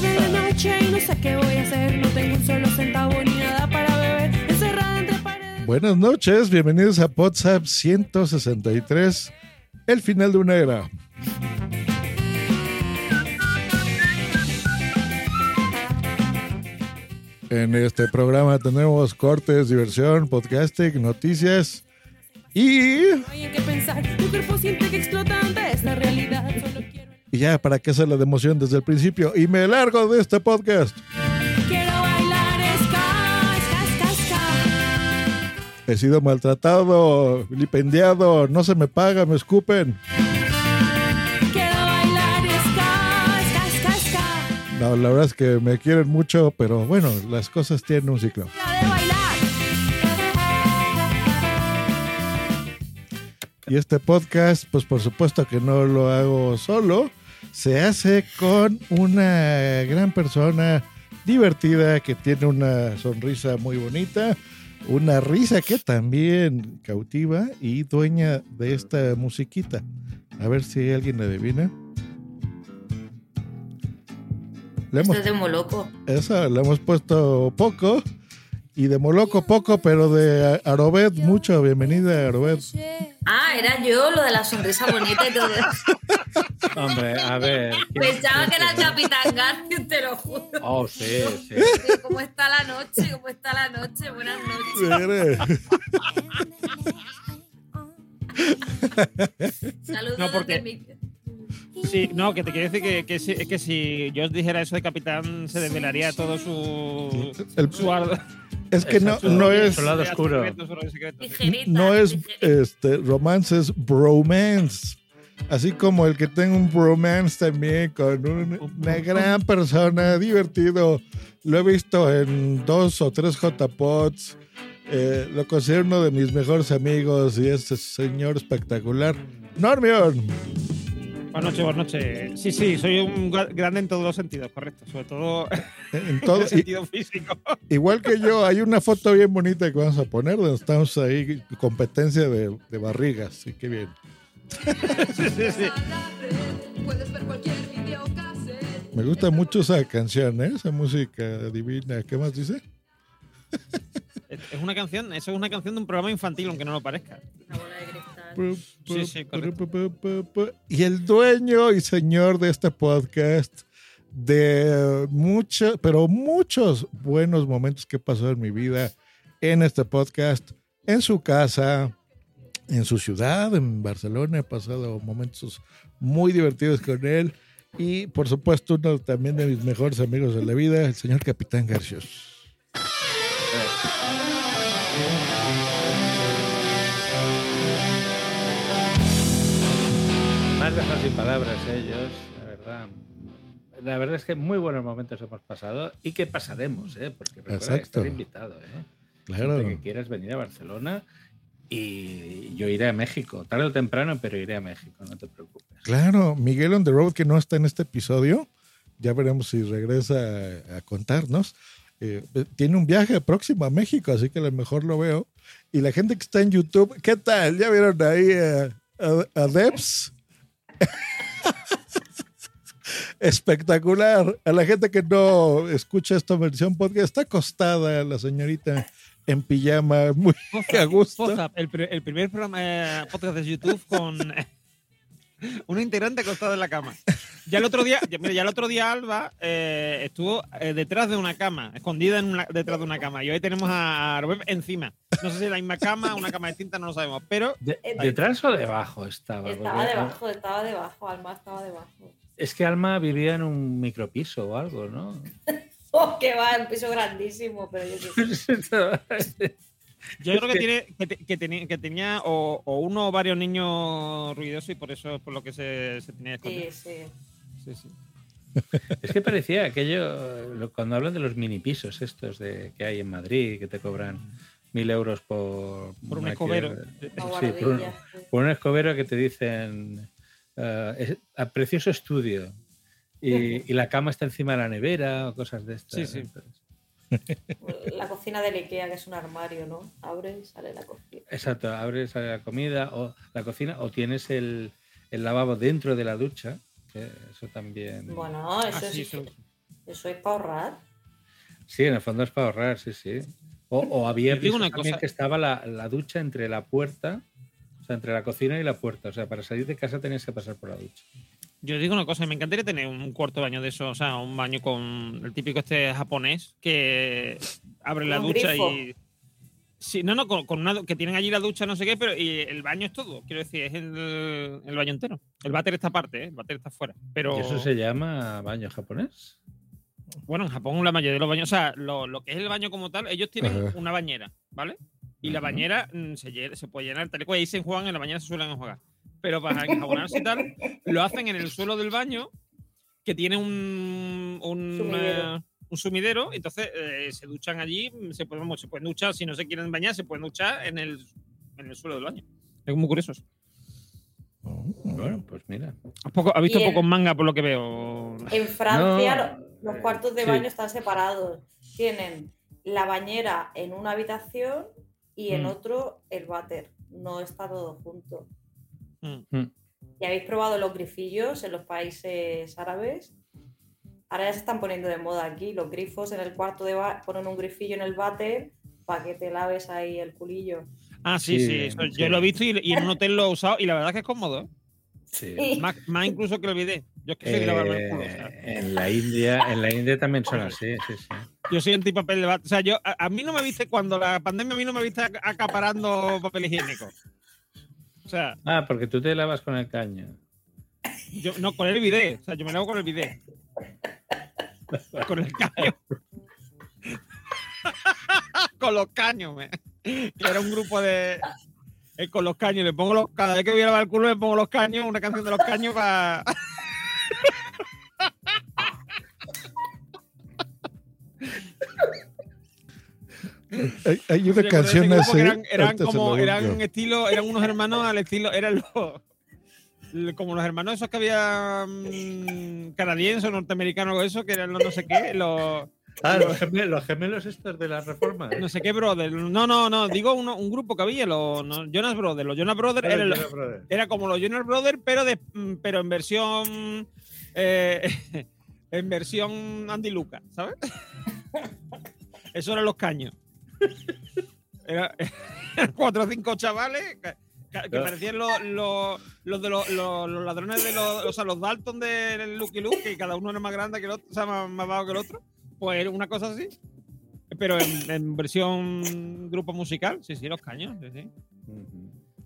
Bienvenidos a Tarde de Podcast. noche y no sé qué voy a hacer. No tengo un solo centavo ni nada para beber. Encerrada entre paredes. Buenas noches, bienvenidos a WhatsApp 163, el final de una era. En este programa tenemos cortes, diversión, podcasting, noticias y, No hay en qué pensar. Cuerpo siente que explota ante esta realidad. Solo. Y ya para que hacerla de emoción desde el principio. Y me largo de este podcast. Quiero bailar ska, ska, ska. He sido maltratado, vilipendiado, no se me paga, me escupen. Quiero bailar. No, la verdad es que me quieren mucho, pero bueno, las cosas tienen un ciclo. La de bailar. Y este podcast, pues por supuesto que no lo hago solo, se hace con una gran persona divertida que tiene una sonrisa muy bonita, una risa que también cautiva y dueña de esta musiquita. A ver si alguien adivina. Le hemos, Esto es de Moloco. esa la hemos puesto poco y de Moloco poco, pero de Arobet mucho. Bienvenida, Arobet. Ah, era yo lo de la sonrisa bonita y todo eso. Hombre, a ver. ¿quién- Pensaba que era el? Capitán García, te lo juro. Oh, sí, sí. ¿Cómo está la noche? ¿Cómo está la noche? Buenas noches. Saludos No, porque- desde mi- Sí, no, que te quiero decir que, que, si, que si yo os dijera eso de Capitán, se desvelaría todo su. El- su Es que no, Exacto. no es, lado oscuro. no es este romance, es bromance. Así como el que tenga un bromance también con un- una gran persona, divertido. Lo he visto en dos o tres J-Pods. Eh, lo considero uno de mis mejores amigos y es señor espectacular. Normion. Buenas noches, buenas noches. Sí, sí, soy un gra- grande en todos los sentidos, correcto. Sobre todo En en todo, el sentido físico. Igual que yo, hay una foto bien bonita que vamos a poner donde estamos ahí, competencia de, de barrigas. Sí, qué bien. sí, sí, sí. Me gusta mucho esa canción, ¿eh? esa música divina. ¿Qué más dice? Es una canción, eso es una canción de un programa infantil, aunque no lo parezca. Una bola de. Sí, sí, correcto. Y el dueño y señor de este podcast, de muchos, pero muchos buenos momentos que pasó en mi vida en este podcast, en su casa, en su ciudad, en Barcelona. He pasado momentos muy divertidos con él. Y por supuesto, uno también de mis mejores amigos de la vida, el señor Capitán Garcios. Más dejar sin palabras ellos, la verdad. La verdad es que muy buenos momentos hemos pasado y que pasaremos, ¿eh? Porque recuerda que estás invitado, ¿eh? Claro. Siempre que quieras venir a Barcelona y yo iré a México, tarde o temprano, pero iré a México, no te preocupes. Claro, Miguel on the road que no está en este episodio, ya veremos si regresa a, a contarnos. Eh, tiene un viaje próximo a México, así que a lo mejor lo veo. Y la gente que está en YouTube, ¿qué tal? ¿Ya vieron ahí a, a- a Debs? Espectacular. A la gente que no escucha esta versión podcast, está acostada la señorita en pijama, muy a gusto. El primer programa eh, podcast de YouTube con un integrante acostado en la cama. Ya el otro día, ya, mira, ya el otro día Alba eh, estuvo eh, detrás de una cama, escondida en una- detrás de una cama. Y hoy tenemos a Rubén encima. No sé si es la misma cama, una cama distinta, no lo sabemos. Pero De- ¿Detrás o debajo estaba? Estaba debajo, estaba debajo, Alma estaba debajo. Es que Alma vivía en un micropiso o algo, ¿no? Oh, que va, un piso grandísimo, pero yo qué sé. Yo creo que, tiene, que, te- que tenía, que tenía o, o uno o varios niños ruidosos y por eso es por lo que se, se tenía que esconder. Sí, sí. Sí, sí. Es que parecía aquello, lo- cuando hablan de los mini pisos estos de, que hay en Madrid, que te cobran mil euros por, Por un una escobero. Sí, por un, por un escobero que te dicen es- a precioso estudio y, y la cama está encima de la nevera o cosas de estas. Sí, sí. Entonces, La cocina del Ikea, que es un armario, ¿no? Abre y sale la cocina. Exacto, abres la comida o la cocina o tienes el, el lavabo dentro de la ducha, que eso también... Bueno, eso, Ah, sí, es, eso- eso es para ahorrar. Sí, en el fondo es para ahorrar, sí, sí. O, o había visto una también cosa. que estaba la, la ducha entre la puerta, o sea, entre la cocina y la puerta. O sea, para salir de casa tenías que pasar por la ducha. Yo digo una cosa, me encantaría tener un cuarto baño de eso, o sea, un baño con el típico este japonés que abre la ducha grifo. y. Sí, no, no, con, con una, que tienen allí la ducha, no sé qué, pero y el baño es todo. Quiero decir, es el, el baño entero. El váter está aparte, ¿eh? el váter está fuera. Pero ¿Y eso se llama baño japonés? bueno, en Japón la mayoría de los baños, o sea, lo, lo que es el baño como tal, ellos tienen Ajá. una bañera, ¿vale? Y la bañera mm, se, se puede llenar, tal y cual ahí se juegan, en la bañera se suelen jugar. Pero para enjabonarse y tal, lo hacen en el suelo del baño, que tiene un, un, Sumidero. un sumidero, entonces eh, se duchan allí, se pueden, se pueden duchar, si no se quieren bañar, se pueden duchar en el, en el suelo del baño. Es muy curioso. eso. Bueno, pues mira. ¿Has, poco, has visto pocos manga por lo que veo? En Francia No, los cuartos de sí. baño están separados. Tienen la bañera en una habitación y en Mm. otro el váter. No está todo junto. Mm. Mm. ¿Y habéis probado los grifillos en los países árabes? Ahora ya se están poniendo de moda aquí. Los grifos en el cuarto de baño ponen un grifillo en el váter para que te laves ahí el culillo. Ah, sí, Sí, sí, eso yo lo he visto y, y en un hotel lo he usado y la verdad que es cómodo. ¿eh? Sí. Más, más incluso que el bidet. Yo es que lavarme el culo. o sea. Eh, en la India, en la India también son así, sí, sí. Yo soy antipapel de bate. O sea, yo, a, a mí no me viste cuando la pandemia a mí no me viste ac- acaparando papel higiénico. Sea, Ah, porque tú te lavas con el caño. yo no con el bidet. O sea, yo me lavo con el bidet. Con el caño. con los caños, me. Que era un grupo de. eh, con los caños. Le pongo los, cada vez que voy a lavar el culo le pongo los caños, una canción de los caños para. Hay, hay una canción así. Eran, como, eran estilo, eran unos hermanos al estilo, eran los, como los hermanos esos que había mm, canadienses o norteamericanos o eso, que eran los no sé qué, los Ah, los gemelos, los gemelos estos de la reforma. no sé qué brothers. No, no, no, digo uno- un grupo que había, los no, Jonas Brothers. Los Jonas Brothers era como los Jonas Brothers, pero de, mm, pero en versión eh, en versión Andy Luca, ¿sabes? Eso eran los caños. Era, eran cuatro o cinco chavales que, parecían los, los, los de los, ladrones de los, o sea, los Dalton de Lucky Luke, que cada uno era más grande que el otro, o sea, más, más bajo que el otro. Pues una cosa así. Pero en, en versión grupo musical, sí, sí, los caños, sí, sí.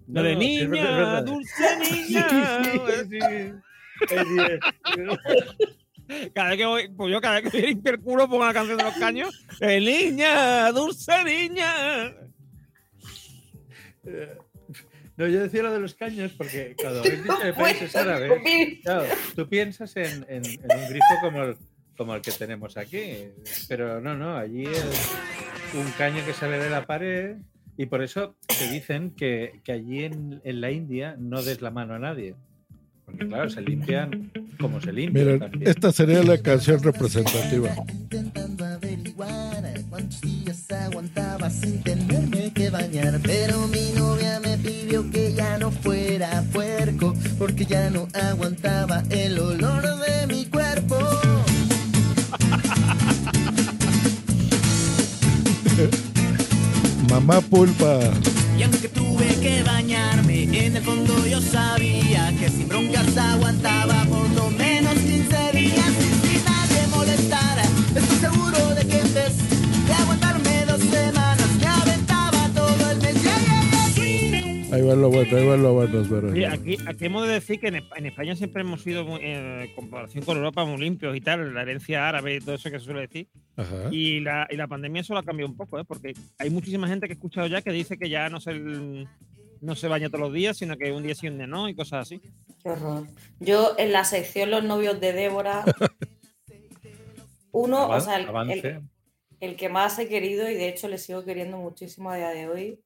De niña, dulce niña. Cada vez que voy, pues yo cada vez que voy a limpiar el culo pongo la canción de los caños. Eh, niña, dulce niña. No, yo decía lo de los caños porque cuando habéis dicho de países árabes, claro, tú piensas en, en- en un grifo como el, como el que tenemos aquí, pero no, no, allí es un caño que sale de la pared y por eso te dicen que, que allí en, en la India no des la mano a nadie. Porque claro, se limpian como se limpian Miren, también. esta sería la canción representativa. intentando averiguar cuántos días aguantaba sin tenerme que bañar. Pero mi novia me pidió que ya no fuera puerco, porque ya no aguantaba el olor de mi cuerpo. Mamá Pulpa. Y aunque tuve que bañarme, en el fondo yo sabía que sin broncas aguantaba por lo menos 15 días sin nadie molestara. Estoy seguro de que en vez de aguantarme dos semanas, me aventaba todo el mes. Yeah, yeah, yeah. Ahí va lo bueno. bueno, igual lo van a ver. Sí, aquí, aquí hemos de decir que en, Esp- en España siempre hemos sido, muy, eh, en comparación con Europa, muy limpios y tal, la herencia árabe y todo eso que se suele decir. Ajá. Y la, y la pandemia eso lo ha cambiado un poco, ¿eh? porque hay muchísima gente que he escuchado ya que dice que ya no se, no se baña todos los días, sino que un día sí, un día no, y cosas así. Qué horror. Yo en la sección Los novios de Débora, uno, o sea, el, el- el que más he querido y de hecho le sigo queriendo muchísimo a día de hoy,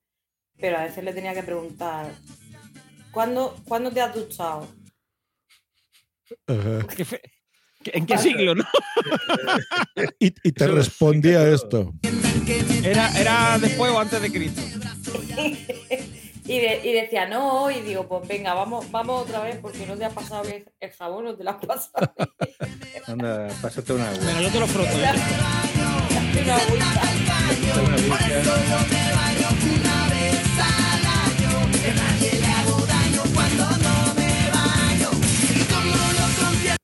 pero a veces le tenía que preguntar, ¿cuándo, ¿cuándo te has duchado? Ajá. ¿Qué fe- ¿En qué siglo, no? Y, y te respondía esto. Era, era después o antes de Cristo. y, de- y decía, no, y digo, pues venga, vamos, vamos otra vez porque no te ha pasado bien el jabón, no te lo has pasado. Anda, pásate una agua. Bueno, yo te lo froto. ¿eh? Una agüita.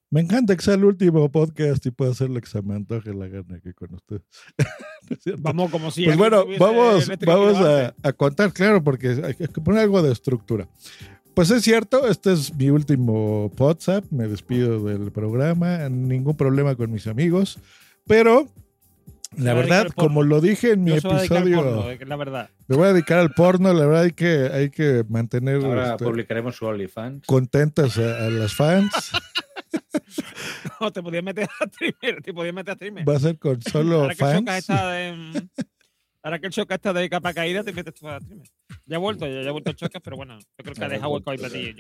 Me encanta que sea el último podcast y pueda hacer lo que se me antoje la gana aquí con ustedes. Vamos, como si. Pues bueno, vamos, vamos a, a contar, claro, porque hay que poner algo de estructura. Pues es cierto, este es mi último WhatsApp, me despido del programa, ningún problema con mis amigos, pero la verdad, como lo dije en mi episodio, porno, eh, la verdad. me voy a dedicar al porno, la verdad hay que, hay que mantener Ahora este, publicaremos su OnlyFans. contentas a, a las fans. No, te podías meter a streamer, te podías meter a streamer. Va a ser con solo Ahora que fans. está de. Ahora que el Choca está de capa caída, te metes tú a streamer. Ya ha vuelto, ya, ya ha vuelto el Choca, pero bueno, yo creo que ha dejado hueco ahí para ti.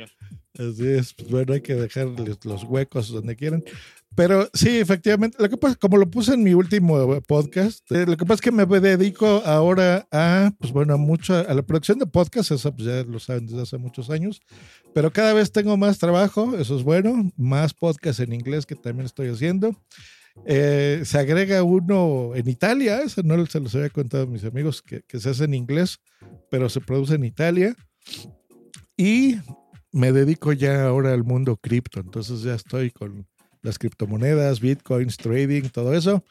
Así es, pues bueno, hay que dejarles los huecos donde quieran. Pero sí, efectivamente, lo que pasa, como lo puse en mi último podcast, eh, lo que pasa es que me dedico ahora a, pues bueno, mucho, a la producción de podcast, eso pues ya lo saben desde hace muchos años, pero cada vez tengo más trabajo, eso es bueno, más podcast en inglés que también estoy haciendo. Eh, se agrega uno en Italia, eso no se los había contado a mis amigos, que, que se hace en inglés, pero se produce en Italia. Y me dedico ya ahora al mundo cripto, entonces ya estoy con las criptomonedas, bitcoins, trading, todo eso.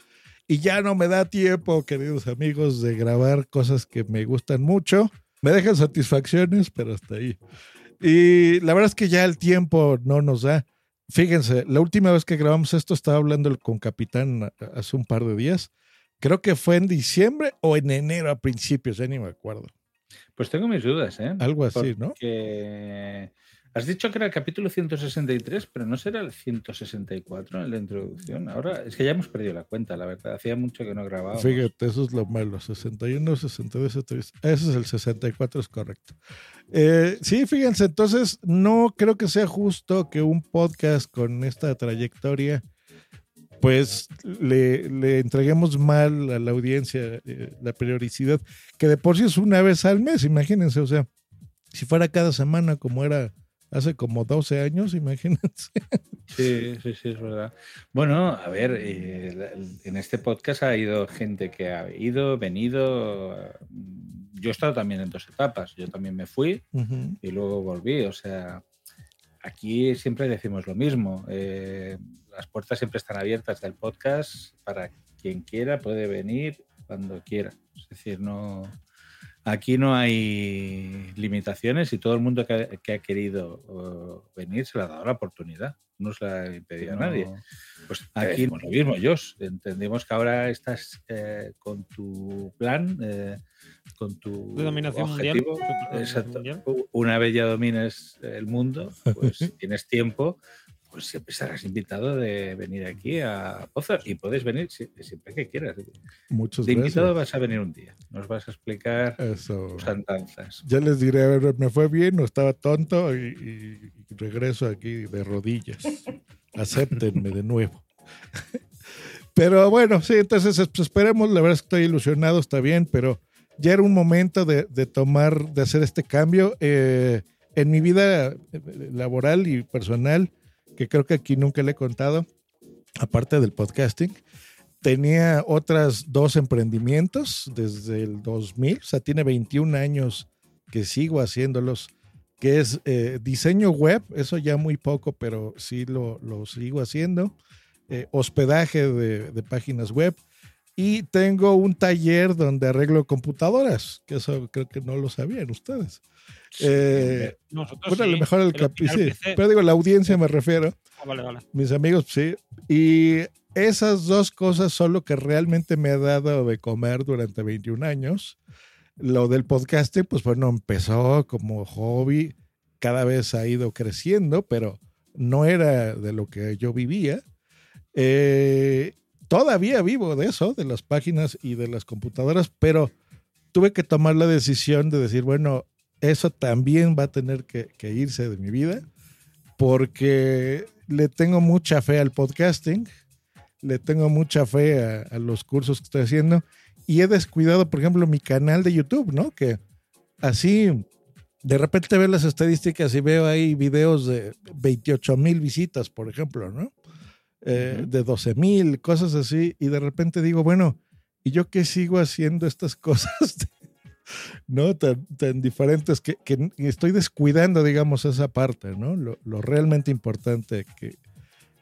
Y ya no me da tiempo, queridos amigos, de grabar cosas que me gustan mucho. Me dejan satisfacciones, pero hasta ahí. Y la verdad es que ya el tiempo no nos da. Fíjense, la última vez que grabamos esto estaba hablando con Capitán hace un par de días. Creo que fue en diciembre o en enero a principios, ya ni me acuerdo. Pues tengo mis dudas, ¿eh? Algo así, ¿no? Has dicho que era el capítulo 163, pero no será el 164 en la introducción. Ahora es que ya hemos perdido la cuenta, la verdad. Hacía mucho que no grabábamos. Fíjate, eso es lo malo. 61, 62, 63. Ese es el 64, es correcto. Eh, sí, fíjense, entonces no creo que sea justo que un podcast con esta trayectoria, pues le, le entreguemos mal a la audiencia eh, la periodicidad, que de por sí es una vez al mes, imagínense, o sea, si fuera cada semana como era hace como 12 años, imagínense. Sí, sí, sí, es verdad. Bueno, a ver, eh, en este podcast ha ido gente que ha ido, venido. eh, Yo he estado también en dos etapas. Yo también me fui y luego volví. O sea, aquí siempre decimos lo mismo. eh, las puertas siempre están abiertas del podcast para quien quiera, puede venir cuando quiera. Es decir, no. Aquí no hay limitaciones y todo el mundo que ha, que ha querido venir se le ha dado la oportunidad. No se la ha impedido a nadie. Pues aquí lo mismo, Josh. Entendemos que ahora estás eh, con tu plan, eh, con tu De dominación mundial. objetivo. Dominación Exacto. mundial. Una vez ya domines el mundo, pues tienes tiempo, pues siempre estarás invitado de venir aquí a Pozo y puedes venir si- siempre que quieras. Muchas De invitado vas a venir un día. Nos vas a explicar Eso. tus andanzas. Ya les diré, a ver, me fue bien o estaba tonto y, y- regreso aquí de rodillas. Acéptenme de nuevo. Pero bueno, sí, entonces esperemos, la verdad es que estoy ilusionado, está bien, pero ya era un momento de, de tomar, de hacer este cambio. Eh, en mi vida eh, laboral y personal, que creo que aquí nunca le he contado, aparte del podcasting, tenía otras dos emprendimientos desde el 2000, o sea, tiene 21 años que sigo haciéndolos, que es eh, diseño web, eso ya muy poco, pero sí lo, lo sigo haciendo, eh, hospedaje de, de páginas web, Y tengo un taller donde arreglo computadoras, que eso creo que no lo sabían ustedes. Eh, Nosotros bueno, a lo sí, mejor el pero sí, PC. pero digo, la audiencia me refiero, Ah, vale, vale. mis amigos, sí. Y esas dos cosas son lo que realmente me ha dado de comer durante 21 años. Lo del podcasting, pues bueno, empezó como hobby, cada vez ha ido creciendo, pero no era de lo que yo vivía. Eh, todavía vivo de eso, de las páginas y de las computadoras, pero tuve que tomar la decisión de decir, bueno, eso también va a tener que, que irse de mi vida, porque le tengo mucha fe al podcasting, le tengo mucha fe a, a los cursos que estoy haciendo y he descuidado, por ejemplo, mi canal de YouTube, ¿no? Que así de repente veo las estadísticas y veo ahí videos de 28 mil visitas, por ejemplo, ¿no? Eh, De 12 mil, cosas así, y de repente digo, bueno, ¿y yo qué sigo haciendo estas cosas? ¿No? Tan, tan diferentes que, que estoy descuidando, digamos, esa parte, ¿no? Lo, lo realmente importante que,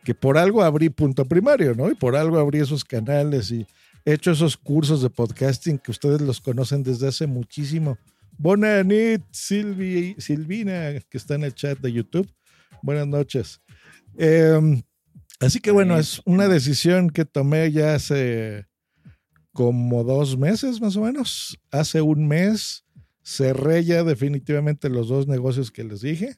que por algo abrí punto primario, ¿no? Y por algo abrí esos canales y he hecho esos cursos de podcasting que ustedes los conocen desde hace muchísimo. Bonanit, Silvi, Silvina, que está en el chat de YouTube. Buenas noches. Eh, así que bueno, es una decisión que tomé ya hace como dos meses más o menos. Hace un mes cerré ya definitivamente los dos negocios que les dije.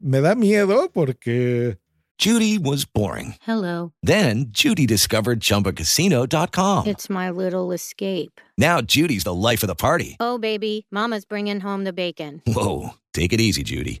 Me da miedo porque Judy was boring. Hello. Then Judy discovered ChumbaCasino.com. It's my little escape. Now Judy's the life of the party. Oh, baby, Mama's bringing home the bacon. Whoa, take it easy, Judy.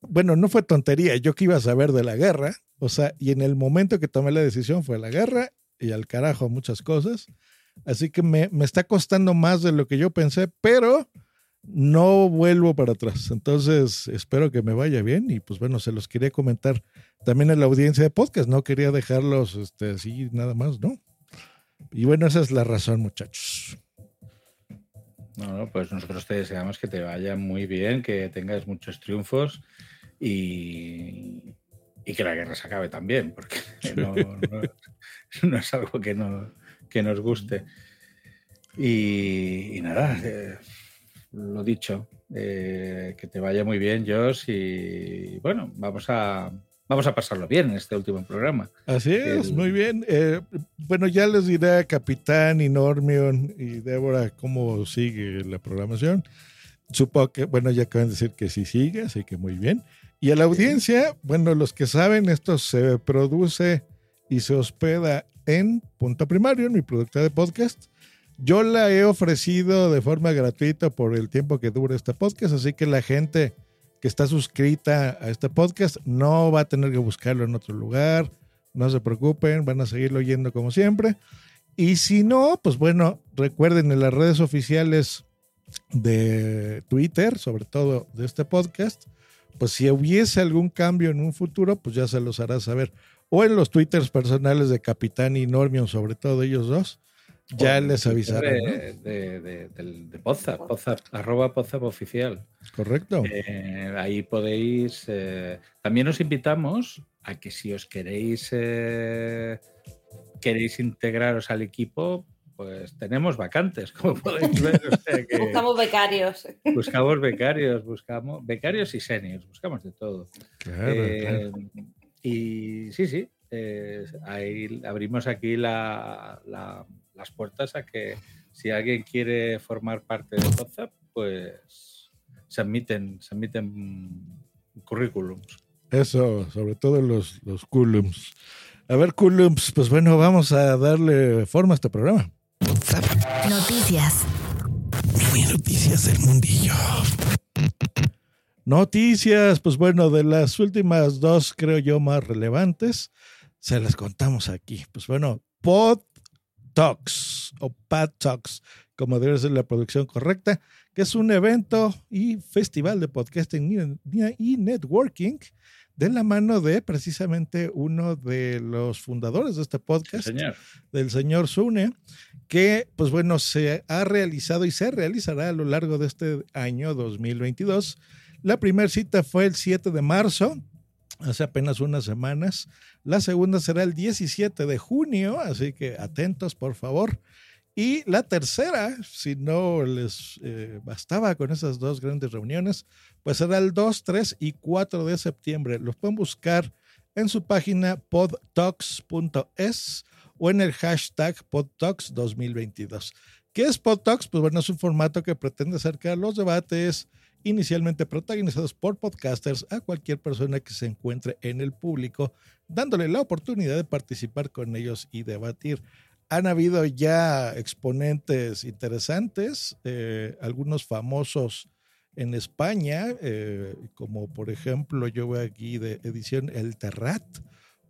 Bueno, no fue tontería, yo que iba a saber de la guerra, o sea, y en el momento que tomé la decisión fue la guerra y al carajo muchas cosas. Así que me, me está costando más de lo que yo pensé, pero no vuelvo para atrás. Entonces, espero que me vaya bien y pues bueno, se los quería comentar también en la audiencia de podcast, no quería dejarlos este, así nada más, ¿no? Y bueno, esa es la razón, muchachos. No, no, pues nosotros te deseamos que te vaya muy bien, que tengas muchos triunfos y, y que la guerra se acabe también, porque no, no- no es algo que, no, que nos guste. Y, y nada, eh, lo dicho, eh, que te vaya muy bien, Josh, y bueno, vamos a, vamos a pasarlo bien en este último programa. Así es, El- muy bien. Eh, bueno, ya les diré a Capitán y Normion y Débora cómo sigue la programación. Supongo que, bueno, ya acaban de decir que sí sigue, así que muy bien. Y a la audiencia, bueno, los que saben, esto se produce y se hospeda en Punto Primario, en mi productora de podcast. Yo la he ofrecido de forma gratuita por el tiempo que dure este podcast, así que la gente que está suscrita a este podcast no va a tener que buscarlo en otro lugar. No se preocupen, van a seguirlo oyendo como siempre. Y si no, pues bueno, recuerden en las redes oficiales de Twitter, sobre todo de este podcast, pues si hubiese algún cambio en un futuro, pues ya se los hará saber. O en los twitters personales de Capitán y Normion, sobre todo ellos dos, ya les el avisarán. ¿no? De, de, de, de arroba Podzap oficial. Correcto. Eh, ahí podéis. eh, también os invitamos a que si os queréis eh, queréis integraros al equipo, pues tenemos vacantes, como podéis ver. o sea que Buscamos becarios. buscamos becarios, buscamos becarios y seniors, buscamos de todo. Claro, Eh, claro. Y sí, sí, eh, ahí abrimos aquí la- la- las puertas a que si alguien quiere formar parte de WhatsApp, pues, se admiten, se admiten currículums. Eso, sobre todo los, los. A ver, culums, pues bueno, vamos a darle forma a este programa. Noticias. noticias del mundillo. Noticias, pues bueno, de las últimas dos, creo yo, más relevantes, se las contamos aquí. Pues bueno, Pod Talks o Pad Talks, como debe ser la producción correcta, que es un evento y festival de podcasting y networking de la mano de precisamente uno de los fundadores de este podcast, del señor Sune, que pues bueno, se ha realizado y se realizará a lo largo de este año 2022. La primera cita fue el 7 de marzo, hace apenas unas semanas. La segunda será el 17 de junio, así que atentos por favor. Y la tercera, si no les eh, bastaba con esas dos grandes reuniones, pues será el 2, 3 y 4 de septiembre. Los pueden buscar en su página podtalks.es o en el hashtag podtalks 2022. ¿Qué es podtalks? Pues bueno, es un formato que pretende acercar los debates inicialmente protagonizados por podcasters a cualquier persona que se encuentre en el público, dándole la oportunidad de participar con ellos y debatir han habido ya exponentes interesantes, eh, algunos famosos en España, eh, como por ejemplo yo veo aquí de edición El Terrat.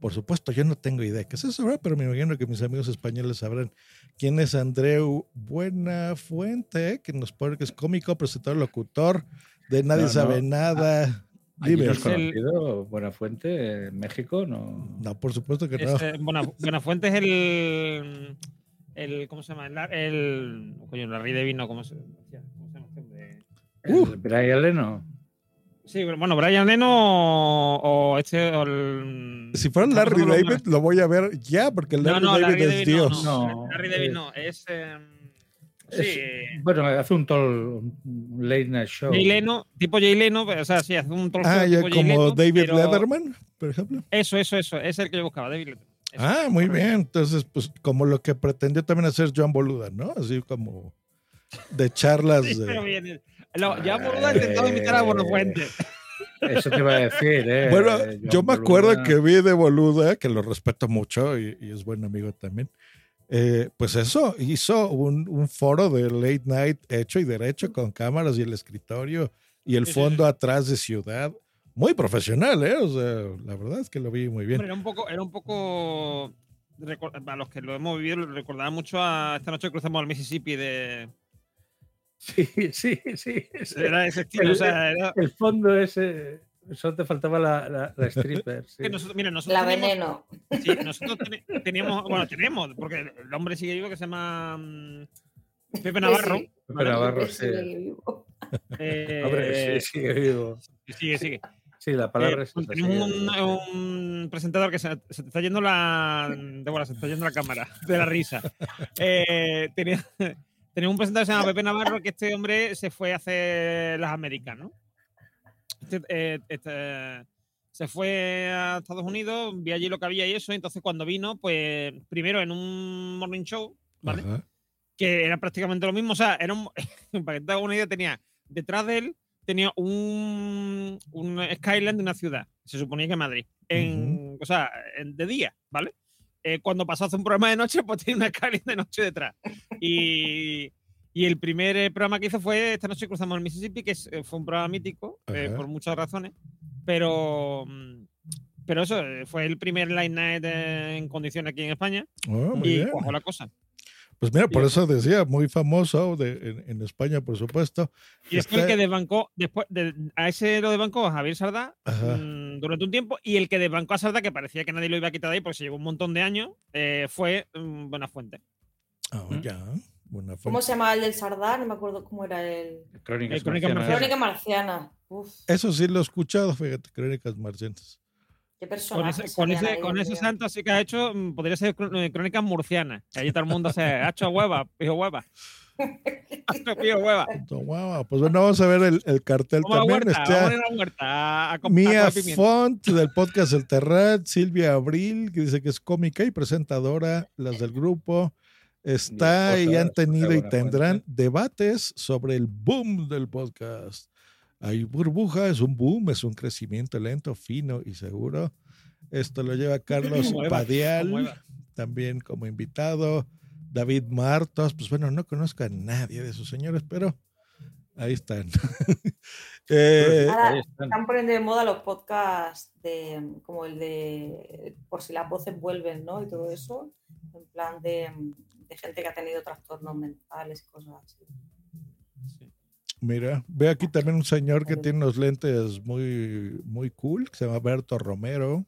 Por supuesto, yo no tengo idea qué es eso, pero me imagino que mis amigos españoles sabrán quién es Andreu Buenafuente, que nos pone que es cómico, presentador, locutor, de Nadie Sabe Nada. Dime. ¿No es conocido Buenafuente en México? No, no por supuesto que no. Es, Buenafuente es el, el. ¿Cómo se llama? El. el coño, la rey de vino, ¿cómo se, ¿cómo se llama este uh, Brian Leno. Sí, bueno, Brian Leno o, este. O el, si fuera Larry David, lo voy a ver ya, porque Larry no, no, David Larry es Dios. No, Larry David no, es. Eh, Sí. bueno, hace un tol, late night show. Jay Leno, tipo Jay Leno, o sea, sí, hace un talk ah, show. Ah, como David Letterman, por ejemplo. Eso, eso, eso, es el que yo buscaba, David Letterman. ah, muy bien. Entonces, pues como lo que pretendió también hacer Joan Boluda, ¿no? Así como de charlas. sí, de... pero bien. No, Joan Boluda intentó invitar a Buenafuente. Eso te iba a decir, ¿eh? Bueno, yo me acuerdo que vi de Boluda, que lo respeto mucho y, y es buen amigo también eh, pues eso, hizo un, foro de late night hecho y derecho con cámaras y el escritorio y el fondo atrás de ciudad. Muy profesional, ¿eh? O sea, la verdad es que lo vi muy bien. era un poco, era un poco, a los que lo hemos vivido, recordaba mucho a esta noche cruzamos al Mississippi de... Sí, sí, sí. Era ese estilo, el, o sea, era... el fondo ese Solo te faltaba la, la, stripper. la veneno. Sí, nosotros teníamos, bueno, tenemos, porque el hombre sigue vivo que se llama mm, Pepe Navarro. Pepe Navarro, sí. Eh, hombre, sí, sigue vivo. Sigue, sigue. Sí, la palabra eh, es Tenemos un, presentador que se, se, te está yendo la. De se está yendo la cámara de la risa. Eh, tenía, tenemos un presentador que se llama Pepe Navarro, que este hombre se fue a hacer las Américas, ¿no? Este, eh, este, se fue a Estados Unidos, vi allí lo que había y eso, entonces cuando vino, pues primero en un morning show, ¿vale? Que era prácticamente lo mismo, o sea, era un, para que te hagas una idea, tenía detrás de él, tenía un, un skyline de una ciudad, se suponía que Madrid, en, o sea, de día, ¿vale? Eh, cuando pasó a hacer un programa de noche, pues tenía una skyline de noche detrás. Y, y el primer eh, programa que hizo fue Esta noche cruzamos el Mississippi, que eh, fue un programa mítico eh, por muchas razones. Pero, mm, pero eso, fue el primer Light Night en condiciones aquí en España. Oh, y cojo la cosa. Pues mira, por eso decía, muy famoso de, en, España, por supuesto. Y es que el que desbancó, después de, a ese lo desbancó a Javier Sardá mm, durante un tiempo, y el que desbancó a Sardá, que parecía que nadie lo iba a quitar de ahí porque se llevó un montón de años, fue mm, Buenafuente. Ah, ya. ¿Cómo se llamaba el del Sardá? No me acuerdo cómo era el. Crónicas Crónica Marciana. Crónica Marciana. Eso sí lo he escuchado, fíjate, Crónicas Marcianas. ¿Qué persona? Con ese, con ese, santo sí que ha hecho, mm, podría ser eh, Crónicas Murcianas. Ahí todo el mundo se ha hecho hueva, pijo hueva. pijo hueva. Pues bueno, vamos a ver el, el cartel también. Mía Font del podcast El Terrat, Silvia Abril, que dice que es cómica y presentadora, las del grupo. Está y han tenido y tendrán debates sobre el boom del podcast. Hay burbuja, es un boom, es un crecimiento lento, fino y seguro. Esto lo lleva Carlos Como Eva, Padial, también como invitado. David Martos, pues bueno, no conozco a nadie de esos señores, pero ahí están. Eh, Ahora ahí están. están poniendo de moda los podcasts de como el de por si las voces vuelven, ¿no? Y todo eso, en plan de, de gente que ha tenido trastornos mentales y cosas así. Mira, ve aquí también un señor que tiene unos lentes muy, muy cool, que se llama Berto Romero.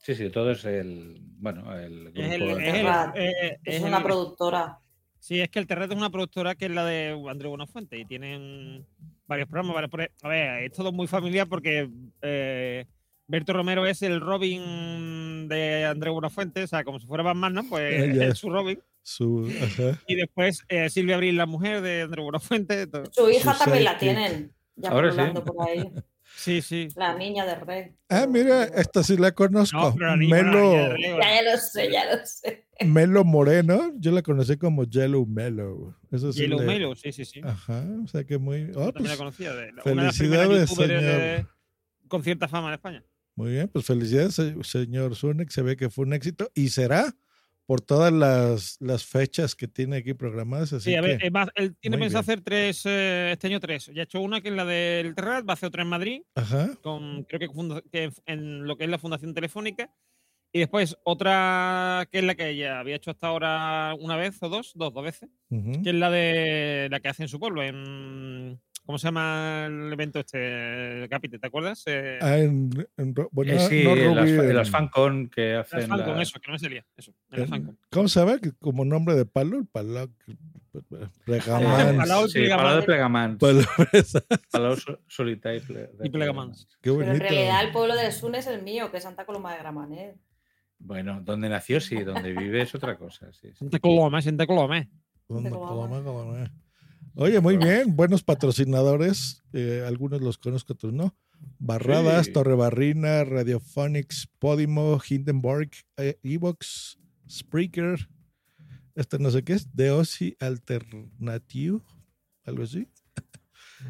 Sí, sí, todo es el. Bueno, el grupo. Es el- es el- Terrat. eh, Es es una el- productora. Sí, es que el Terrat es una productora que es la de Andrés Buenafuente y tienen varios programas. varios A ver, es todo muy familiar porque eh, Berto Romero es el Robin de Andrés Buenafuente, o sea, como si fuera Batman, ¿no? Pues Eh, es su Robin. Su, ajá. Y después eh, Silvia Abril, la mujer de Andrés Buenafuente. Su hija Su también la tienen, ya Ahora sí. por ahí. Sí, sí. La niña de Rey. Ah, mira, esta sí la conozco. No, Melo, la Ya, lo sé, ya lo sé. Melo Moreno, yo la conocí como Yellow Melo. Eso sí Yellow le- Melo, sí, sí, sí. Ajá, o sea que muy. oh, Yo también la pues, conocía. De, una de las felicidades, de- señor. con cierta fama en España. Muy bien, pues felicidades, se- señor Zunek. Se ve que fue un éxito y será por todas las, las fechas que tiene aquí programadas. Así Sí, a ver, que, más, él tiene pensado bien. hacer tres, eh, este año tres. Ya ha hecho una que es la del Terrat, va a hacer otra en Madrid, ajá. con, creo que, funda- que en lo que es la Fundación Telefónica. Y después otra que es la que ella había hecho hasta ahora una vez o dos, dos, dos veces, que es la de la que hace en su pueblo, en ¿cómo se llama el evento este? El Capite, ¿te acuerdas? Eh, Ah, en, en bueno, Eh, sí, no en las, en las FanCon que hacen. Fancon, la- eso, que no me salía, eso, en la en- Fancon. ¿Cómo se llama? Que Como nombre de palo, el palo. Regamans. Palau y Sí, Plegamans. Palau de Plegamans. Palo- Palau Sol- Solita y, Plegamans. Qué Pero en realidad el pueblo de Sun es el mío, que es Santa Coloma de Gramanet. Bueno, donde nació sí, donde vive es otra cosa. Sí, sí. Santa Coloma, Santa Coloma. Pero Coloma, Coloma. Oye, muy bien, buenos patrocinadores, eh, algunos los conozco, otros no. Barradas, Sí. Torrebarrina, Radiophonics, Podimo, Hindenburg, eh, Evox, Spreaker, este no sé qué es, The Osi Alternative, algo así.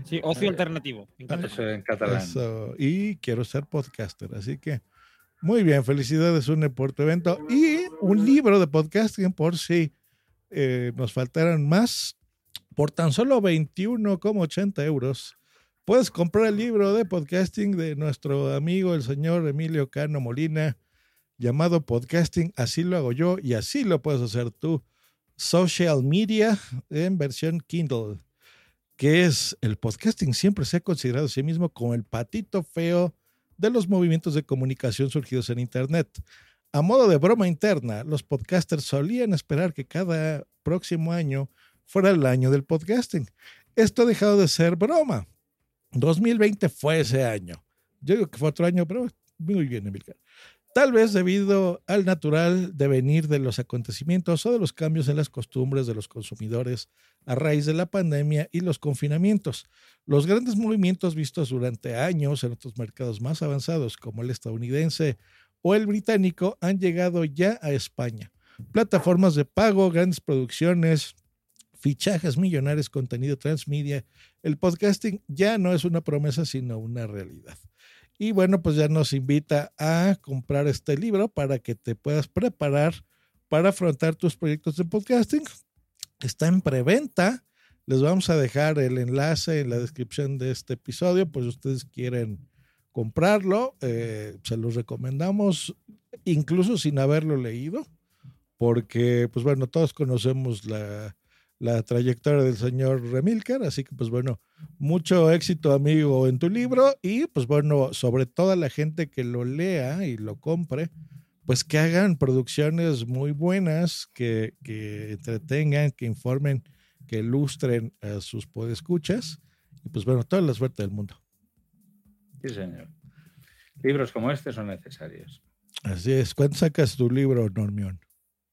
Sí, ocio alternativo. en catalán. Eso en catalán. Eso, y quiero ser podcaster, así que muy bien, felicidades Une por tu evento y un libro de podcasting por si eh, nos faltaran más. Por tan solo 21,80 euros puedes comprar el libro de podcasting de nuestro amigo el señor Emilio Cano Molina llamado Podcasting, así lo hago yo y así lo puedes hacer tú. Social Media en versión Kindle que es el podcasting siempre se ha considerado a sí mismo como el patito feo de los movimientos de comunicación surgidos en Internet. A modo de broma interna, los podcasters solían esperar que cada próximo año fuera el año del podcasting. Esto ha dejado de ser broma. 2020 fue ese año. Yo digo que fue otro año, pero muy bien, Emilcar. Tal vez debido al natural devenir de los acontecimientos o de los cambios en las costumbres de los consumidores a raíz de la pandemia y los confinamientos. Los grandes movimientos vistos durante años en otros mercados más avanzados como el estadounidense o el británico han llegado ya a España. Plataformas de pago, grandes producciones, fichajes millonarios, contenido transmedia. El podcasting ya no es una promesa, sino una realidad. Y bueno, pues ya nos invita a comprar este libro para que te puedas preparar para afrontar tus proyectos de podcasting. Está en preventa. Les vamos a dejar el enlace en la descripción de este episodio, pues ustedes quieren comprarlo, eh, se los recomendamos, incluso sin haberlo leído, porque pues bueno, todos conocemos la, la trayectoria del señor Remilcar, así que pues bueno, mucho éxito amigo en tu libro y pues bueno, sobre toda la gente que lo lea y lo compre, pues que hagan producciones muy buenas, que, que entretengan, que informen, que ilustren a sus podescuchas y pues bueno, toda la suerte del mundo. Sí, señor. Libros como este son necesarios. Así es, ¿cuándo sacas tu libro, Normión?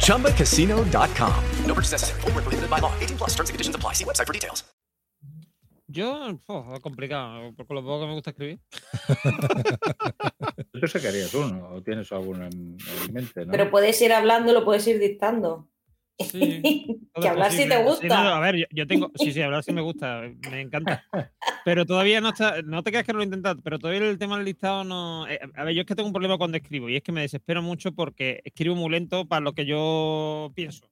ChumbaCasino.com. No purchase necessary. Void where prohibited by law. 18 plus terms and conditions apply. See website for details. Yo, oh, es complicado, por lo poco que me gusta escribir. Tú sacarías uno, o tienes alguno en, en mente, ¿no? Pero puedes ir hablando, lo puedes ir dictando. Sí, que hablar si te gusta. no, a ver, yo, yo tengo. Sí, sí, hablar sí me gusta, me encanta. Pero todavía no está. No te creas que no lo he intentado, pero todavía el tema del listado no. eh, a ver, yo es que tengo un problema cuando escribo y es que me desespero mucho porque escribo muy lento para lo que yo pienso.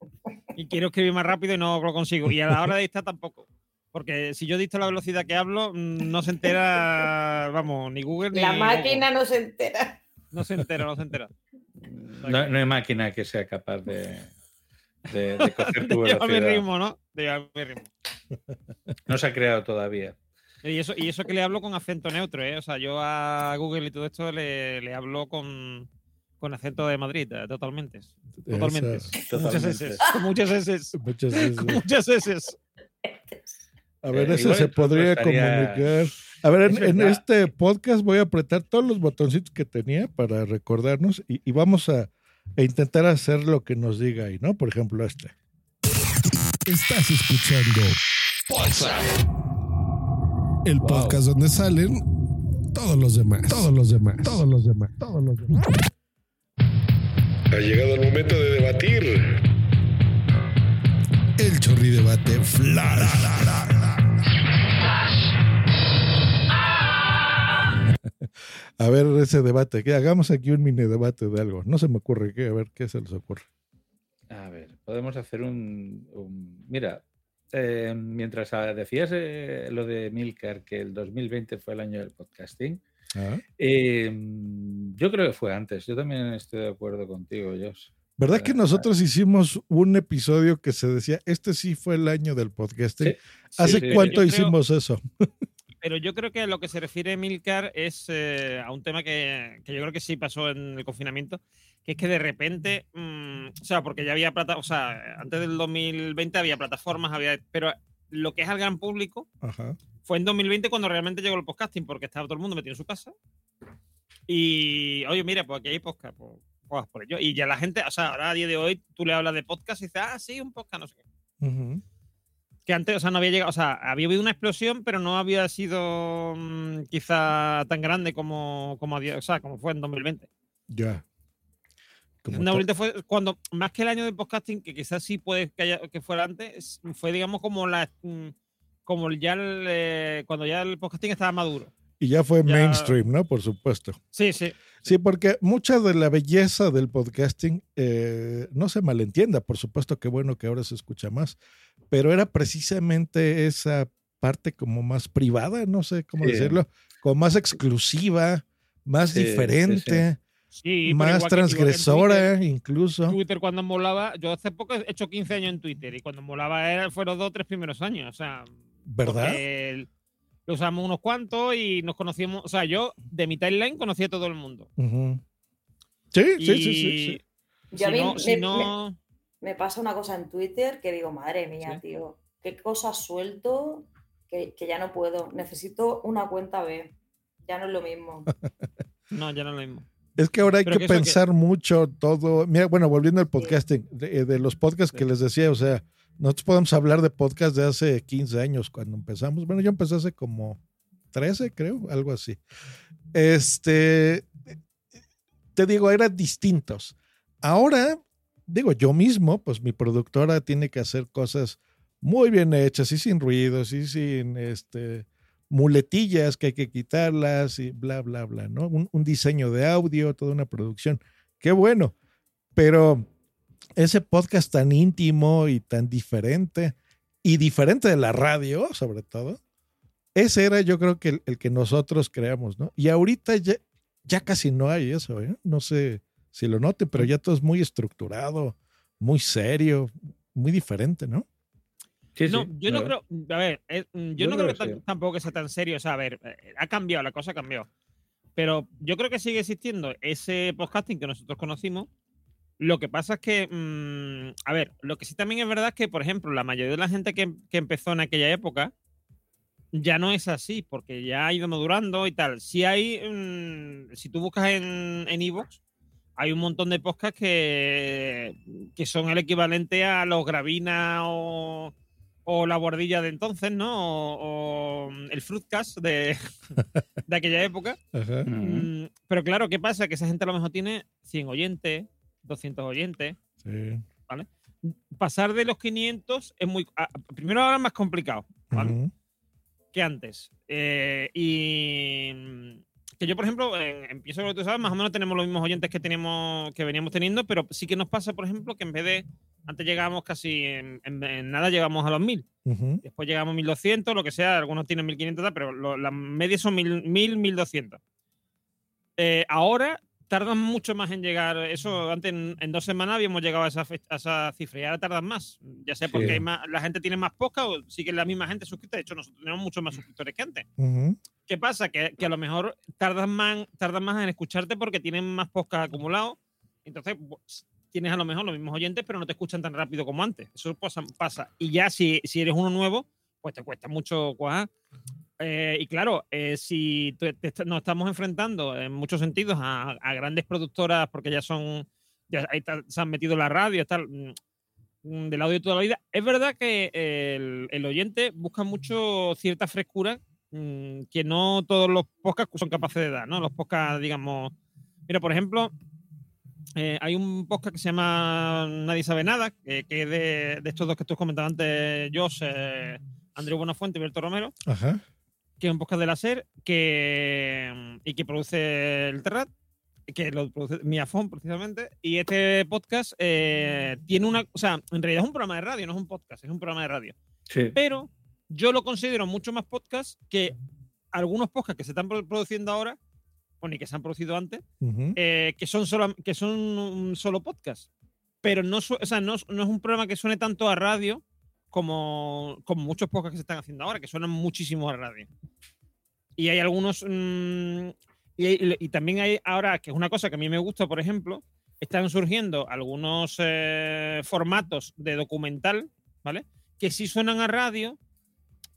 Y quiero escribir más rápido y no lo consigo. Y a la hora de dictar tampoco. Porque si yo dicto la velocidad que hablo, mm, no se entera, vamos, ni Google ni. La Google. máquina no se entera. No se entera, no se entera. No, no hay máquina que sea capaz de, de, de coger tu De llevar mi velocidad. ritmo, ¿no? De mi ritmo. No se ha creado todavía. Y eso, y eso que le hablo con acento neutro, ¿eh? O sea, yo a Google y todo esto le, le hablo con, con acento de Madrid, eh, totalmente. Totalmente. Muchas Totalmente. S. Con muchas veces. Muchas S. A ver, Eh, ese se podría estaría- comunicar. A ver, en, Es en este podcast voy a apretar todos los botoncitos que tenía para recordarnos y, y vamos a, a intentar hacer lo que nos diga ahí, ¿no? Por ejemplo, este. Estás escuchando el podcast donde salen todos los demás, todos los demás, todos los demás, todos los demás. Ha llegado el momento de debatir. El chorri debate flash. A ver, ese debate, que hagamos aquí un mini debate de algo. No se me ocurre qué, a ver qué se les ocurre. A ver, podemos hacer un. un- mira, eh, mientras ah, decías eh, lo de Milcar, que el 2020 fue el año del podcasting, Ah. eh, yo creo que fue antes. Yo también estoy de acuerdo contigo, Josh. ¿Verdad que nosotros hicimos un episodio que se decía, este sí fue el año del podcasting? Sí, ¿Hace sí, cuánto yo creo- hicimos eso? Pero yo creo que a lo que se refiere Milcar es eh, a un tema que, que yo creo que sí pasó en el confinamiento, que es que de repente, mm, o sea, porque ya había plata, o sea, antes del 2020 había plataformas, había, pero lo que es al gran público Ajá. fue en 2020 cuando realmente llegó el podcasting, porque estaba todo el mundo metido en su casa. Y, oye, mira, pues aquí hay podcast, pues, pues por ello. Y ya la gente, o sea, ahora a día de hoy tú le hablas de podcast y dices, ah, sí, un podcast, no sé qué. Ujú. Que antes, o sea, no había llegado, o sea, había habido una explosión, pero no había sido mm, quizá tan grande como, como, o sea, como fue en 2020. Ya. Ta- 2020 fue cuando, más que el año del podcasting, que quizás sí puede que, haya- que fuera antes, fue, digamos, como la mm, como ya el, eh, cuando ya el podcasting estaba maduro. Y ya fue Ya- mainstream, ¿no? Por supuesto. Sí, sí. Sí, porque mucha de la belleza del podcasting eh, no se malentienda, por supuesto que bueno que ahora se escucha más, pero era precisamente esa parte como más privada, no sé cómo Sí. decirlo, como más exclusiva, más Sí, sí, diferente, Sí, más transgresora Twitter- incluso. Twitter cuando molaba, yo hace poco he hecho 15 años en Twitter y cuando molaba era, fueron dos o tres primeros años, o sea, ¿Verdad? el- lo usamos unos cuantos y nos conocíamos, o sea, yo de mi timeline conocía a todo el mundo. Sí, sí, sí, sí, sí. Yo a Si mí no, me- si no- Me pasa una cosa en Twitter que digo, madre mía, tío, qué cosa suelto que, que ya no puedo. Necesito una cuenta B. Ya no es lo mismo. no, ya no es lo mismo. Es que ahora hay Pero que que eso que- pensar mucho todo. Mira, bueno, volviendo al podcasting, de, de los podcasts que les decía, o sea, nosotros podemos hablar de podcast de hace 15 años cuando empezamos. Bueno, yo empecé hace como 13, creo, algo así. Este, te digo, eran distintos. Ahora, digo, yo mismo, pues mi productora tiene que hacer cosas muy bien hechas y sin ruidos y sin este muletillas que hay que quitarlas y bla, bla, bla, ¿no? Un, un diseño de audio, toda una producción. Qué bueno. Pero ese podcast tan íntimo y tan diferente, y diferente de la radio, sobre todo, ese era yo creo que el, el que nosotros creamos, ¿no? Y ahorita ya, ya casi no hay eso, ¿eh? No sé si lo note, pero ya todo es muy estructurado, muy serio, muy diferente, ¿no? no, yo no creo, a ver, eh, yo, Yo no creo creo, que tan- sí. tampoco que sea tan serio, o sea, a ver, eh, ha cambiado, la cosa cambió. Pero yo creo que sigue existiendo ese podcasting que nosotros conocimos. Lo que pasa es que, mm, a ver, lo que sí también es verdad es que, por ejemplo, la mayoría de la gente que, que empezó en aquella época ya no es así, porque ya ha ido madurando y tal. Si hay, mm, si tú buscas en en Evox, hay un montón de podcasts que, que son el equivalente a los Gravina o, o la bordilla de entonces, ¿no? O, o el Fruitcast de, de aquella época. Ajá. Mm, Pero claro, ¿qué pasa? Que esa gente a lo mejor tiene 100 oyentes, 200 oyentes, Sí. ¿vale? Pasar de los 500 es muy... ah, Primero ahora es más complicado, ¿vale? Que antes. Eh, y mm, que yo, por ejemplo, empiezo lo que tú sabes, más o menos tenemos los mismos oyentes que teníamos, que veníamos teniendo, pero sí que nos pasa, por ejemplo, que en vez de antes llegábamos casi en, en- en nada llegamos a los 1000. Ujú. Después llegamos a 1200, lo que sea, algunos tienen 1500, tal, pero las medias son 1000, 1000 1200. Eh, ahora tardan mucho más en llegar. Eso antes en, en dos semanas habíamos llegado a esa, fe- a esa cifra y ahora tardan más. Ya sea porque Sí. hay más- la gente tiene más podcast o sigue la misma gente suscrita. De hecho, nosotros tenemos muchos más suscriptores que antes. Ujú. ¿Qué pasa? Que, que a lo mejor tardan más, tardan más en escucharte porque tienen más podcast acumulados. Entonces, pues, tienes a lo mejor los mismos oyentes, pero no te escuchan tan rápido como antes. Eso pasa. pasa. Y ya si, si eres uno nuevo, pues te cuesta mucho cuajar. Eh, y claro, eh, si te est- nos estamos enfrentando en muchos sentidos a, grandes productoras, porque ya son, ya se han metido la radio, tal, mm, mm, del audio toda la vida, es verdad que el, el oyente busca mucho cierta frescura mm, que no todos los podcasts son capaces de dar, ¿no? Los podcasts, digamos. Mira, por ejemplo, eh, hay un podcast que se llama Nadie sabe nada, que, es de, de estos dos que tú has comentado antes, Josh, eh, Andrés Buenafuente y Berto Romero, Ajá. Que es un podcast de la SER que, y que produce el Terrat, que lo produce Miafón precisamente. Y este podcast eh, tiene una. O sea, en realidad es un programa de radio, no es un podcast, es un programa de radio. Sí. Pero yo lo considero mucho más podcast que algunos podcasts que se están pro- produciendo ahora, o ni que se han producido antes, eh, que, son solo, que son un solo podcast. Pero no, o sea, no, no es un programa que suene tanto a radio como, como muchos podcasts que se están haciendo ahora, que suenan muchísimo a radio. Y hay algunos. mm, y, también hay ahora, que es una cosa que a mí me gusta, por ejemplo, están surgiendo algunos eh, formatos de documental, ¿vale? Que sí suenan a radio,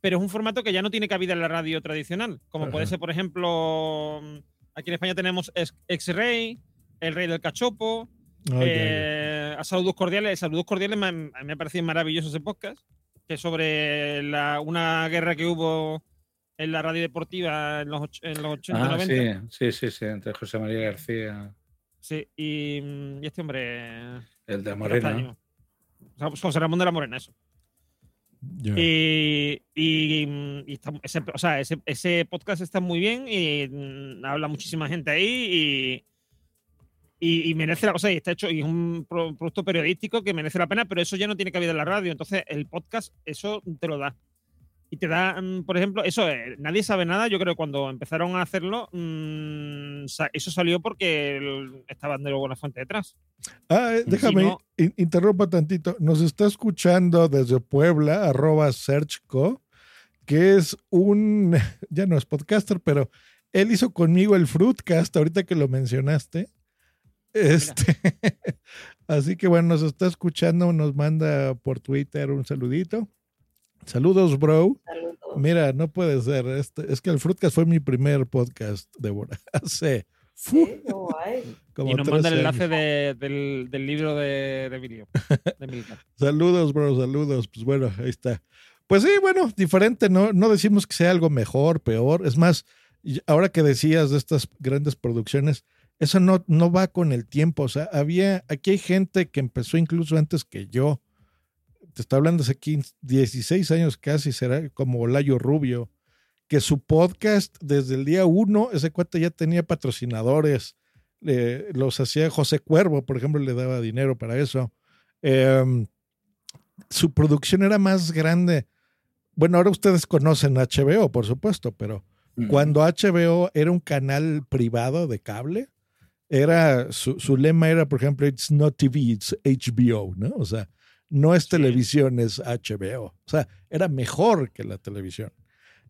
pero es un formato que ya no tiene cabida en la radio tradicional. Como puede ser, por ejemplo, mm, aquí en España tenemos Ex- X-Ray, El Rey del Cachopo, Eh, a Saludos Cordiales. Saludos Cordiales me, me parece maravilloso ese podcast, que es sobre la, una guerra que hubo en la radio deportiva en los, en los 80, Ah, 90. sí, sí, sí, sí, entre José María García, Sí, y, y este hombre. el de Morena. O sea, José Ramón de la Morena, eso. Y, y, y está- ese, o sea, ese, ese podcast está muy bien y mm, habla muchísima gente ahí y, y, merece la cosa y está hecho y es un pro- producto periodístico que merece la pena, pero eso ya no tiene cabida en la radio. Entonces, el podcast, eso te lo da. Y te da, mm, por ejemplo, eso, eh, nadie sabe nada. Yo creo que cuando empezaron a hacerlo, mm, sa- eso salió porque el- estaba Andrés Buenafuente detrás. Ah, eh, déjame, si no- in- interrumpa tantito. Nos está escuchando desde Puebla, arroba SearchCo, que es un, ya no es podcaster, pero él hizo conmigo el Fruitcast, ahorita que lo mencionaste. Este, así que bueno, nos está escuchando, nos manda por Twitter un saludito. Saludos, bro. Saludos. Mira, no puede ser. Este, es que el Fruitcast fue mi primer podcast, Débora. Hace Sí, guay. como y nos manda el 13 enlace de- del, del libro de, de Emilio. de. Saludos, bro, saludos. Pues bueno, ahí está. Pues sí, bueno, diferente, ¿no? No decimos que sea algo mejor, peor. Es más, ahora que decías de estas grandes producciones, eso no, no va con el tiempo. O sea, había, aquí hay gente que empezó incluso antes que yo. Te estoy hablando hace 15, 16 años casi, será como Layo Rubio, que su podcast desde el día uno, ese cuate ya tenía patrocinadores, los hacía José Cuervo, por ejemplo, le daba dinero para eso. eh, su producción era más grande. Bueno, ahora ustedes conocen HBO, por supuesto, pero cuando HBO era un canal privado de cable, era su, su lema era, por ejemplo, it's not TV, it's HBO, ¿no? O sea, no es televisión, es HBO. O sea, era mejor que la televisión.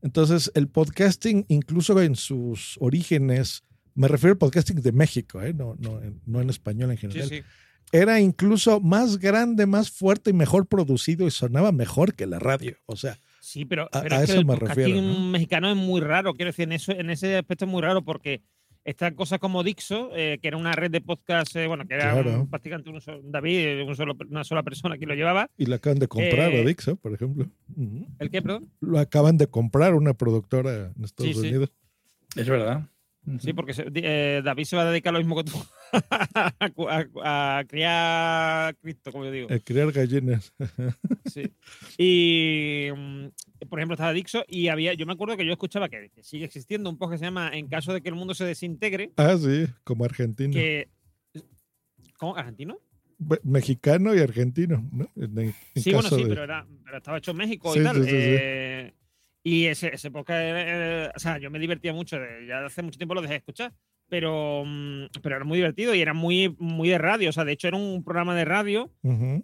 Entonces, el podcasting, incluso en sus orígenes, me refiero al podcasting de México, ¿eh? no, no, no en español en general, sí. era incluso más grande, más fuerte y mejor producido y sonaba mejor que la radio. O sea, Sí, pero, A- pero a es que eso el me refiero, ¿no? mexicano es muy raro. Quiero decir, en, eso, en ese aspecto es muy raro porque están cosas como Dixo, eh, que era una red de podcast, eh, bueno, que era Claro. un- prácticamente un solo- David, un solo- una sola persona que lo llevaba. y lo acaban de comprar Eh, a Dixo, por ejemplo. ¿El qué, perdón? Lo acaban de comprar una productora en Estados Sí, sí. Unidos. Es verdad. Sí, porque eh, David se va a dedicar lo mismo que tú, a, cu- a- a criar Cristo, como yo digo. A criar gallinas. Sí. Y, mm, por ejemplo, estaba Dixo y había, yo me acuerdo que yo escuchaba que, que sigue existiendo un podcast que se llama En caso de que el mundo se desintegre, ah, sí, como argentino. que... ¿Cómo? ¿Argentino? Mexicano y argentino, ¿no? En- en Sí, bueno, sí, de- pero, era, pero estaba hecho en México Sí, y tal. sí, sí, sí. eh, y ese, ese podcast, eh, o sea, yo me divertía mucho, de- ya hace mucho tiempo lo dejé de escuchar, pero, mm, pero era muy divertido y era muy, muy de radio, o sea, de hecho era un programa de radio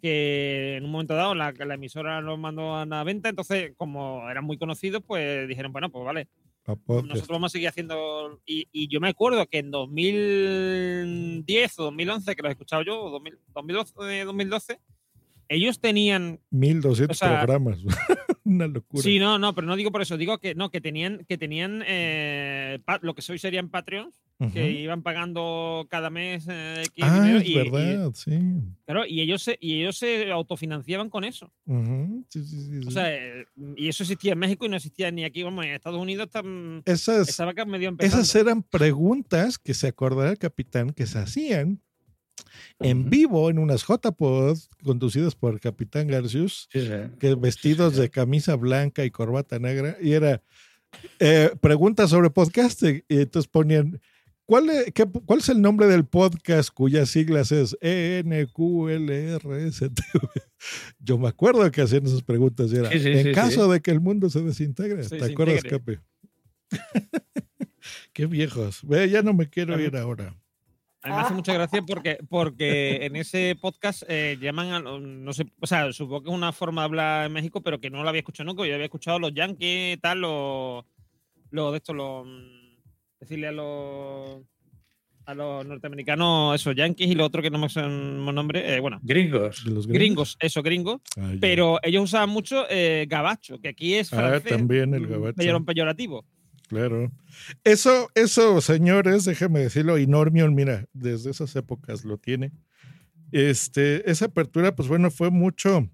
que en un momento dado la, la emisora lo mandó a la venta, entonces como eran muy conocidos, pues dijeron, bueno, pues vale, podcast. nosotros vamos a seguir haciendo. Y, y yo me acuerdo que en 2010 o 2011, que los he escuchado yo, o 2000 2012, 2012, ellos tenían 1200 o sea, programas. Una locura. Sí, no, no, pero no digo por eso, digo que no, que tenían, que tenían eh, lo que hoy serían Patreons, que Ujú. iban pagando cada mes eh, Ah, dinero es y, y- verdad, sí. claro, y ellos se, y ellos se autofinanciaban con eso. Ujú, sí, sí, sí, O sea, y eso existía en México y no existía ni aquí, vamos, en Estados Unidos están, Esas- medio empezando. Esas eran preguntas que se acordará el capitán que se hacían en vivo en unas JPod conducidas por el capitán Garcius, que vestidos de camisa blanca y corbata negra, y era eh, preguntas sobre podcasting. Y entonces ponían, ¿cuál es, qué- ¿cuál es el nombre del podcast cuyas siglas es E ENQLRSTV? Yo me acuerdo que hacían esas preguntas y era, en caso de que el mundo se desintegre. ¿Te acuerdas. Capi? Qué viejos. Ya no me quiero ir ahora. A mí me hace mucha gracia porque, porque en ese podcast eh, llaman a, no sé, o sea, supongo que es una forma de hablar en México, pero que no lo había escuchado nunca. Yo había escuchado los yankees, tal, los, los de estos, los, mm, decirle a los, a los norteamericanos, esos yankees y lo otro que no me el nombre, eh, bueno. Gringos. ¿De los Gringos, eso, gringos. Ah, pero ellos usaban mucho eh, gabacho, que aquí es Ah, francés. también el mm, gabacho. peyor- peyorativo. Claro. Eso, eso, señores, déjeme decirlo, y Normion, mira, desde esas épocas lo tiene. Este, esa apertura, pues bueno, fue mucho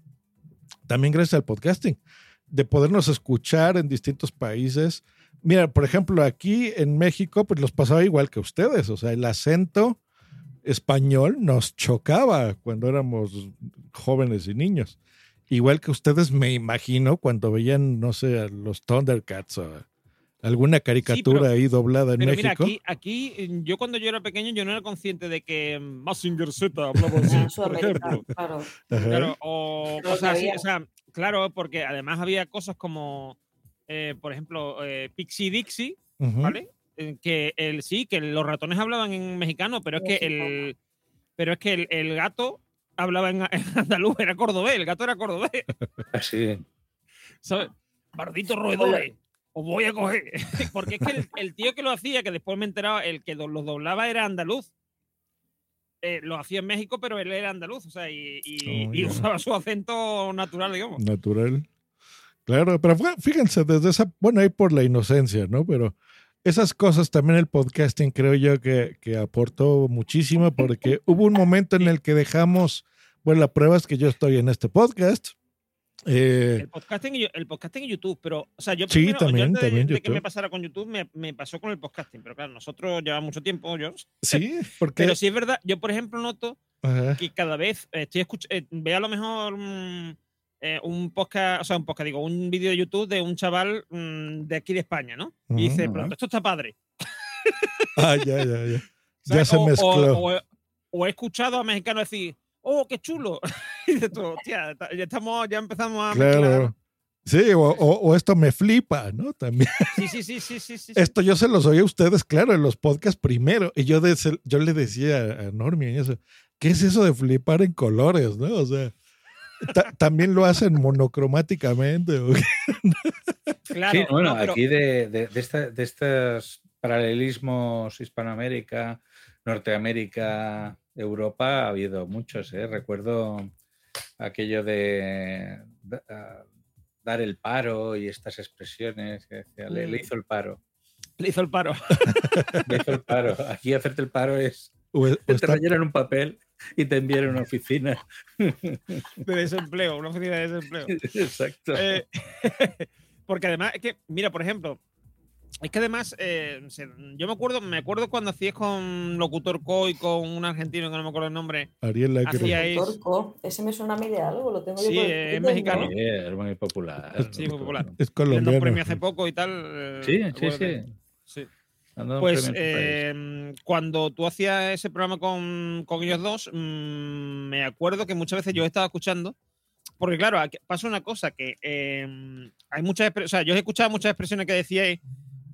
también gracias al podcasting, de podernos escuchar en distintos países. Mira, por ejemplo, aquí en México, pues los pasaba igual que ustedes, o sea, el acento español nos chocaba cuando éramos jóvenes y niños. Igual que ustedes, me imagino, cuando veían, no sé, los Thundercats o alguna caricatura pero- ahí doblada en Pero México. mira, aquí, aquí eh, yo cuando yo era pequeño yo no era consciente de que Massinger Z hablaba así, por ejemplo. claro. O Lo cosas así, sabía. o sea, claro, porque además había cosas como, eh, por ejemplo, eh, Pixie Dixie. ¿vale? Eh, Que el, sí, que los ratones hablaban en mexicano, pero es que el, pero es que el, el gato hablaba en, en andaluz, era cordobés, el gato era cordobés, Así. ¿sabes? Bardito roedores, os voy a coger. Porque es que el, el tío que lo hacía, que después me he enterado, el que do- los doblaba era andaluz. Eh, lo hacía en México, pero él era andaluz, o sea, y, y- Oh, y usaba su acento natural, digamos. Natural. Claro, pero fíjense, desde esa, bueno, ahí por la inocencia, ¿no? Pero esas cosas también el podcasting creo yo que, que aportó muchísimo porque hubo un momento en el que dejamos, bueno, la prueba es que yo estoy en este podcast. Eh, El podcasting, y- el podcasting en YouTube, pero, o sea, yo primero, también, antes de- también de, que me pasara con YouTube, me, me pasó con el podcasting, pero claro, nosotros llevamos mucho tiempo, yo. sí, porque... Pero sí es verdad, yo por ejemplo noto Ajá. que cada vez eh, estoy escuchando, veo a lo mejor mm, eh, un podcast, o sea, un podcast, digo, un vídeo de YouTube de un chaval mm, de aquí de España, ¿no? Y dice, pero esto está padre. Ah, ya, ya, ya. Ya se O- o- mezcló. O, o he escuchado a mexicanos decir, oh, qué chulo. Y tú, hostia, ya estamos, ya empezamos a mezclar. Claro. Sí, o, o- o esto me flipa, ¿no? También. Sí, sí, sí, sí, sí, sí. Esto yo se los oí a ustedes, claro, en los podcasts primero. Y yo, de- yo le decía a Normie y eso, ¿qué es eso de flipar en colores, no? O sea, ta- también lo hacen monocromáticamente. Claro, sí, bueno, no, pero- aquí de, de, de esta- de estos paralelismos Hispanoamérica, Norteamérica, Europa, ha habido muchos. ¿eh? Recuerdo aquello de da- ah, dar el paro y estas expresiones que decía, le, le Mm. hizo el paro. Le hizo el paro. Le hizo el paro. Aquí hacerte el paro es O- o te está- rellenan un papel y te envían a una oficina. de desempleo, una oficina de desempleo. Exacto. Eh, porque además, es que, mira, por ejemplo, es que además, eh, yo me acuerdo, me acuerdo cuando hacías con Locutor Co y con un argentino que no me acuerdo el nombre. Ariel Lacre. Hacíais. Torco, ese me suena a mí de algo, lo tengo yo Sí, por el es mexicano. ¿no? Sí, es muy popular. Sí, muy popular. Es colombiano. premio hace poco y tal. eh, Sí, sí, sí. Sí. Pues eh, cuando tú hacías ese programa con, con ellos dos, mm, me acuerdo que muchas veces yo estaba escuchando, porque claro, pasa una cosa, que eh, hay muchas expresiones, o sea, yo he escuchado muchas expresiones que decíais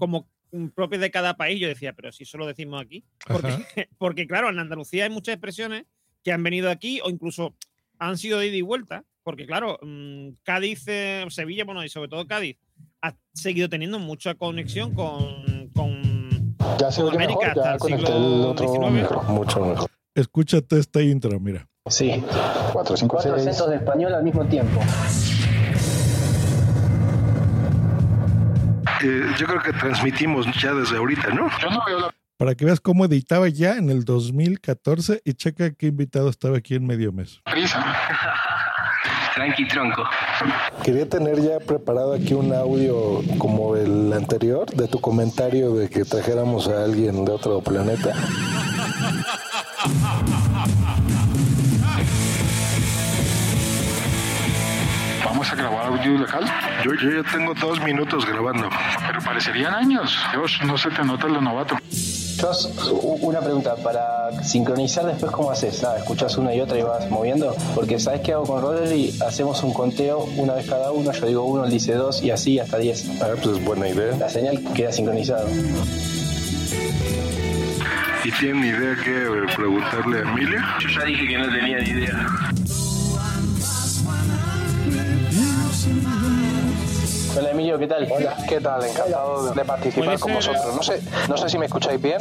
como propias de cada país, yo decía, pero si eso lo decimos aquí, porque, porque claro, en Andalucía hay muchas expresiones que han venido aquí o incluso han sido de ida y vuelta, porque claro, mm, Cádiz, eh, Sevilla, bueno, y sobre todo Cádiz, ha seguido teniendo mucha conexión con, con Ya se oye América mejor, hasta ya el conecté siglo el otro XIX. micro, mucho mejor. Escúchate este intro, mira. Sí, 4, 5, Cuatro 6. acentos de español al mismo tiempo. Eh, yo creo que transmitimos ya desde ahorita, ¿no? Yo no veo la Para que veas cómo editaba ya en el 2014 y checa qué invitado estaba aquí en medio mes. prisa. Tranqui tronco. Quería tener ya preparado aquí un audio como el anterior de tu comentario de que trajéramos a alguien de otro planeta. ¿Vamos a grabar audio local? Yo, yo ya tengo dos minutos grabando. Pero parecerían años. Dios, no se te nota lo novato. Jos, u- una pregunta, para sincronizar después cómo haces, nada, escuchas una y otra y vas moviendo, porque sabes qué hago con Rodri, hacemos un conteo una vez cada uno, yo digo uno, él dice dos y así hasta diez. Ah, pues es buena idea. La señal queda sincronizada. ¿Y tienen idea qué eh, preguntarle a Emilia? Yo ya dije que no tenía ni idea. Hola Emilio, ¿qué tal? Hola, ¿qué tal? Encantado de participar con vosotros. No sé, no sé si me escucháis bien.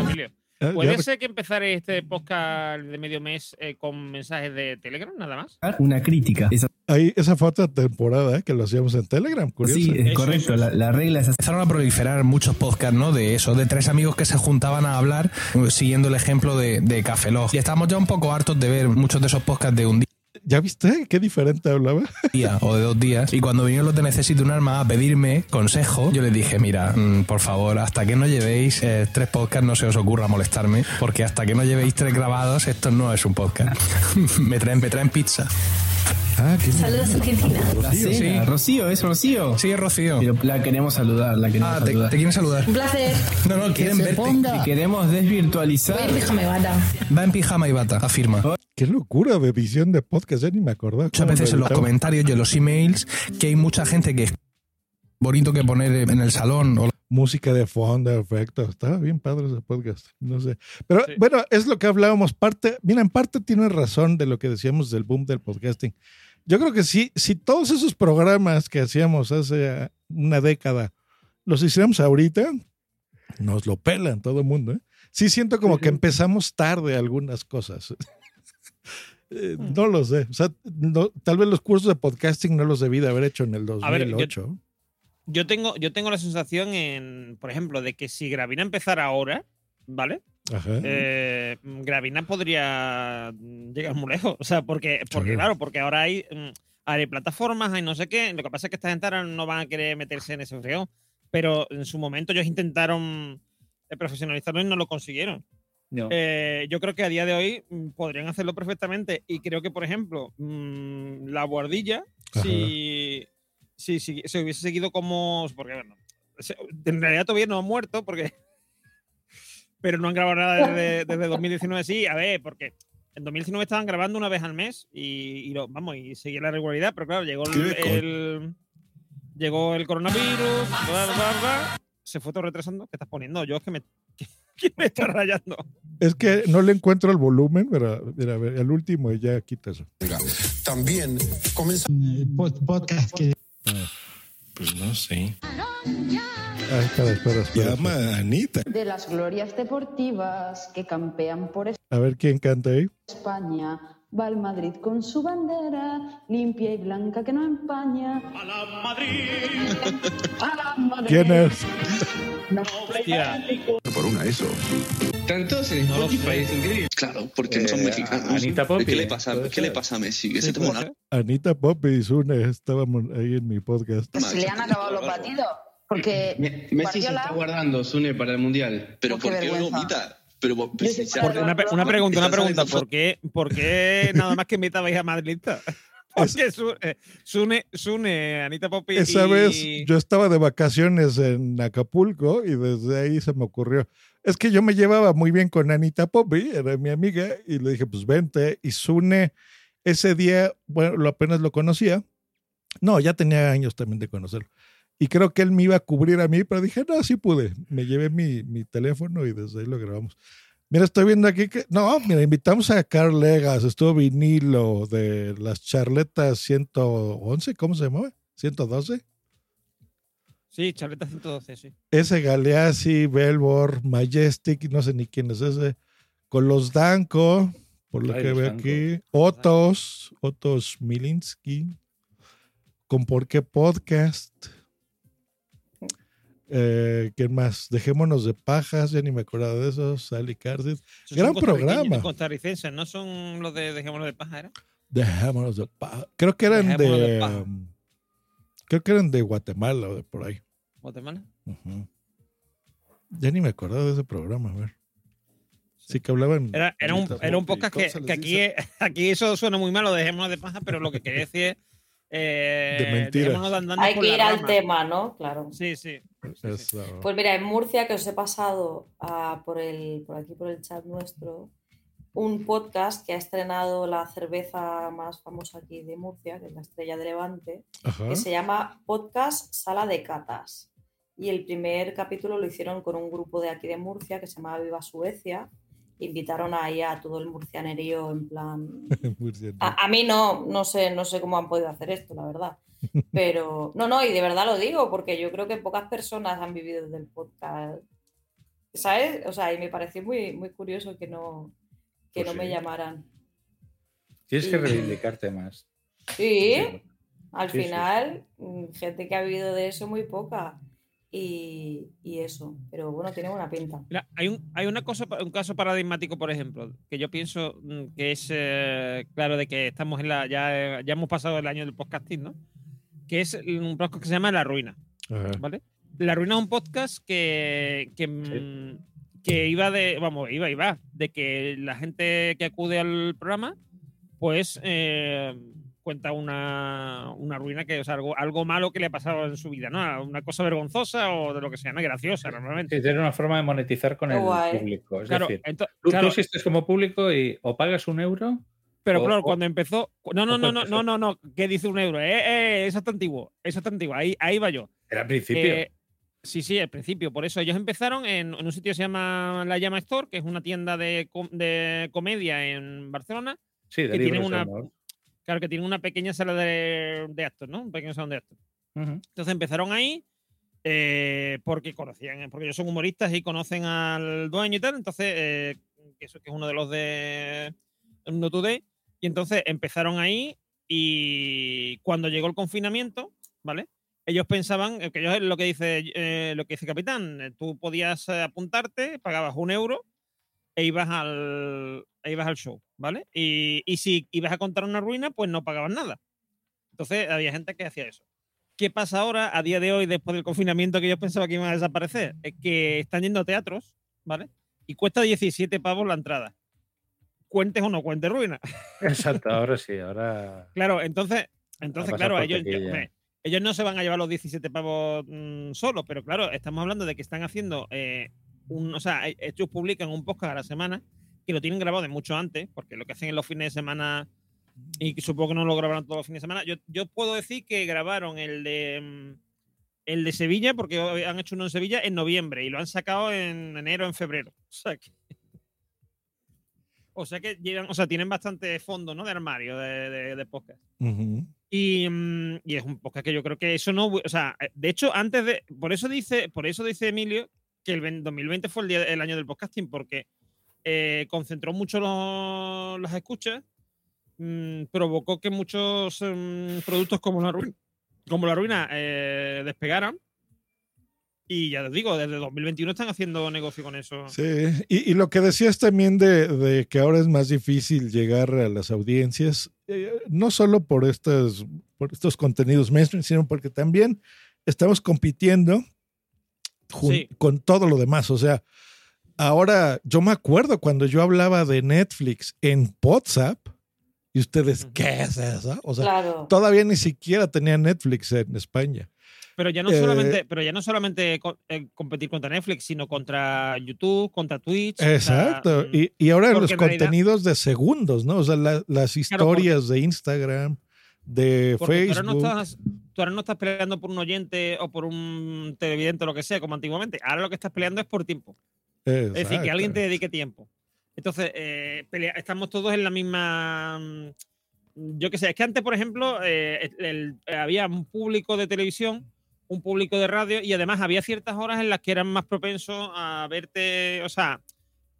Emilio. Ah, ¿Puede ser que empezar este podcast de medio mes eh, con mensajes de Telegram nada más? Una crítica. Esa- Ahí, esa fue otra temporada ¿eh? que lo hacíamos en Telegram, curioso. sí, es correcto. eso, La, eso. la regla es. Empezaron a proliferar muchos podcasts, ¿no? De eso, de tres amigos que se juntaban a hablar, eh, siguiendo el ejemplo de, de Café Lock. Y estamos ya un poco hartos de ver muchos de esos podcasts de un ¿Ya viste qué diferente hablaba? día o de dos días. Y cuando vinieron los de Necesito un arma a pedirme consejo, yo les dije, mira, mm, por favor, hasta que no llevéis eh, tres podcasts no se os ocurra molestarme, porque hasta que no llevéis tres grabados, esto no es un podcast. me, traen, me traen pizza. Ah, qué Saludos Argentina. La cena. Rocío, es Rocío. Sí, es Rocío. Pero la queremos saludar, la queremos Ah, te, saludar. te quieren saludar. Un placer. No, no, quieren verte. Si queremos desvirtualizar. Voy, déjame bata. Va en pijama y bata, afirma. Qué locura de edición de podcast, ya ni me acordaba. Muchas veces en los comentarios y en los emails que hay mucha gente que es bonito que poner en el salón o Música de fondo, efectos. Estaba bien padre ese podcast. No sé. Pero Sí. bueno, es lo que hablábamos. Parte, mira, en parte tiene razón de lo que decíamos del boom del podcasting. Yo creo que sí, si todos esos programas que hacíamos hace una década los hiciéramos ahorita, nos lo pelan todo el mundo. ¿eh? Sí siento como que empezamos tarde algunas cosas. Eh, no lo sé. O sea, no- tal vez los cursos de podcasting no los debí de haber hecho en el A ver, yo- 2008. Yo tengo, yo tengo la sensación, en, por ejemplo, de que si Gravina empezara ahora, ¿vale? Eh, Gravina podría llegar muy lejos. O sea, porque, porque Sí. claro, porque ahora hay, mm, hay plataformas, hay no sé qué. Lo que pasa es que esta gente ahora no van a querer meterse en ese fregón. Pero en su momento ellos intentaron eh, profesionalizarlo y no lo consiguieron. No. Eh, yo creo que a día de hoy mm, podrían hacerlo perfectamente. Y creo que, por ejemplo, mm, la guardilla, si, si, si se hubiese seguido como. Porque, bueno, se- en realidad todavía no han muerto, porque. Pero no han grabado nada desde, desde 2019. Sí, a ver, porque En 2019 estaban grabando una vez al mes y, y lo- vamos, y seguía la regularidad, pero claro, llegó el, ¿Qué co- el- llegó el coronavirus, bla, bla, bla, se fue todo retrasando. ¿Qué estás poniendo? Yo es que me, que me está rayando. Es que no le encuentro el volumen, pero mira, a ver, el último y ya quita eso. También comienza. podcast que Pues no sé. Ah, espera, espera, espera. Llama a Anita. de las glorias deportivas que campean por A ver quién canta ahí. España. Va al Madrid con su bandera, limpia y blanca que no empaña. ¡A la Madrid! ¡A la Madrid! ¿Quién es? Por una eso. Tantos en Spotify, es increíble. Claro, porque no Eh, son mexicanos. Anita Poppy, ¿Qué le pasa, ¿qué le pasa a Messi? Que se toma una Anita Pop y Zune, estábamos ahí en mi podcast. Se le han acabado los batidos. Porque Me- Messi se Guardiola- está guardando, Sune, para el Mundial. Pero ¿por qué lo vomita? Pero, pero si ya- Porque una, pre- una pregunta, una pregunta. ¿Por qué, ¿Por qué nada más que metabais a madridista? Porque Su- eh, Sune, Sune, Anita Poppy Esa y- vez yo estaba de vacaciones en Acapulco y desde ahí se me ocurrió. Es que yo me llevaba muy bien con Anita Poppy, era mi amiga, y le dije, pues vente. Y Zune, ese día, bueno, lo apenas lo conocía. No, ya tenía años también de conocerlo. Y creo que él me iba a cubrir a mí, pero dije, no, sí pude. Me llevé mi, mi teléfono y desde ahí lo grabamos. Mira, estoy viendo aquí que. No, mira, invitamos a Carl Legas, estuvo vinilo de las charletas 111, ¿cómo se llamaba? 112. Sí, Charleta 112, sí. Ese Galeazzi, Belbor, Majestic, no sé ni quién es ese. Con los Danco, por lo Ay, que veo Danco. aquí. Otos, Otos Milinski. Con Por qué Podcast. Eh, ¿Quién más? Dejémonos de pajas, ya ni me acordaba de eso. Sally Cardid. Esos Gran programa. Costarricenses, ¿no son los de Dejémonos de paja, era? Dejémonos de paja. Creo que eran Dejémonos de um, creo que eran de Guatemala o de por ahí. Guatemala. Ya ni me acordaba de ese programa, a ver. Sí que hablaban. Era, era, un, era un podcast ¿Cómo que, aquí, aquí eso suena muy malo, dejémonos de paja, pero lo que quería decir es. Eh, De mentiras. de andando Hay que ir al tema, ¿no? Claro. Sí, sí. Eso. Pues mira, en Murcia, que os he pasado por, el, por aquí por el chat nuestro, un podcast que ha estrenado la cerveza más famosa aquí de Murcia, que es la Estrella de Levante, Ajá. que se llama Podcast Sala de Catas. Y el primer capítulo lo hicieron con un grupo de aquí de Murcia que se llama Viva Suecia. Invitaron ahí a todo el murcianerío en plan a, a mí no, no sé, no sé cómo han podido hacer esto, la verdad. Pero, no, no, y de verdad lo digo, porque yo creo que pocas personas han vivido del podcast. ¿Sabes? O sea, y me pareció muy, muy curioso que no, que Pues no me llamaran. Tienes que reivindicarte más. Sí, al Sí, final, mm, gente que ha vivido de eso, muy poca. Y, y eso, pero bueno, tiene buena pinta. Mira, hay un, hay una cosa, un caso paradigmático, por ejemplo, que yo pienso mm, que es eh, claro de que estamos en la, ya, ya hemos pasado el año del podcasting, ¿no? Que es un podcast que se llama La Ruina, Ajá. ¿vale? La Ruina es un podcast que, que, mm, que iba de, vamos, iba, iba, de que la gente que acude al programa, pues eh, cuenta una, una ruina que es algo, algo malo que le ha pasado en su vida, ¿no? Una cosa vergonzosa o de lo que sea, ¿no? Graciosa, normalmente. Sí, tiene una forma de monetizar con Qué el guay. público. Es Claro, decir, tú, tú claro. existes como público y o pagas un euro. Pero o- claro, o- cuando empezó. No, no, no, no, no, no, no. ¿Qué dice un euro? Eh, eh, eso está antiguo. Eso está antiguo. Ahí, ahí va yo. Era al principio. Eh, sí, sí, al principio. Por eso ellos empezaron en, en un sitio que se llama La Llama Store, que es una tienda de, com- de comedia en Barcelona. sí, de que de una, claro, que tienen una pequeña sala de, de actos, ¿no? Un pequeño salón de actos. Ujú. Entonces empezaron ahí eh, porque conocían, porque ellos son humoristas y conocen al dueño y tal. Entonces, eh, que eso que es uno de los de No Today. Y entonces empezaron ahí y cuando llegó el confinamiento, ¿vale? Ellos pensaban, eh, que ellos lo que dice, eh, lo que dice Capitán, eh, tú podías apuntarte, pagabas un euro e ibas al, e ibas al show, ¿vale? Y, y si ibas a contar una ruina, pues no pagabas nada. Entonces había gente que hacía eso. ¿Qué pasa ahora, a día de hoy, después del confinamiento que yo pensaba que iban a desaparecer? Es que están yendo a teatros, ¿vale? Y cuesta 17 pavos la entrada. Cuentes o no cuentes ruina. Exacto, ahora sí, ahora. Claro, entonces, entonces claro, ellos, ellos no se van a llevar los 17 pavos mm, solos, pero claro, estamos hablando de que están haciendo eh, un, o sea, ellos publican un podcast a la semana que lo tienen grabado de mucho antes, porque lo que hacen en los fines de semana, y supongo que no lo grabaron todos los fines de semana, yo, yo puedo decir que grabaron el de mm, el de Sevilla, porque han hecho uno en Sevilla en noviembre y lo han sacado en enero, en febrero. O sea que, o sea que llegan, o sea, tienen bastante fondo, ¿no? De armario de, de, de podcast. Y, mm, y es un podcast que yo creo que eso no, o sea, eh, de hecho, antes de, por eso dice, por eso dice Emilio que el ven- 2020 fue el, día- el año del podcasting, porque eh, concentró mucho los- las escuchas, mm, provocó que muchos mm, productos como la ruina, como la ruina eh, despegaran. Y ya les digo, desde 2021 están haciendo negocio con eso. Sí, y, y lo que decías también de, de que ahora es más difícil llegar a las audiencias, eh, no solo por estos, por estos contenidos mainstream, sino porque también estamos compitiendo jun- Sí. con todo lo demás. O sea, ahora yo me acuerdo cuando yo hablaba de Netflix en WhatsApp y ustedes, ¿qué es eso? O sea, Claro. todavía ni siquiera tenía Netflix en España. Pero ya no Eh, solamente, pero ya no solamente co- eh, competir contra Netflix, sino contra YouTube, contra Twitch. Exacto. mm, y, y ahora porque los en realidad- contenidos de segundos, ¿no? O sea, la- las historias de Instagram, de porque tú ahora, Facebook. no estás, tú ahora no estás peleando por un oyente o por un televidente o lo que sea, como antiguamente. Ahora lo que estás peleando es por tiempo. Es decir, que Exacto. alguien te dedique tiempo. Entonces, eh, pelea- estamos todos en la misma. mm, Yo qué sé, es que antes, por ejemplo, eh, el- el- había un público de televisión, un público de radio y además había ciertas horas en las que eran más propensos a verte, o sea,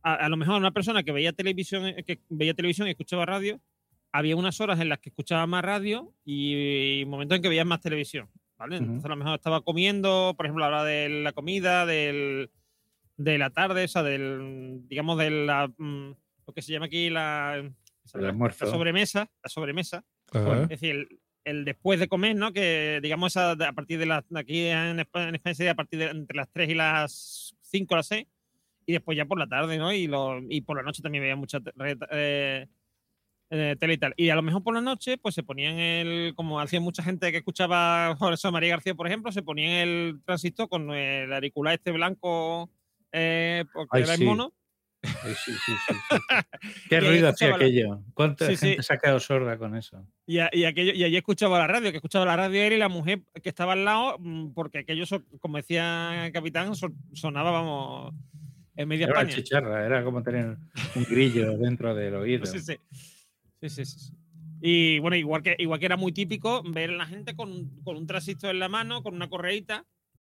a, a lo mejor una persona que veía televisión, eh, que veía televisión y escuchaba radio, había unas horas en las que escuchaba más radio y, y momentos en que veía más televisión, ¿vale? Entonces a lo mejor estaba comiendo, por ejemplo, a la hora de la comida, del, de la tarde, o sea, del, digamos, de la, mm, lo que se llama aquí la, la sobremesa, la sobremesa, Ajá. es decir, el, después de comer, ¿no? Que digamos a partir de las, aquí en España, en España sería a partir de entre las 3 y las 5 o las 6, y después ya por la tarde, ¿no? Y, lo, y por la noche también veía mucha eh, eh, tele y tal. Y a lo mejor por la noche, pues se ponían el, como hacía mucha gente que escuchaba por eso a María García, por ejemplo, se ponían el transistor con el auricular este blanco, eh, porque Ay, era el sí. mono. Sí, sí, sí. Qué ruido hacía aquello. ¿Cuánta gente se ha quedado sorda con eso? Y, a- y aquello, y allí escuchaba la radio, que escuchaba la radio él y la mujer que estaba al lado, mm, porque aquello, como decía el capitán, so- sonaba, vamos, en media Era una España. chicharra, era como tener un grillo dentro del oído. Sí, sí. Sí, sí. Y bueno, igual que, igual que era muy típico ver a la gente con, con un transistor en la mano, con una correíta.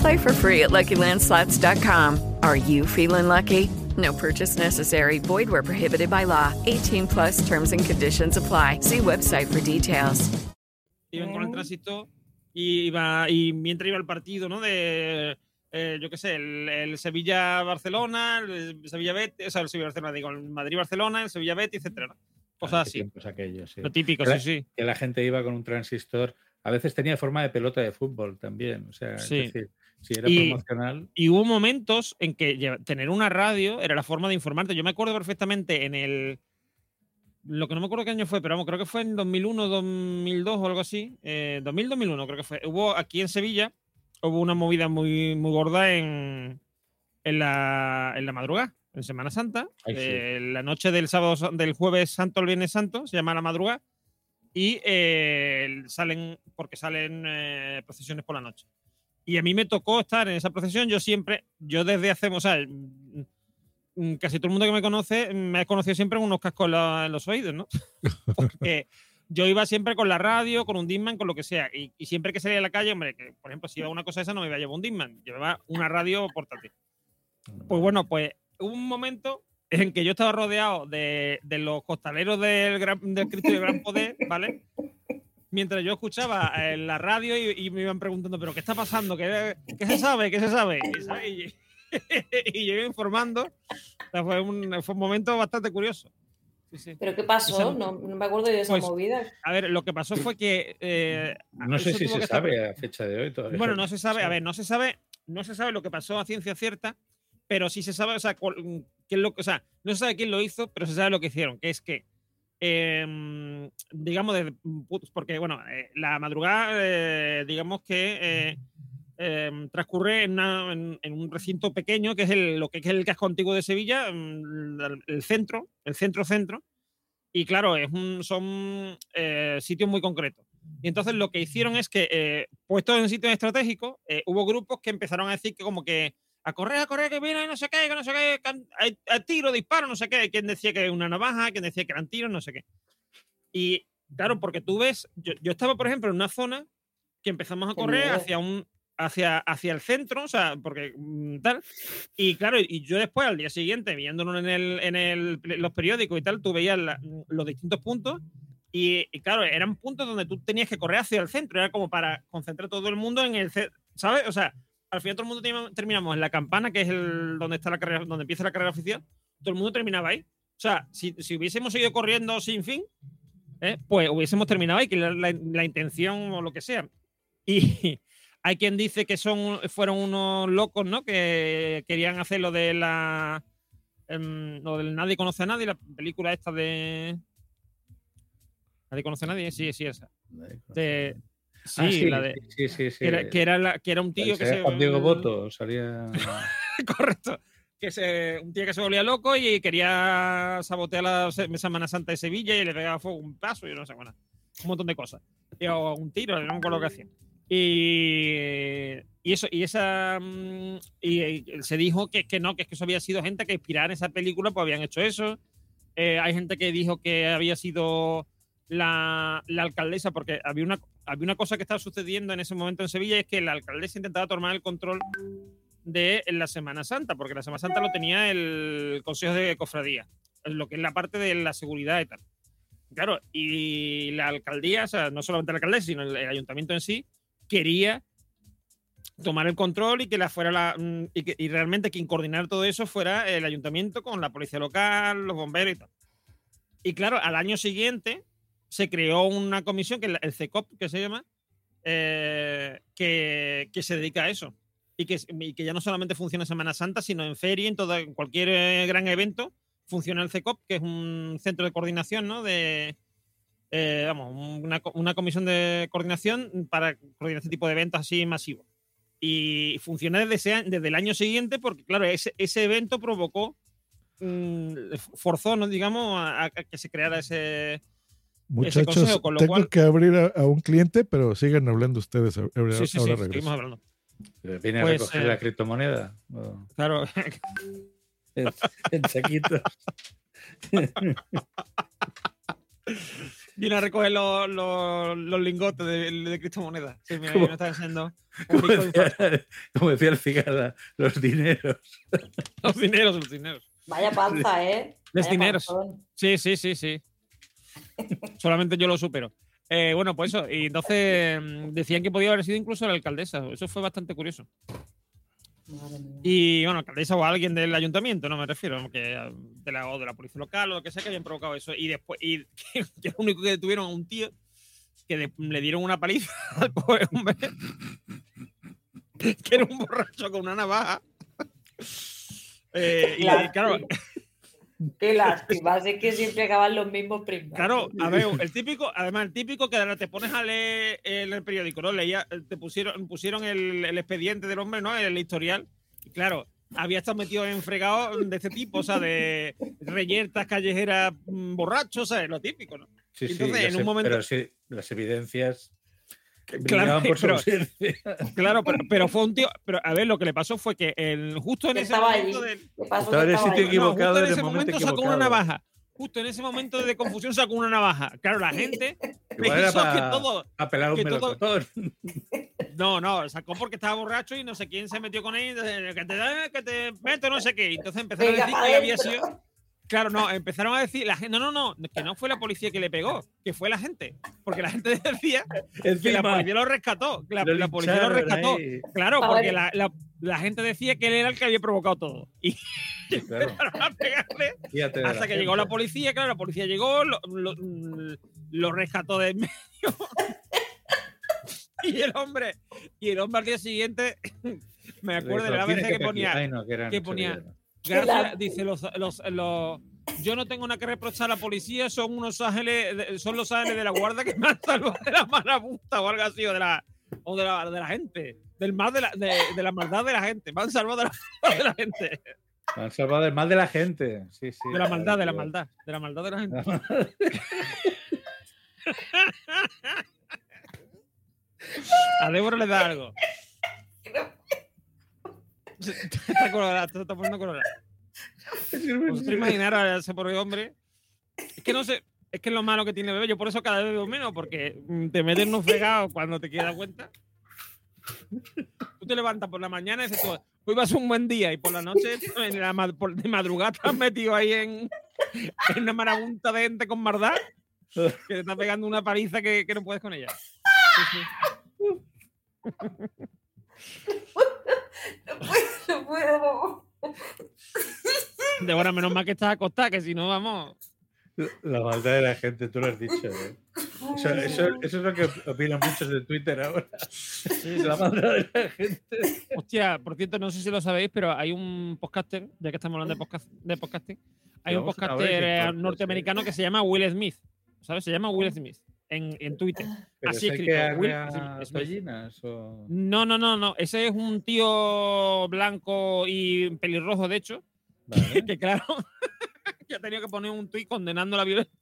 Play for free at LuckyLandSlots.com. Are you feeling lucky? No purchase necessary. Void where prohibited by law. 18 plus. Terms and conditions apply. See website for details. Iban con el transistor y, iba, y mientras iba el partido, ¿no? De, eh, yo qué sé, el, el Sevilla-Barcelona, el Sevilla-Betis, o sea, el Sevilla-Barcelona, digo, el Madrid-Barcelona, el Sevilla-Betis, etcétera. ¿no? Cosas Qué así. aquellos, sí. Lo típico, Que la- sí, sí. Que la gente iba con un transistor. A veces tenía forma de pelota de fútbol también. O sea, es Sí. decir, si era Y- promocional. Y hubo momentos en que tener una radio era la forma de informarte. Yo me acuerdo perfectamente en el. Lo que no me acuerdo qué año fue, pero vamos, creo que fue en 2001, 2002 o algo así. Eh, 2000, 2001 creo que fue. Hubo aquí en Sevilla, hubo una movida muy, muy gorda en, en, la, en la madrugada, en Semana Santa. Ay, sí. Eh, la noche del sábado, del jueves santo al viernes santo, se llama la madrugada. Y eh, salen, porque salen eh, procesiones por la noche. Y a mí me tocó estar en esa procesión. Yo siempre, yo desde hace, o sea, mm, casi todo el mundo que me conoce me ha conocido siempre con unos cascos en, los oídos, ¿no? Porque, yo iba siempre con la radio, con un Disman, con lo que sea. Y, y siempre que salía a la calle, hombre, que, por ejemplo, si iba a una cosa esa, no me iba a llevar un Disman, llevaba una radio portátil. Pues bueno, pues hubo un momento en que yo estaba rodeado de, de los costaleros del, gran, del Cristo del Gran Poder, ¿vale? Mientras yo escuchaba en la radio y, y me iban preguntando, ¿pero qué está pasando? ¿Qué, qué se sabe? ¿Qué se sabe? Y, y- y yo iba informando. O sea, fue, un, fue un momento bastante curioso. Sí, sí. ¿Pero qué pasó? Esa- No, no me acuerdo de esa Pues, movida. A ver, lo que pasó fue que. eh, No sé si se estar- sabe a fecha de hoy todavía. Bueno, no se sabe, a ver, no se sabe, no se sabe lo que pasó a ciencia cierta, pero sí se sabe, o sea, cuál- qué es lo, o sea, no se sabe quién lo hizo, pero se sabe lo que hicieron, que es que, em, digamos, desde- porque, bueno, eh, la madrugada, eh, digamos que eh, em, transcurre en, un recinto pequeño, que es el, lo que es el casco antiguo de Sevilla, mm, el, centro, el centro-centro, y claro, son sitios muy concretos. Y entonces lo que hicieron es que, puestos en sitios estratégicos, hubo grupos que empezaron a decir que como que a correr, a correr, que viene, no sé qué, que no sé qué, hay tiro, disparo, no sé qué. Quien decía que era una navaja, quien decía que eran tiros, no sé qué. Y claro, porque tú ves, yo, yo estaba, por ejemplo, en una zona que empezamos a correr hacia un hacia, hacia el centro, o sea, porque mm, tal. Y claro, y yo después, al día siguiente, viéndolo en, el, en el- los periódicos y tal, tú veías la- los distintos puntos y, y claro, eran puntos donde tú tenías que correr hacia el centro, era como para concentrar todo el mundo en el ¿sabes? O sea, al final todo el mundo termi- terminamos en la campana, que es el donde está la carrera, donde empieza la carrera oficial, todo el mundo terminaba ahí. O sea, si, si hubiésemos seguido corriendo sin fin, ¿eh? pues hubiésemos terminado ahí, que la, la- la intención o lo que sea. Y hay quien dice que son, fueron unos locos, ¿no? Que querían hacer lo de la. em, lo del Nadie conoce a nadie, la película esta de. ¿Nadie conoce a nadie? Sí, sí, esa. De, sí, Ah, sí, la de. sí, sí, sí. Que era, que era la- que era un tío que Salía se. Juan Diego Boto, salía. Correcto. Que se, un tío que se volvía loco y quería sabotear la Se- Semana Santa de Sevilla y le pegaba fuego un paso y no sé, bueno, un montón de cosas. Y, o un tiro, no acuerdo lo que. Y, y eso, y esa. mm, Y, y se dijo que, que no, que, es que eso había sido gente que inspirada en esa película, pues habían hecho eso. Eh, hay gente que dijo que había sido la, alcaldesa, porque había una, había una cosa que estaba sucediendo en ese momento en Sevilla, es que la alcaldesa intentaba tomar el control de la Semana Santa, porque la Semana Santa lo tenía el Consejo de Cofradía, lo que es la parte de la seguridad y tal. Claro, y la alcaldía, o sea, no solamente la alcaldesa, sino el, el ayuntamiento en sí, quería tomar el control y que la fuera la mm, y, que, y realmente quien coordinara todo eso fuera el ayuntamiento con la policía local, los bomberos y tal. Y claro, al año siguiente se creó una comisión, que el CECOP, que se llama, eh, que, que se dedica a eso. Y que, y que ya no solamente funciona en Semana Santa, sino en feria, en, todo, en cualquier eh, gran evento, funciona el CECOP, que es un centro de coordinación, ¿no? De, eh, vamos, una, una comisión de coordinación para coordinar este tipo de eventos así masivos. Y funciona desde, desde el año siguiente porque, claro, ese, ese evento provocó, mm, forzó, ¿no? digamos, a que se creara ese, ese Muchachos, consejo, con lo tengo cual... que abrir a, a un cliente, pero sigan hablando ustedes. Ahora, Sí, sí, ahora sí, regreso. seguimos hablando. ¿Viene Pues, a recoger eh, la criptomoneda? ¿O Claro. en, en saquitos. Viene a recoger los, los, los lingotes de, de criptomonedas. Sí, mira, ¿Cómo? me está un como, decía, como decía el Figada, los dineros. Los dineros, los dineros. Vaya panza, ¿eh? Los Vaya dineros. panzón. Sí, sí, sí, sí. Solamente yo lo supero. Eh, bueno, pues eso. Y entonces mm, decían que podía haber sido incluso la alcaldesa. Eso fue bastante curioso. Y bueno, alcaldesa o alguien del ayuntamiento, no me refiero, que eh, de la, o de la policía local o lo que sea que habían provocado eso. Y después, y que, que lo único que detuvieron a un tío que de- le dieron una paliza al pobre hombre, que era un borracho con una navaja. Eh, y, y claro, Qué lástima, así que siempre acaban los mismos primos. Claro, a ver, el típico, además, el típico que ahora te pones a leer en el periódico, ¿no? Leía, te pusieron, pusieron el, el expediente del hombre, ¿no? El historial. Y claro, había estado metido en fregado de este tipo, o sea, de reyertas, callejeras, mm, borrachos, ¿sabes? Lo típico, ¿no? Sí, sí, entonces, las en un e- momento. pero sí, las evidencias que Claro, por pero-. Claro, pero, pero fue un tío. Pero a ver, lo que le pasó fue que el, justo en ese estaba momento. del- Estaba en que el estaba sitio allí. No, equivocado justo en ese momento sacó una navaja. justo en ese momento de confusión sacó una navaja. Claro, la gente Igual pensó que todo. a pelar un todo- melocotón. No, no, sacó porque estaba borracho y no sé quién se metió con él, que te da, que te meto, no sé qué. Entonces empezaron Venga, a decir que había sido. Claro, no, empezaron a decir, la gente, no, no, no, que no fue la policía que le pegó, que fue la gente. Porque la gente decía que la policía lo rescató. que La, lo la policía lo lincharon rescató. ahí. Claro, porque la, la- la gente decía que él era el que había provocado todo. Y Claro, empezaron a pegarle hasta que llegó la policía, claro, la policía llegó, lo, lo- lo rescató de en medio. y el hombre, y el hombre al día siguiente, me acuerdo de la vez que ponía, Ay, no, que ponía. Gracias, dice los, los, los- yo no tengo nada que reprochar a la policía, son unos ángeles, son los ángeles de la guardia que me han salvado de la marabunta o algo así, o de la, o de la, de la gente, del mal de la, de, de la maldad de la gente, me han salvado de la, de la gente, Me han salvado del mal de la gente. Sí, sí. de la maldad, de la maldad, de la maldad de la gente. A Débora le da algo. Está colorada, se está poniendo colorada. ¿Os imaginar a ese pobre hombre? Es que no sé, es que es lo malo que tiene bebé. Yo por eso cada vez bebo menos, porque mm, te metes en un fregado cuando te quieres dar cuenta. Tú te levantas por la mañana y dices, tú, hoy va a ser un buen día, y por la noche, en la de madrugada, has metido ahí en, en una marabunta de gente con maldad, que te está pegando una paliza que, que no puedes con ella. Sí, sí. No puedo. De ahora, menos mal que estás acostada, que si no, vamos. La maldad de la gente, tú lo has dicho. ¿eh? Eso, eso- eso es lo que opinan muchos de Twitter ahora. La maldad de la gente. Hostia, por cierto, no sé si lo sabéis, pero hay un podcaster, ya que estamos hablando de, podcast, de podcasting, hay un podcaster eh, cortos, norteamericano que se llama Will Smith. ¿Sabes? Se llama Will Smith en, en Twitter. Pero Así escrito. que Will tollinas o- No, no, no, no. Ese es un tío blanco y pelirrojo, de hecho. que claro, que ha tenido que poner un tuit condenando la violencia.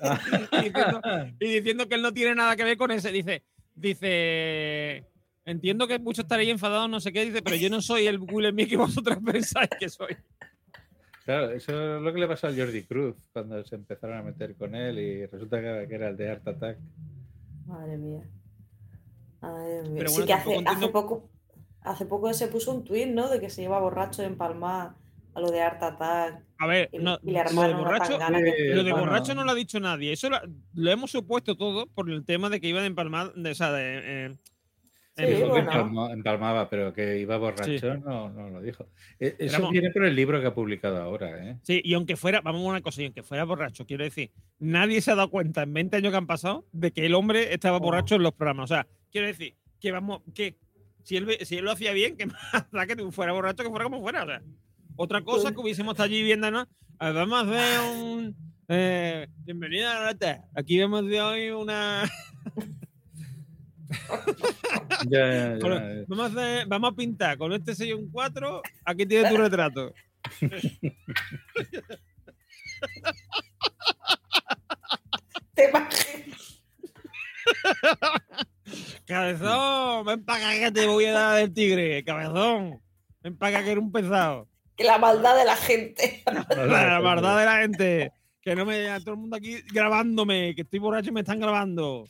y, diciendo, y diciendo que él no tiene nada que ver con ese. Dice, dice. Entiendo que muchos estaréis enfadados, no sé qué, dice, pero yo no soy el Will Smith que vosotros pensáis que soy. Claro, eso es lo que le pasó a Jordi Cruz cuando se empezaron a meter con él y resulta que, era el de Art Attack. Madre mía. Madre mía. Pero sí que hace, hace poco hace poco se puso un tuit, ¿no? De que se iba borracho en Palma a lo de Art Attack. A ver, y, no, y le lo de borracho, que- lo de borracho no lo ha dicho nadie. Eso lo, lo hemos supuesto todo por el tema de que iba de empalmar, de, o sea, de, eh, en- dijo que empalma- empalmaba, pero que iba borracho, Sí. no, no lo dijo. Eh, Eso Éramos- viene por el libro que ha publicado ahora, ¿eh? Sí, y aunque fuera, vamos a una cosa, y aunque fuera borracho, quiero decir, nadie se ha dado cuenta en 20 años que han pasado de que el hombre estaba borracho en los programas. O sea, quiero decir, que vamos, que si él, si él lo hacía bien, que más da que fuera borracho que fuera como fuera. O sea, otra cosa que hubiésemos estado allí viendo, ¿no? Vamos a un. Eh, bienvenida a la nota. Aquí vemos de hoy una. Ya, ya, ya. Con- vamos, a hacer- vamos a pintar con este 6 y un 4. Aquí tienes tu retrato. Cabezón, ven para acá que te voy a dar el tigre. Cabezón, ven para acá que eres un pesado. Que la maldad de la gente. La verdad de la gente. Que no me todo el mundo aquí grabándome, que estoy borracho y me están grabando.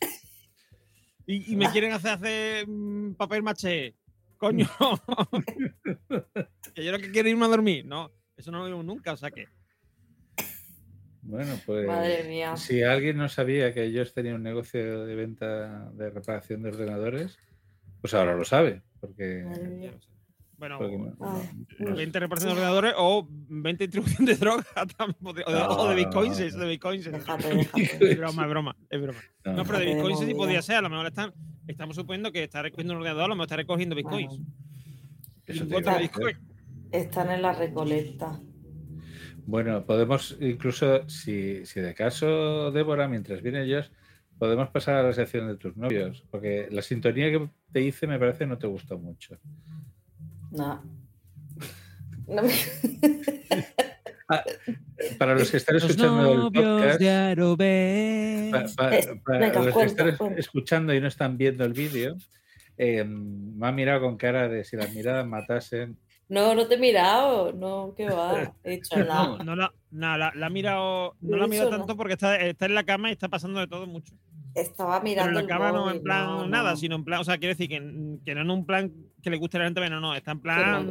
Y, y me quieren hacer hacer mm, papel maché. Coño. que yo lo que quiero es irme a dormir. No, eso no lo vimos nunca, o sea que. Bueno, pues Madre mía. si alguien no sabía que ellos tenían un negocio de venta de reparación de ordenadores, pues ahora lo sabe, porque Bueno, Porque no- Ay, 20 reparación de ordenadores o 20 distribución de droga o de, o de bitcoins, no, no. de bitcoins. Déjate, déjate. Es broma, es broma, es broma. No, No, pero de bitcoins sí podría ser. A lo mejor están, estamos suponiendo que está recogiendo un ordenador, a lo mejor está recogiendo bitcoins. Iba a bitcoin. Están en la recolecta. Bueno, podemos incluso, si, si de caso, Débora, mientras vienen ellos, podemos pasar a la sección de tus novios, porque la sintonía que te hice me parece no te gustó mucho. No. No me- Para los que están Los escuchando el podcast, para venga, los que están cuenta. escuchando y no están viendo el vídeo, eh, me ha mirado con cara de si las miradas matasen No, no te he mirado, no, qué va. He dicho nada. No, no, la, no, la, la ha mirado, no la ha mirado no. tanto porque está, está en la cama y está pasando de todo mucho. Estaba Pero mirando. en la cama no en plan no, nada, no. sino en plan, o sea, quiere decir que, que no en un plan que le guste la gente, no, no, está en plan,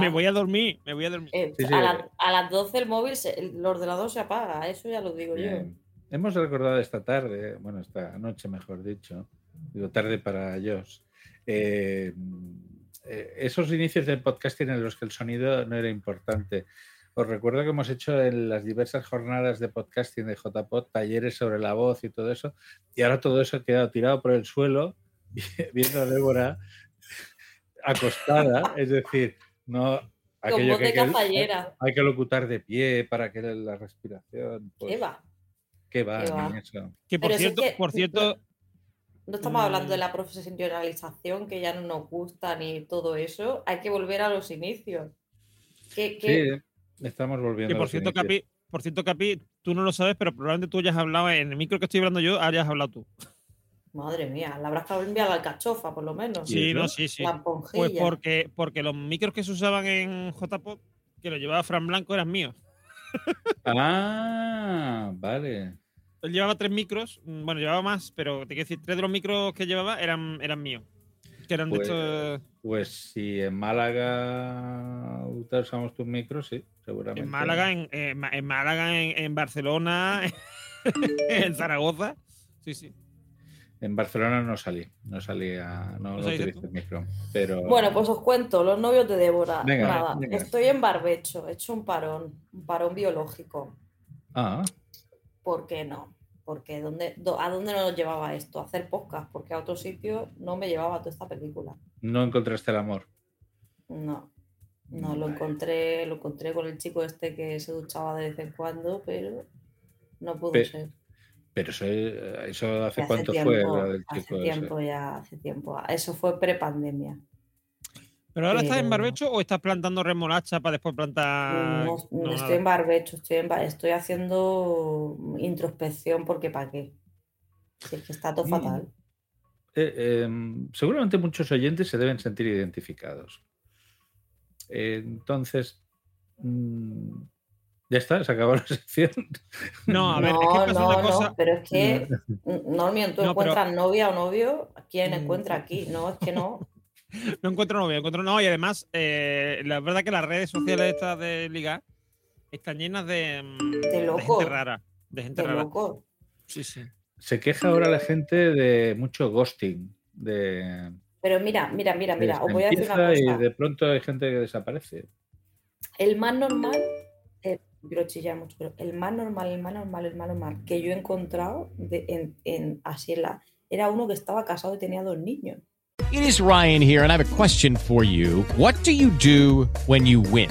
me voy a dormir, me voy a dormir. Eh, Sí, sí. a, la- a las 12 el móvil, se- el ordenador se apaga, eso ya lo digo Bien. Hemos recordado esta tarde, bueno, esta noche mejor dicho, digo tarde para ellos, eh, eh, esos inicios del podcasting en los que el sonido no era importante. Os recuerdo que hemos hecho en las diversas jornadas de podcasting de JPod talleres sobre la voz y todo eso, y ahora todo eso ha quedado tirado por el suelo, viendo a Débora acostada, es decir, no Con aquello voz que de hay que- hay que locutar de pie para que la respiración. ¿Qué Pues, va? ¿Qué va? ¿Qué va? ni eso. Que por Pero si es cierto, que- por cierto, No estamos hablando Mm. de la profesionalización que ya no nos gusta ni todo eso. Hay que volver a los inicios. ¿Qué, qué- Sí, estamos volviendo. que a por cierto. Capi, por cierto, Capi, tú no lo sabes, pero probablemente tú hayas hablado en el micro que estoy hablando yo, hayas hablado tú. Madre mía, la habrás cambiado la alcachofa, por lo menos. Sí, no, sí, sí. La Pues porque, porque los micros que se usaban en JPod, que los llevaba Fran Blanco, eran míos. Ah, vale. Él llevaba tres micros, mm, bueno, llevaba más, pero te quiero decir, tres de los micros que llevaba eran, eran míos. Que eran Pues, de estos. pues si en Málaga usamos tus micros, sí, seguramente. En Málaga, en, en Ma- en Málaga, en, en Barcelona, en Zaragoza. Sí, sí. En Barcelona no salí, no salí a. No, ¿No no saliste utilicé el micro. Pero. Bueno, pues os cuento, los novios de Débora. Venga, Nada, venga. estoy en barbecho, he hecho un parón, un parón biológico. Ah, ¿Por qué no? Porque ¿dónde, do- ¿a dónde nos llevaba esto? A hacer podcast, porque a otro sitio no me llevaba toda esta película. no encontraste el amor. No, no lo encontré, lo encontré con el chico este que se duchaba de vez en cuando, pero no pudo ser. Pero eso, eso hace Hace cuánto tiempo, fue lo del hace ese? tiempo ya, hace tiempo. Eso fue prepandemia. ¿Pero ahora estás en barbecho o estás plantando remolacha para después plantar.? No, No, estoy nada. en barbecho, estoy, en estoy haciendo introspección porque ¿para qué? Si es que está todo Mm. fatal. Eh, em, seguramente muchos oyentes se deben sentir identificados. Eh, entonces, mm, ya está, se acabó la sección. No, a ver, no, es que pasa no, una no, cosa. pero es que, Normion, tú No, pero- encuentras novia o novio, ¿quién Mm. encuentra aquí? No, es que no. No encuentro novia, encuentro no. Y además, eh, la verdad que las redes sociales estas de Liga están llenas de, mm, de locos. gente rara. De gente De rara. locos. Sí, sí. Se queja ahora la gente de mucho ghosting. De, Pero mira, mira, mira, mira, os voy a decir una cosa. Y de pronto hay gente que desaparece. El más normal, eh, quiero chillar mucho, pero el más normal, el más normal, el más normal que yo he encontrado de- en, en así en la, era uno que estaba casado y tenía dos niños. It is Ryan here, and I have a question for you. What do you do when you win?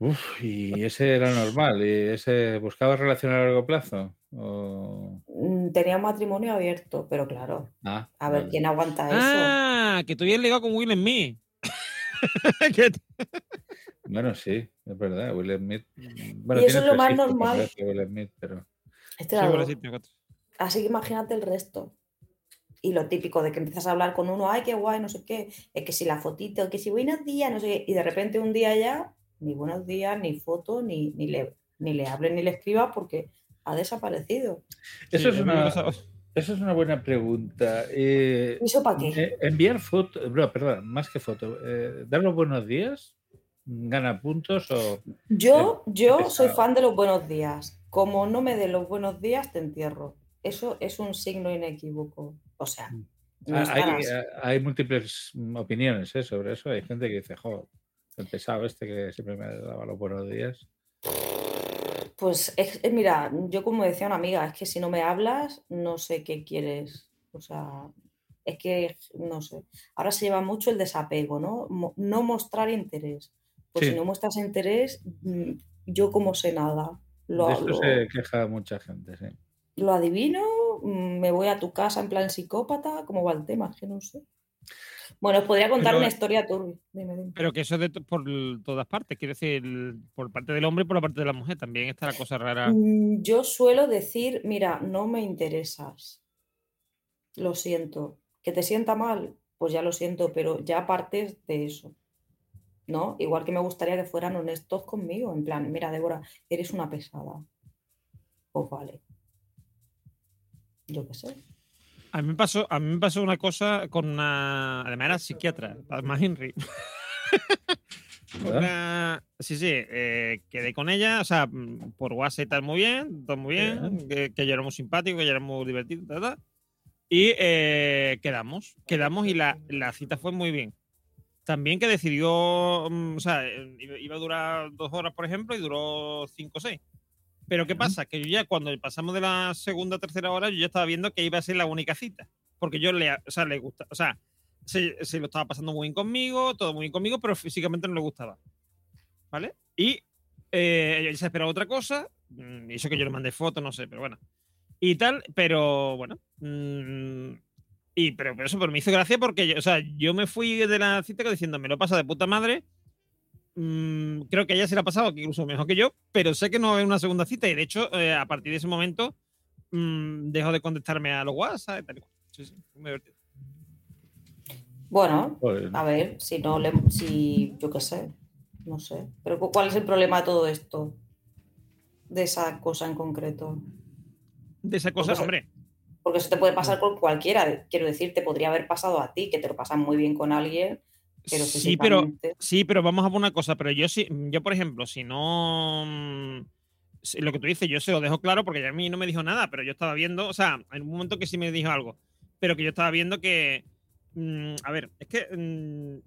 Uf, y ese era normal. ¿Y ese buscaba relación a largo plazo? O- Mm, Tenía un matrimonio abierto, pero claro, Ah, a ver vale. quién aguanta eso. Ah, que tú habías ligado con Will Smith. Bueno, sí, es verdad. Will Smith. mm, Bueno, Y eso es lo más normal. parece, Will Smith, pero. Este Sí, bueno, sí. Así que imagínate el resto. Y lo típico de que empiezas a hablar con uno, ay, qué guay, no sé qué, es que si la fotito, que si buenos días, no sé qué, y de repente un día ya, ni buenos días, ni foto, ni, ni, le, ni le hable ni le escriba porque ha desaparecido. Eso, Sí, es una, es una buena pregunta. Eh, ¿Y eso para qué? eh, enviar foto, no, perdón, más que foto, eh, dar los buenos días. gana puntos o. Yo, Eh, yo soy fan de los buenos días. Como no me den los buenos días, te entierro. Eso es un signo inequívoco. O sea, no Ah. Hay, hay múltiples opiniones ¿eh? sobre eso. Hay gente que dice, jo, el pesado este que siempre me daba los buenos días. Pues es, es- mira, yo como decía una amiga, es que si no me hablas, no sé qué quieres. O sea, es que no sé. Ahora se lleva mucho el desapego, ¿no? Mo- no mostrar interés. Pues Sí. si no muestras interés, mm, yo como sé nada. Lo, de esto lo- se queja mucha gente, sí. lo adivino, mm, me voy a tu casa en plan psicópata, ¿cómo va el tema? Es que no sé. Bueno, os podría contar Pero- una historia turbia. Pero que eso es de por todas partes, quiero decir, por parte del hombre y por la parte de la mujer. También está la cosa rara. Mm, Yo suelo decir, mira, no me interesas. Lo siento. Que te sienta mal, pues ya lo siento, pero ya partes de eso. ¿No? Igual que me gustaría que fueran honestos conmigo, en plan, mira, Débora, eres una pesada. Pues vale. Yo qué sé. A mí me pasó, a mí me pasó una cosa con una. Además era psiquiatra, además Henry. Una- sí, sí, eh, quedé con ella, o sea, por WhatsApp y tal, muy bien, todo muy bien, que, que ella era muy simpático, que ella era muy divertido, tal, tal. Y eh, quedamos, quedamos y la, la cita fue muy bien. También que decidió, mm, o sea, iba a durar dos horas, por ejemplo, y duró cinco o seis. Pero ¿qué pasa? Que yo ya cuando pasamos de la segunda a tercera hora, yo ya estaba viendo que iba a ser la única cita. Porque yo le, o sea, le gusta, o sea, se, se lo estaba pasando muy bien conmigo, todo muy bien conmigo, pero físicamente no le gustaba. ¿Vale? Y eh, ella se esperaba otra cosa, mm, hizo que yo le mandé fotos, no sé, pero bueno. Y tal, pero bueno. mm, y pero, pero eso pero me hizo gracia porque yo, o sea, yo me fui de la cita diciendo, me lo pasa de puta madre. Mm, creo que ella se la ha pasado incluso mejor que yo, pero sé que no va a haber una segunda cita y de hecho, eh, a partir de ese momento, mm, dejó de contestarme a los WhatsApp y tal y cual. Sí, sí, muy divertido. Bueno, Joder. a ver, si no le, si, yo qué sé, no sé. Pero cu- ¿cuál es el problema de todo esto? De esa cosa en concreto. De esa cosa, Porque- hombre. Porque eso te puede pasar con cualquiera. Quiero decir, te podría haber pasado a ti, que te lo pasas muy bien con alguien, pero Sí, pero, sí, pero vamos a poner una cosa. Pero yo sí, yo, por ejemplo, si no. mm, si lo que tú dices, yo se lo dejo claro porque a mí no me dijo nada, pero yo estaba viendo, o sea, en un momento que sí me dijo algo, pero que yo estaba viendo que. mm, a ver, es que. mm,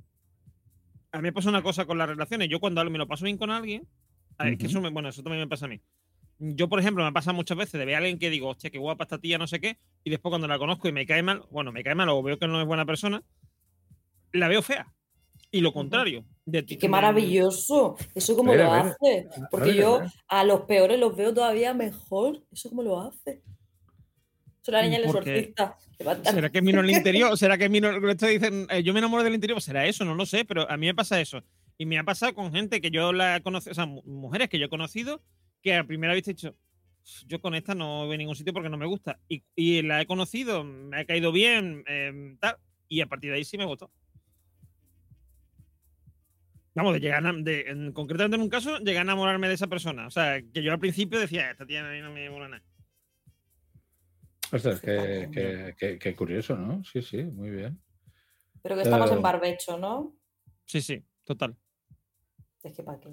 a mí me pasa una cosa con las relaciones. Yo cuando me lo paso bien con alguien, a ver, es que eso, me- bueno, eso también me pasa a mí. Yo, por ejemplo, me pasa muchas veces de ver a alguien que digo, hostia, qué guapa esta tía, no sé qué, y después cuando la conozco y me cae mal, bueno, me cae mal o veo que no es buena persona, la veo fea. Y lo contrario. De ti- Qué maravilloso. Eso como Ver, lo hace. Porque yo a ver. a los peores los veo todavía mejor. Eso como lo hace. Soy la niña del exorcista. ¿Será que miro en el interior? ¿Será que miro, esto dicen, eh, yo me enamoro del interior? Pues será eso, no lo sé, pero a mí me pasa eso. Y me ha pasado con gente que yo la he conocido, o sea, mu- mujeres que yo he conocido, que a primera vista he dicho, yo con esta no voy a ningún sitio porque no me gusta. Y, y la he conocido, me ha caído bien, eh, tal, y a partir de ahí sí me gustó. Vamos, de llegar a, de, en- concretamente en un caso, llegué a enamorarme de esa persona. O sea, que yo al principio decía, esta tía a mí no me mola nada. Ostras, qué, qué- qué- qué curioso, ¿no? Sí, sí, muy bien. Pero que estamos en barbecho, ¿no? Sí, sí, total. Es que para qué.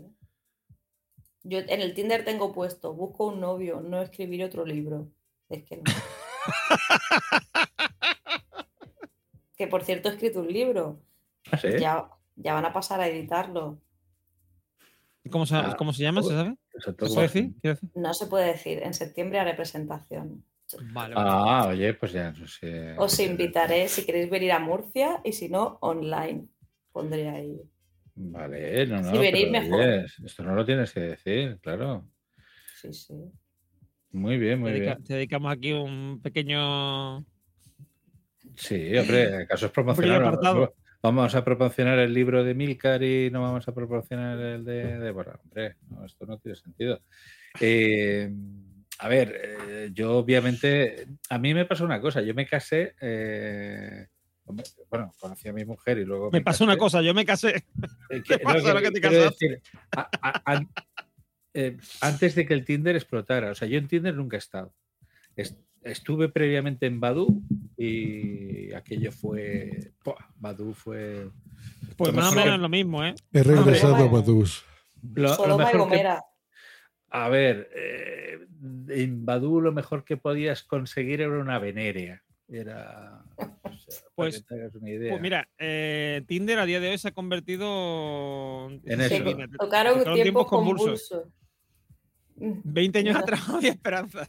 Yo en el Tinder tengo puesto, busco un novio, no escribir otro libro. Es que no. que por cierto he escrito un libro. ¿Ah, sí? Ya, ya van a pasar a editarlo. ¿Cómo se, Ah, ¿cómo se llama? ¿Se sabe? Eso ¿Se puede decir? No se puede decir. En septiembre haré presentación. Vale. Ah, oye, pues ya no sé. Os invitaré si queréis venir a Murcia y si no, online. Pondré ahí. Vale, no, no. Si venís, pero, mejor. oye, esto no lo tienes que decir, claro. Sí, sí. Muy bien, muy Te, dedica- bien. te dedicamos aquí un pequeño. Sí, hombre, acaso es pequeño promocionar. Vamos a proporcionar el libro de Milcar y no vamos a proporcionar el de Débora. Hombre, no, esto no tiene sentido. Eh, a ver, eh, yo obviamente, a mí me pasó una cosa, yo me casé, eh, bueno, conocí a mi mujer y luego... Me pasó una cosa, yo me casé. ¿Qué pasa? Lo que te casaste. antes de que el Tinder explotara, o sea, yo en Tinder nunca he estado. Es- estuve previamente en Badu y aquello fue. Badoo fue. Pues Lo más o menos lo mismo, ¿eh? He regresado a. Badús. Lo, lo Sodoma y mejor que- Gomera. a ver, eh, en Badoo lo mejor que podías conseguir era una venerea. Era. o sea, para Pues- una idea. Pues mira, eh, Tinder a día de hoy se ha convertido En eso. te- Tocaron tocaron tiempos convulsos. 20 años atrás no había esperanza.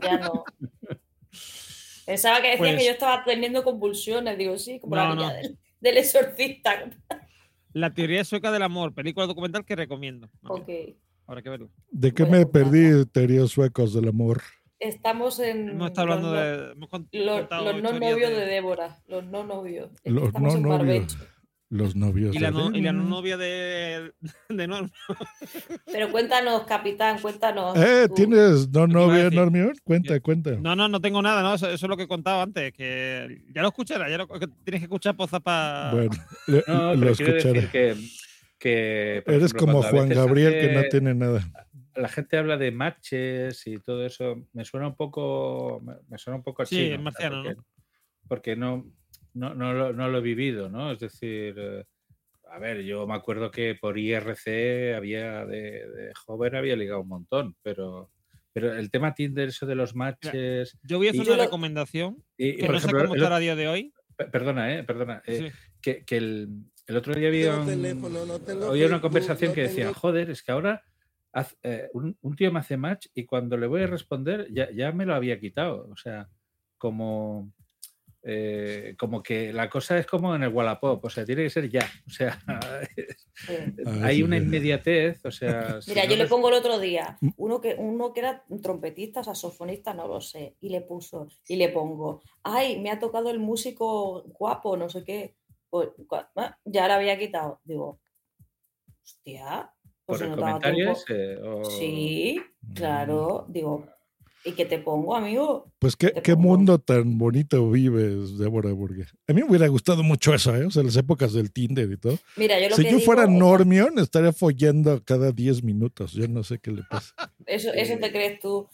Ya no. Pensaba que decían Pues- que yo estaba teniendo convulsiones. Digo, sí, como No, la niña no. del, del exorcista. La teoría sueca del amor, película documental que recomiendo. Ok. Habrá que verlo. ¿De qué me perdí, teorías suecos del amor? Estamos en. Hemos estado hablando los, de. No- los- los no novios de- de Débora. Los no novios. Los estamos no en novios. Los novios. Y la, de no, y la no novia de, de Norm. Pero cuéntanos, capitán, cuéntanos. Eh, tú. ¿tienes no novia. Normión? Cuenta, cuenta. No, no, no tengo nada, no, eso, eso es lo que he contado antes, que ya lo escucharás, ya lo, que tienes que escuchar pozas para... Bueno, No, lo pero quiero escucharé. decir que, Eres ejemplo, como Juan Gabriel que no tiene nada. La gente habla de matches y todo eso. Me suena un poco. Me, suena un poco Sí, chino, es marciano, porque, porque no, no, no, lo, no lo he vivido, ¿no? Es decir. eh, A ver, yo me acuerdo que por IRC había de, de joven había ligado un montón, pero, pero el tema Tinder, eso de los matches. Yo voy a hacer y- una recomendación, y- que por no ejemplo, sé cómo el estará a día de hoy. Pe- Perdona, eh, perdona. eh, Sí. que, que el, el otro día había un- teléfono, no una conversación no que decía, tengo- joder, es que ahora haz- eh, un, un tío me hace match y cuando le voy a responder ya, ya me lo había quitado. O sea, como, eh, como que la cosa es como en el Wallapop, o sea, tiene que ser ya. O sea, Sí. hay una inmediatez. O sea, si Mira, no yo le pongo el otro día Mm. uno que, uno que era trompetista, saxofonista, no lo sé, y le puso, y le pongo, ay, me ha tocado el músico guapo, no sé qué. Pues, ah, ya la había quitado. Digo, hostia, pues por se el notaba comentario ese, o- Sí, Mm. claro, digo, ¿y qué te pongo, amigo? Pues qué, qué pongo- mundo tan bonito vives, Débora Burgue. A mí me hubiera gustado mucho eso, ¿eh? O sea, las épocas del Tinder y todo. Mira, yo lo Si que yo digo, fuera Normión, estaría follando cada 10 minutos. Yo no sé qué le pasa. Eso, eso te crees tú.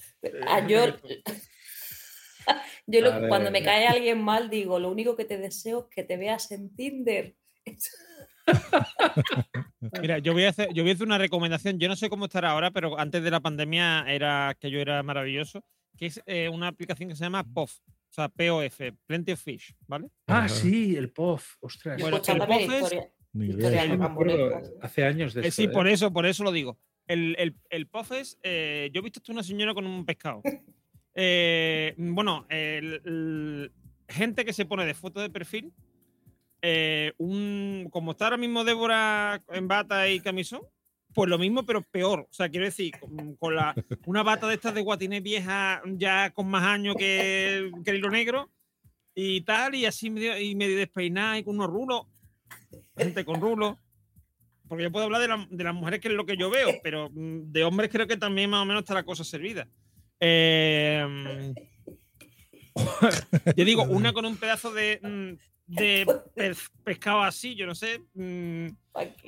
Ah, yo yo lo- A cuando me cae alguien mal, digo, lo único que te deseo es que te veas en Tinder. Mira, yo voy, a hacer, yo voy a hacer una recomendación, yo no sé cómo estará ahora, pero antes de la pandemia era que yo era maravilloso, que es eh, una aplicación que se llama POF, o sea, POF, Plenty of Fish, ¿vale? Ah, sí, el POF. Ostras. Bueno, Escucha el POF es- hace años de Eh, eso. sí, ¿eh? por eso, por eso lo digo. El, el, el POF es, eh, yo he visto esto una señora con un pescado. Eh, bueno, el- el- gente que se pone de foto de perfil, eh, un, como está ahora mismo Débora en bata y camisón, pues lo mismo, pero peor. O sea, quiero decir, con, la, una bata de estas de guatiné vieja, ya con más años que, que el hilo negro, y tal, y así medio, y medio despeinada y con unos rulos, gente con rulos. Porque yo puedo hablar de, la- de las mujeres, que es lo que yo veo, pero mm, de hombres creo que también más o menos está la cosa servida. Eh, yo digo, una con un pedazo de, mm, de pez- pescado así, yo no sé. mm,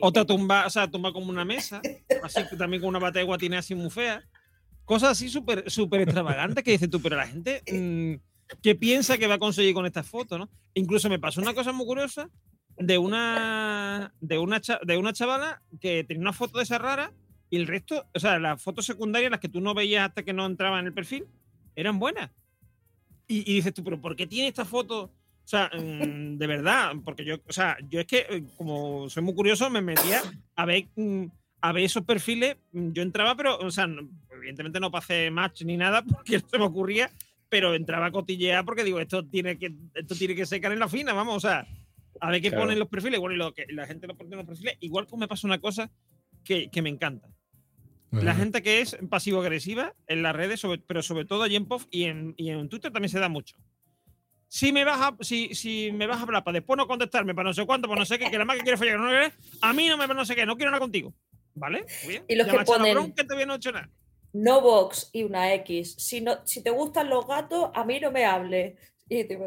otra tumba, o sea, tumba como una mesa, así que también con una bata de guatiné así muy fea. Cosas así súper súper extravagantes que dices tú, pero la gente, mm, ¿qué piensa que va a conseguir con esta foto, no? Incluso me pasó una cosa muy curiosa de una, de una, de una chavala que tenía una foto de esa rara y el resto, o sea, las fotos secundarias, las que tú no veías hasta que no entraba en el perfil, eran buenas. Y, y dices tú, pero ¿por qué tiene esta foto? O sea, mm, de verdad, porque yo, o sea, yo es que eh, como soy muy curioso, me metía a ver, mm, a ver esos perfiles. mm, Yo entraba, pero, o sea, evidentemente no pasé match ni nada porque no se me ocurría, pero entraba a cotillear porque digo, esto tiene que, esto tiene que secar en la fina, vamos, o sea, a ver qué Claro. ponen los perfiles. Bueno, y lo que la gente lo pone en los perfiles, igual como me pasa una cosa que, que me encanta. La Ajá. gente que es pasivo-agresiva en las redes, sobre- pero sobre todo allí en POF y en, y en Twitter también se da mucho. Si me, vas a, si, si me vas a hablar para después no contestarme, para no sé cuánto, para no sé qué, que la más que quiere follar, que no quiere, a mí no me no sé qué, no quiero nada contigo. ¿Vale? Muy bien. Y los Ya que ponen- bronca, todavía no hecho nada. No box y una X. Si, no, si te gustan los gatos, a mí no me hables. Y te-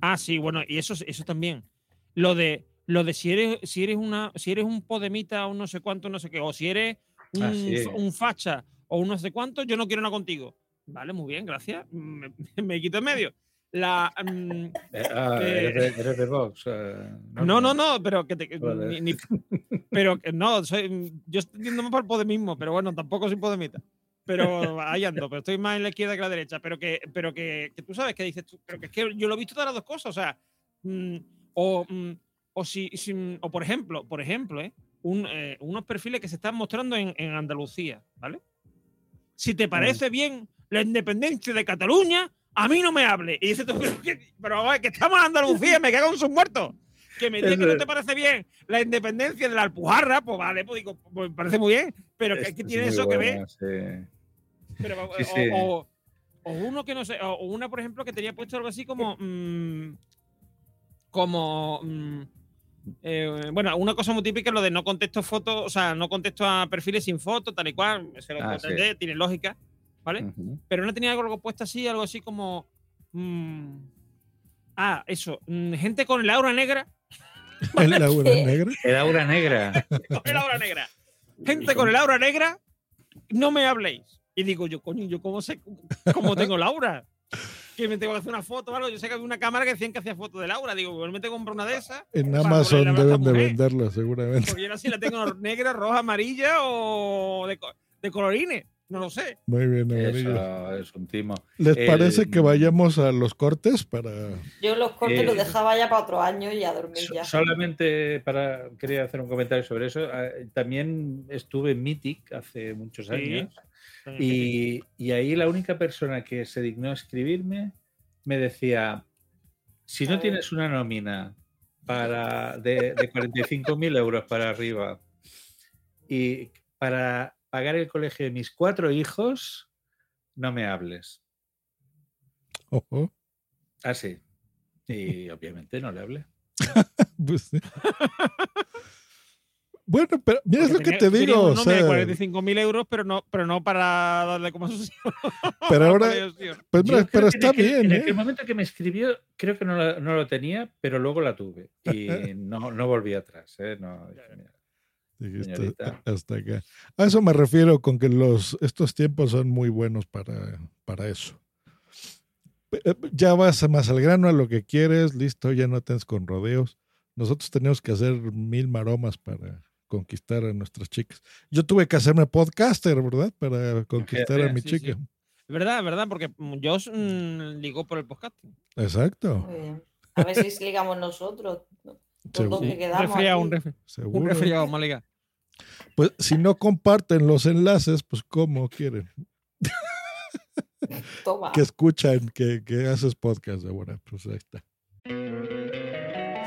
Ah, sí, bueno, y eso, eso también. Lo de, lo de si eres, si eres una, si eres un podemita o no sé cuánto, no sé qué, o si eres un, un facha o un no sé cuánto, yo no quiero nada contigo. Vale, muy bien, gracias. Me, me quito en medio. la. mm, ah, que- eres, de, eres de Vox. eh, no, no, no, pero que te. ni- ni- pero que no, soy, yo estoy yendo más por el podemismo, pero bueno, tampoco soy podemita. Pero ahí ando, pero estoy más en la izquierda que la derecha. Pero que, pero que, que tú sabes que dices tú, pero que es que yo lo he visto todas las dos cosas. O sea, mm, o, mm, o si, si- o por ejemplo, por ejemplo, ¿eh? Un, eh, unos perfiles que se están mostrando en, en Andalucía, ¿vale? Si te parece bien la independencia de Cataluña, a mí no me hable. Y dices tú, pero, que, estamos en Andalucía, me cago en sus muertos. Que me diga que no te parece bien la independencia de la Alpujarra, pues vale, pues digo, pues me parece muy bien, pero que, que tiene eso que ver. sí. Pero, Sí, o, sí. o- o uno que no sé, o una, por ejemplo, que tenía puesto algo así como. mm, como. mm, eh, bueno, una cosa muy típica es lo de no contesto fotos, o sea, no contesto a perfiles sin fotos, tal y cual, se lo Ah, entender, tiene lógica, ¿vale? Pero no tenía algo puesto así, algo así como. mm, ah, eso, mm, gente con el aura negra. El aura negra. El aura negra. el aura negra. Gente con el aura negra, no me habléis. Y digo yo, coño, ¿yo cómo sé cómo tengo el aura? Que me tengo que hacer una foto o algo. Yo sé que había una cámara que decían que hacía fotos del aura. Digo, igual me tengo que comprar una de esas. En Amazon deben de venderla seguramente. Porque yo no sé si la tengo negra, roja, amarilla o de, de colorines. No lo sé. Muy bien. Eso es un timo. ¿Les El- parece que vayamos a los cortes para...? Yo los cortes Eh, los dejaba ya para otro año y a dormir So- ya. Solamente para quería hacer un comentario sobre eso. Eh, También estuve en Mythic hace muchos Sí. años y, y ahí la única persona que se dignó a escribirme me decía, si no tienes una nómina para de, de 45.000 euros para arriba y para pagar el colegio de mis cuatro hijos, no me hables. Ojo. Así. Y obviamente no le hablé. Pues sí. bueno, pero mira, es lo que te digo. un O nombre de sea, 45.000 euros, pero no, pero no para darle como asociación. pero ahora, pues pero está bien, En ¿eh? momento que me escribió, creo que no, no lo tenía, pero luego la tuve. Y no, no volví atrás. ¿eh? No, hasta acá. A eso me refiero con que los estos tiempos son muy buenos para, para eso. Eh, Ya vas más al grano a lo que quieres, listo, ya no tienes con rodeos. Nosotros tenemos que hacer mil maromas para conquistar a nuestras chicas. Yo tuve que hacerme podcaster, ¿verdad? Para conquistar a mi Sí, sí. chica. Es verdad, es verdad, porque yo mm, ligó por el podcast. Exacto. A ver si ligamos nosotros. Seguro. que Un resfriado, un, resfri- un resfriado. Pues si no comparten los enlaces, pues ¿cómo quieren? Toma. Que escuchan que, que haces podcast de buena. Pues ahí está.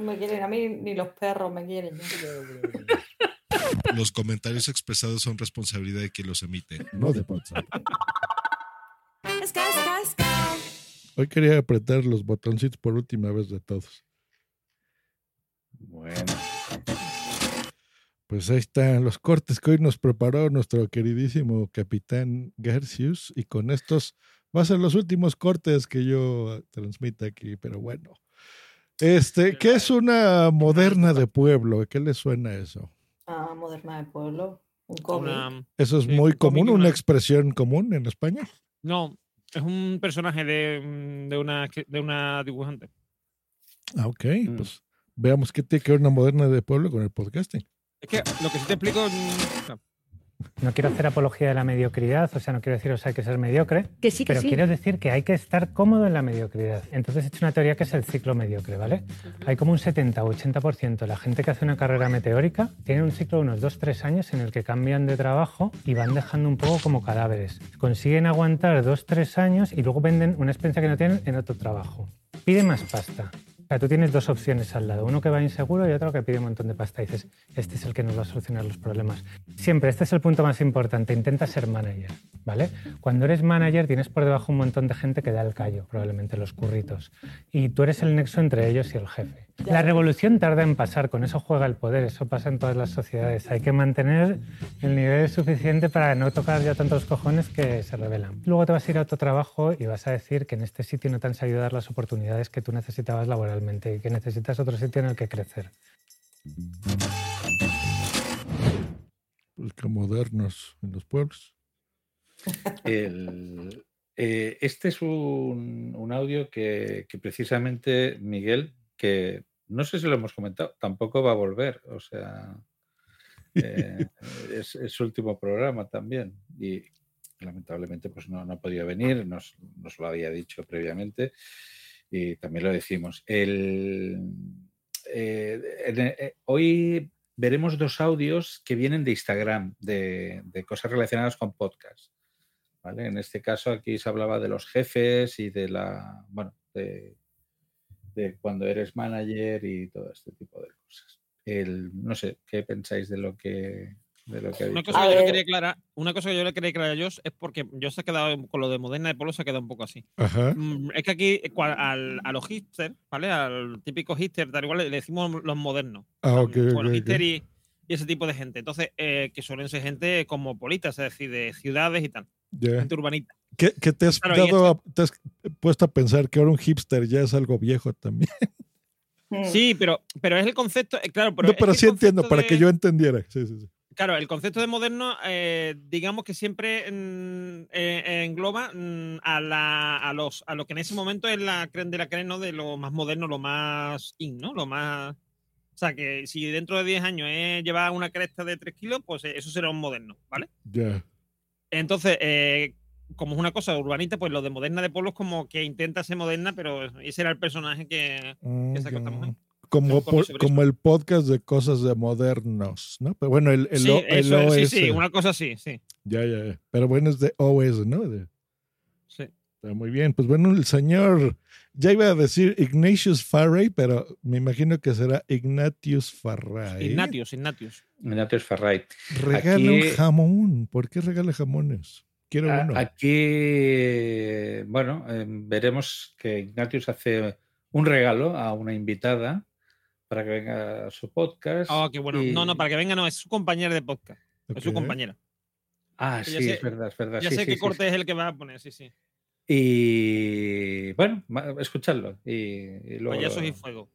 No me quieren a mí ni los perros me quieren. Los comentarios expresados son responsabilidad de quien los emite. No de WhatsApp. Hoy quería apretar los botoncitos por última vez de todos. Bueno. Pues ahí están los cortes que hoy nos preparó nuestro queridísimo capitán Garcius. Y con estos va a ser los últimos cortes que yo transmita aquí, pero bueno. Este, ¿qué es una moderna de pueblo? ¿Qué le suena eso? Ah, moderna de pueblo. Un cómic. Una- Eso es Sí, muy un común, una una- expresión común en España. No, es un personaje de, mm, de, una, de una dibujante. Ah, ok, pues veamos qué tiene que ver una moderna de pueblo con el podcasting. Es que lo que sí te explico. mm, No quiero hacer apología de la mediocridad, o sea, no quiero deciros hay que ser mediocre, Que sí, que pero sí. quiero decir que hay que estar cómodo en la mediocridad. Entonces he hecho una teoría que es el ciclo mediocre, ¿vale? Hay como un 70 o 80% la gente que hace una carrera meteórica tiene un ciclo de unos 2-3 años en el que cambian de trabajo y van dejando un poco como cadáveres. Consiguen aguantar 2-3 años y luego venden una experiencia que no tienen en otro trabajo. Pide más pasta. Tú tienes dos opciones al lado, uno que va inseguro y otro que pide un montón de pasta. Y dices, este es el que nos va a solucionar los problemas. Siempre, este es el punto más importante, intenta ser manager, ¿vale? Cuando eres manager tienes por debajo un montón de gente que da el callo, probablemente los curritos. Y tú eres el nexo entre ellos y el jefe. La revolución tarda en pasar, con eso juega el poder, eso pasa en todas las sociedades. Hay que mantener el nivel suficiente para no tocar ya tantos cojones que se rebelan. Luego te vas a ir a otro trabajo y vas a decir que en este sitio no te han sabido dar las oportunidades que tú necesitabas laboralmente y que necesitas otro sitio en el que crecer. Pues que modernos en los pueblos. El- eh, este es un, un audio que, que precisamente Miguel, que no sé si lo hemos comentado, tampoco va a volver. O sea, eh, es, es su último programa también. Y lamentablemente pues no, no ha podido venir, nos, nos lo había dicho previamente y también lo decimos. El, eh, eh, hoy veremos dos audios que vienen de Instagram, de, de cosas relacionadas con podcast. ¿vale? En este caso aquí se hablaba de los jefes y de la, bueno, de, de cuando eres manager y todo este tipo de cosas. El, no sé, ¿qué pensáis de lo que, de lo que ha Una cosa, que yo le quería aclarar, una cosa que yo le quería aclarar a Josh es porque yo se ha quedado con lo de Moderna de Polo, se ha quedado un poco así. Ajá. Mm, Es que aquí eh, al- a los hipsters, ¿vale? Al típico hipster, tal igual, le decimos los modernos. Ah, ok, Bueno, ok, ok. hipster y, y ese tipo de gente. Entonces, eh, que suelen ser gente cosmopolita, es decir, de ciudades y tal. Ya. Gente urbanita. ¿Qué, qué te, has Claro, dado a- te has puesto a pensar que ahora un hipster ya es algo viejo también? Sí, pero, pero es el concepto, eh, claro, pero, no, es pero que sí entiendo, para que yo entendiera. Sí, sí, sí. Claro, el concepto de moderno, eh, digamos que siempre mm, eh, engloba mm, a, la, a, los, a lo que en ese momento es la creen de la creen, ¿no? De lo más moderno, lo más in, ¿no? Lo más. O sea, que si dentro de 10 años eh, lleva una cresta de 3 kilos, pues eh, eso será un moderno, ¿vale? Ya. Entonces, eh, como es una cosa urbanita, pues lo de moderna de pueblos como que intenta ser moderna, pero ese era el personaje que, Mm, que sacó esta mujer. Como, por- como el podcast de cosas de modernos, ¿no? Pero bueno, el, el, Sí, O- el eso es, sí, sí, una cosa así, sí. Ya, ya, ya. Pero bueno, es de OS, ¿no? De- Sí. Está muy bien. Pues bueno, el señor, ya iba a decir Ignatius Farray, pero me imagino que será Ignatius Farray. Ignatius, Ignatius. Ignatius Farray. Regala Aquí- un jamón. ¿Por qué regala jamones? Quiero A- uno. Aquí, bueno, eh, veremos que Ignatius hace un regalo a una invitada para que venga a su podcast. Ah, qué bueno. y- No, no, para que venga, no, es su compañera de podcast. Es su compañera. Ah, sí, sé- es verdad, es verdad. Ya sí, sé sí, qué sí, corte sí. es el que va a poner, sí, sí. Y bueno, escuchadlo. Y, y luego Payasos y fuego.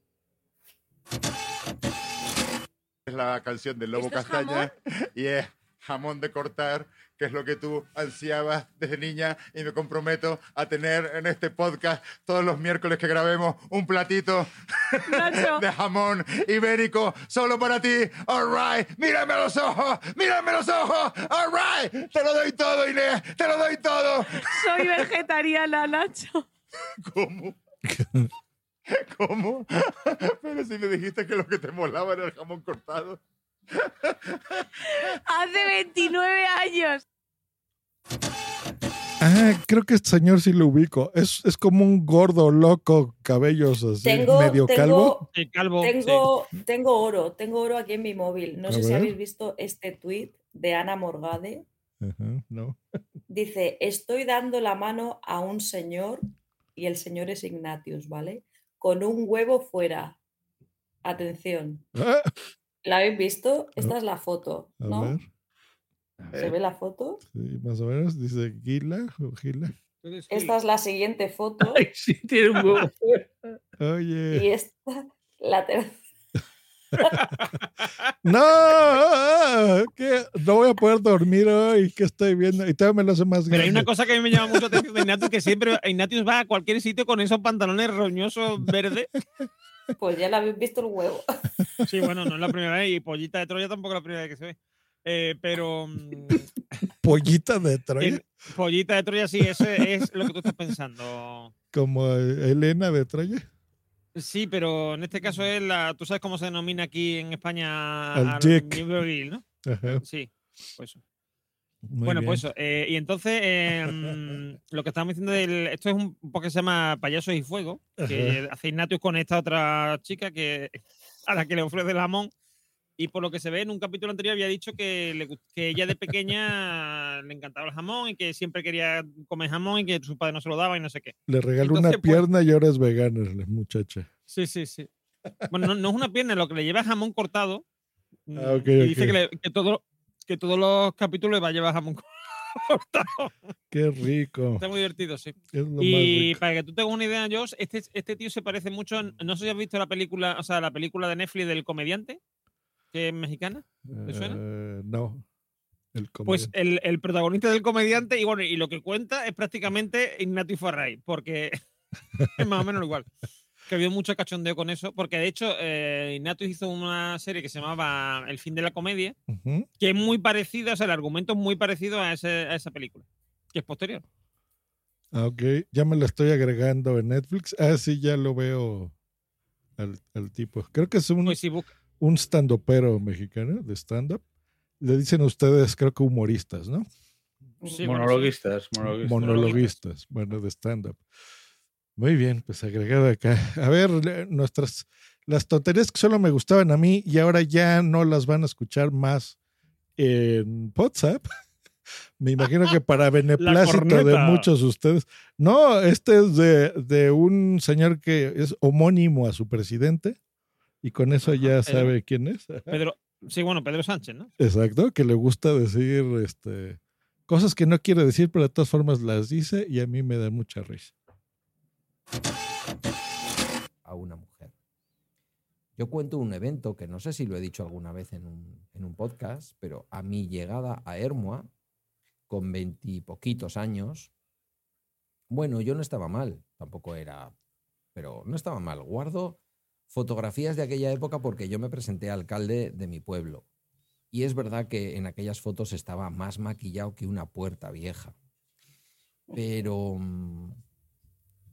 Es la canción del Lobo ¿Esto es Castaña y es jamón de cortar, que es lo que tú ansiabas desde niña y me comprometo a tener en este podcast todos los miércoles que grabemos un platito de jamón ibérico solo para ti. All right, mírame a los ojos, mírame los ojos. All right, te lo doy todo, Inés, te lo doy todo. Soy vegetariana, Nacho. ¿Cómo? ¿Cómo? Pero si me dijiste que lo que te molaba era el jamón cortado. Hace 29 años. Ah, creo que este señor sí lo ubico. Es, es como un gordo, loco, cabellos así, Tengo, medio calvo. tengo, oro, tengo oro aquí en mi móvil. No A sé si habéis visto este tweet de Ana Morgade. No. Dice, estoy dando la mano a un señor y el señor es Ignatius, ¿vale? Con un huevo fuera. Atención. Ah, ¿La habéis visto? Esta es la foto, a ¿no? ver. ¿Se ve la foto? Sí, más o menos dice Gila o Gila. Esta es la siguiente foto. sí, tiene un huevo Oye. Y esta, la tercera. No, que no voy a poder dormir hoy. ¿Qué estoy viendo? Y todavía me lo hace más Pero hay grande. una cosa que a mí me llama mucho la atención de Ignatius, que siempre Ignatius va a cualquier sitio con esos pantalones roñosos verdes. Pues ya la habéis visto el huevo. Sí, bueno, no es la primera vez. Y Pollita de Troya tampoco es la primera vez que se ve. Eh, pero mm, Pollita de Troya. el- Pollita de Troya sí, ese es lo que tú estás pensando. Como Elena de Troya. Sí, pero en este caso es la. ¿Tú sabes cómo se denomina aquí en España Al al no? Ajá. Sí, pues eso. Muy bueno, bien. pues eso. eh, y entonces, eh, mm, lo que estábamos diciendo del. Esto es un poco que se llama Payasos y Fuego, que hace Ignatius con esta otra chica que a la que le ofrece el jamón. Y por lo que se ve en un capítulo anterior había dicho que, le que ella de pequeña le encantaba el jamón y que siempre quería comer jamón y que su padre no se lo daba y no sé qué. Le regaló una pues, pierna y ahora es vegana la muchacha. Sí, sí, sí. Bueno, no, no es una pierna, lo que le lleva es jamón cortado. mm, Ah, ok, y dice ok. que, le- que todo, que todos los capítulos va a llevar jamón cortado. Qué rico. Está muy divertido, sí. Y para que tú tengas una idea, Josh, este, este tío se parece mucho. No sé si has visto la película, o sea, la película de Netflix del comediante, que es mexicana. ¿Te suena? Eh, no. El Pues el, el protagonista del comediante, y bueno, y lo que cuenta es prácticamente Ignatius Farray, porque es más o menos igual. Que había mucho cachondeo con eso, porque de hecho eh, Ignatius hizo una serie que se llamaba El fin de la comedia, Ujú. que es muy parecida, o sea, el argumento es muy parecido a, ese- a esa película, que es posterior. Ah, ok, ya me la estoy agregando en Netflix. Ah, sí, ya lo veo al, al tipo. Creo que es un, Pues sí, un stand-upero mexicano de stand-up. Le dicen ustedes, creo que humoristas, ¿no? Sí, monologuistas, monologuistas. Monologuistas, bueno, de stand-up. Muy bien, pues agregado acá. A ver, nuestras, las tonterías que solo me gustaban a mí y ahora ya no las van a escuchar más en WhatsApp. Me imagino que para beneplácito de muchos de ustedes. No, este es de, de un señor que es homónimo a su presidente y con eso ya Pedro. sabe quién es. Pedro, sí, bueno, Pedro Sánchez, ¿no? Exacto, que le gusta decir este, cosas que no quiere decir, pero de todas formas las dice y a mí me da mucha risa. A una mujer. Yo cuento un evento que no sé si lo he dicho alguna vez en un, en un podcast, pero a mi llegada a Hermoa, con veintipoquitos años, bueno, yo no estaba mal, tampoco era, pero no estaba mal. Guardo fotografías de aquella época porque yo me presenté alcalde de mi pueblo. Y es verdad que en aquellas fotos estaba más maquillado que una puerta vieja. Pero mm,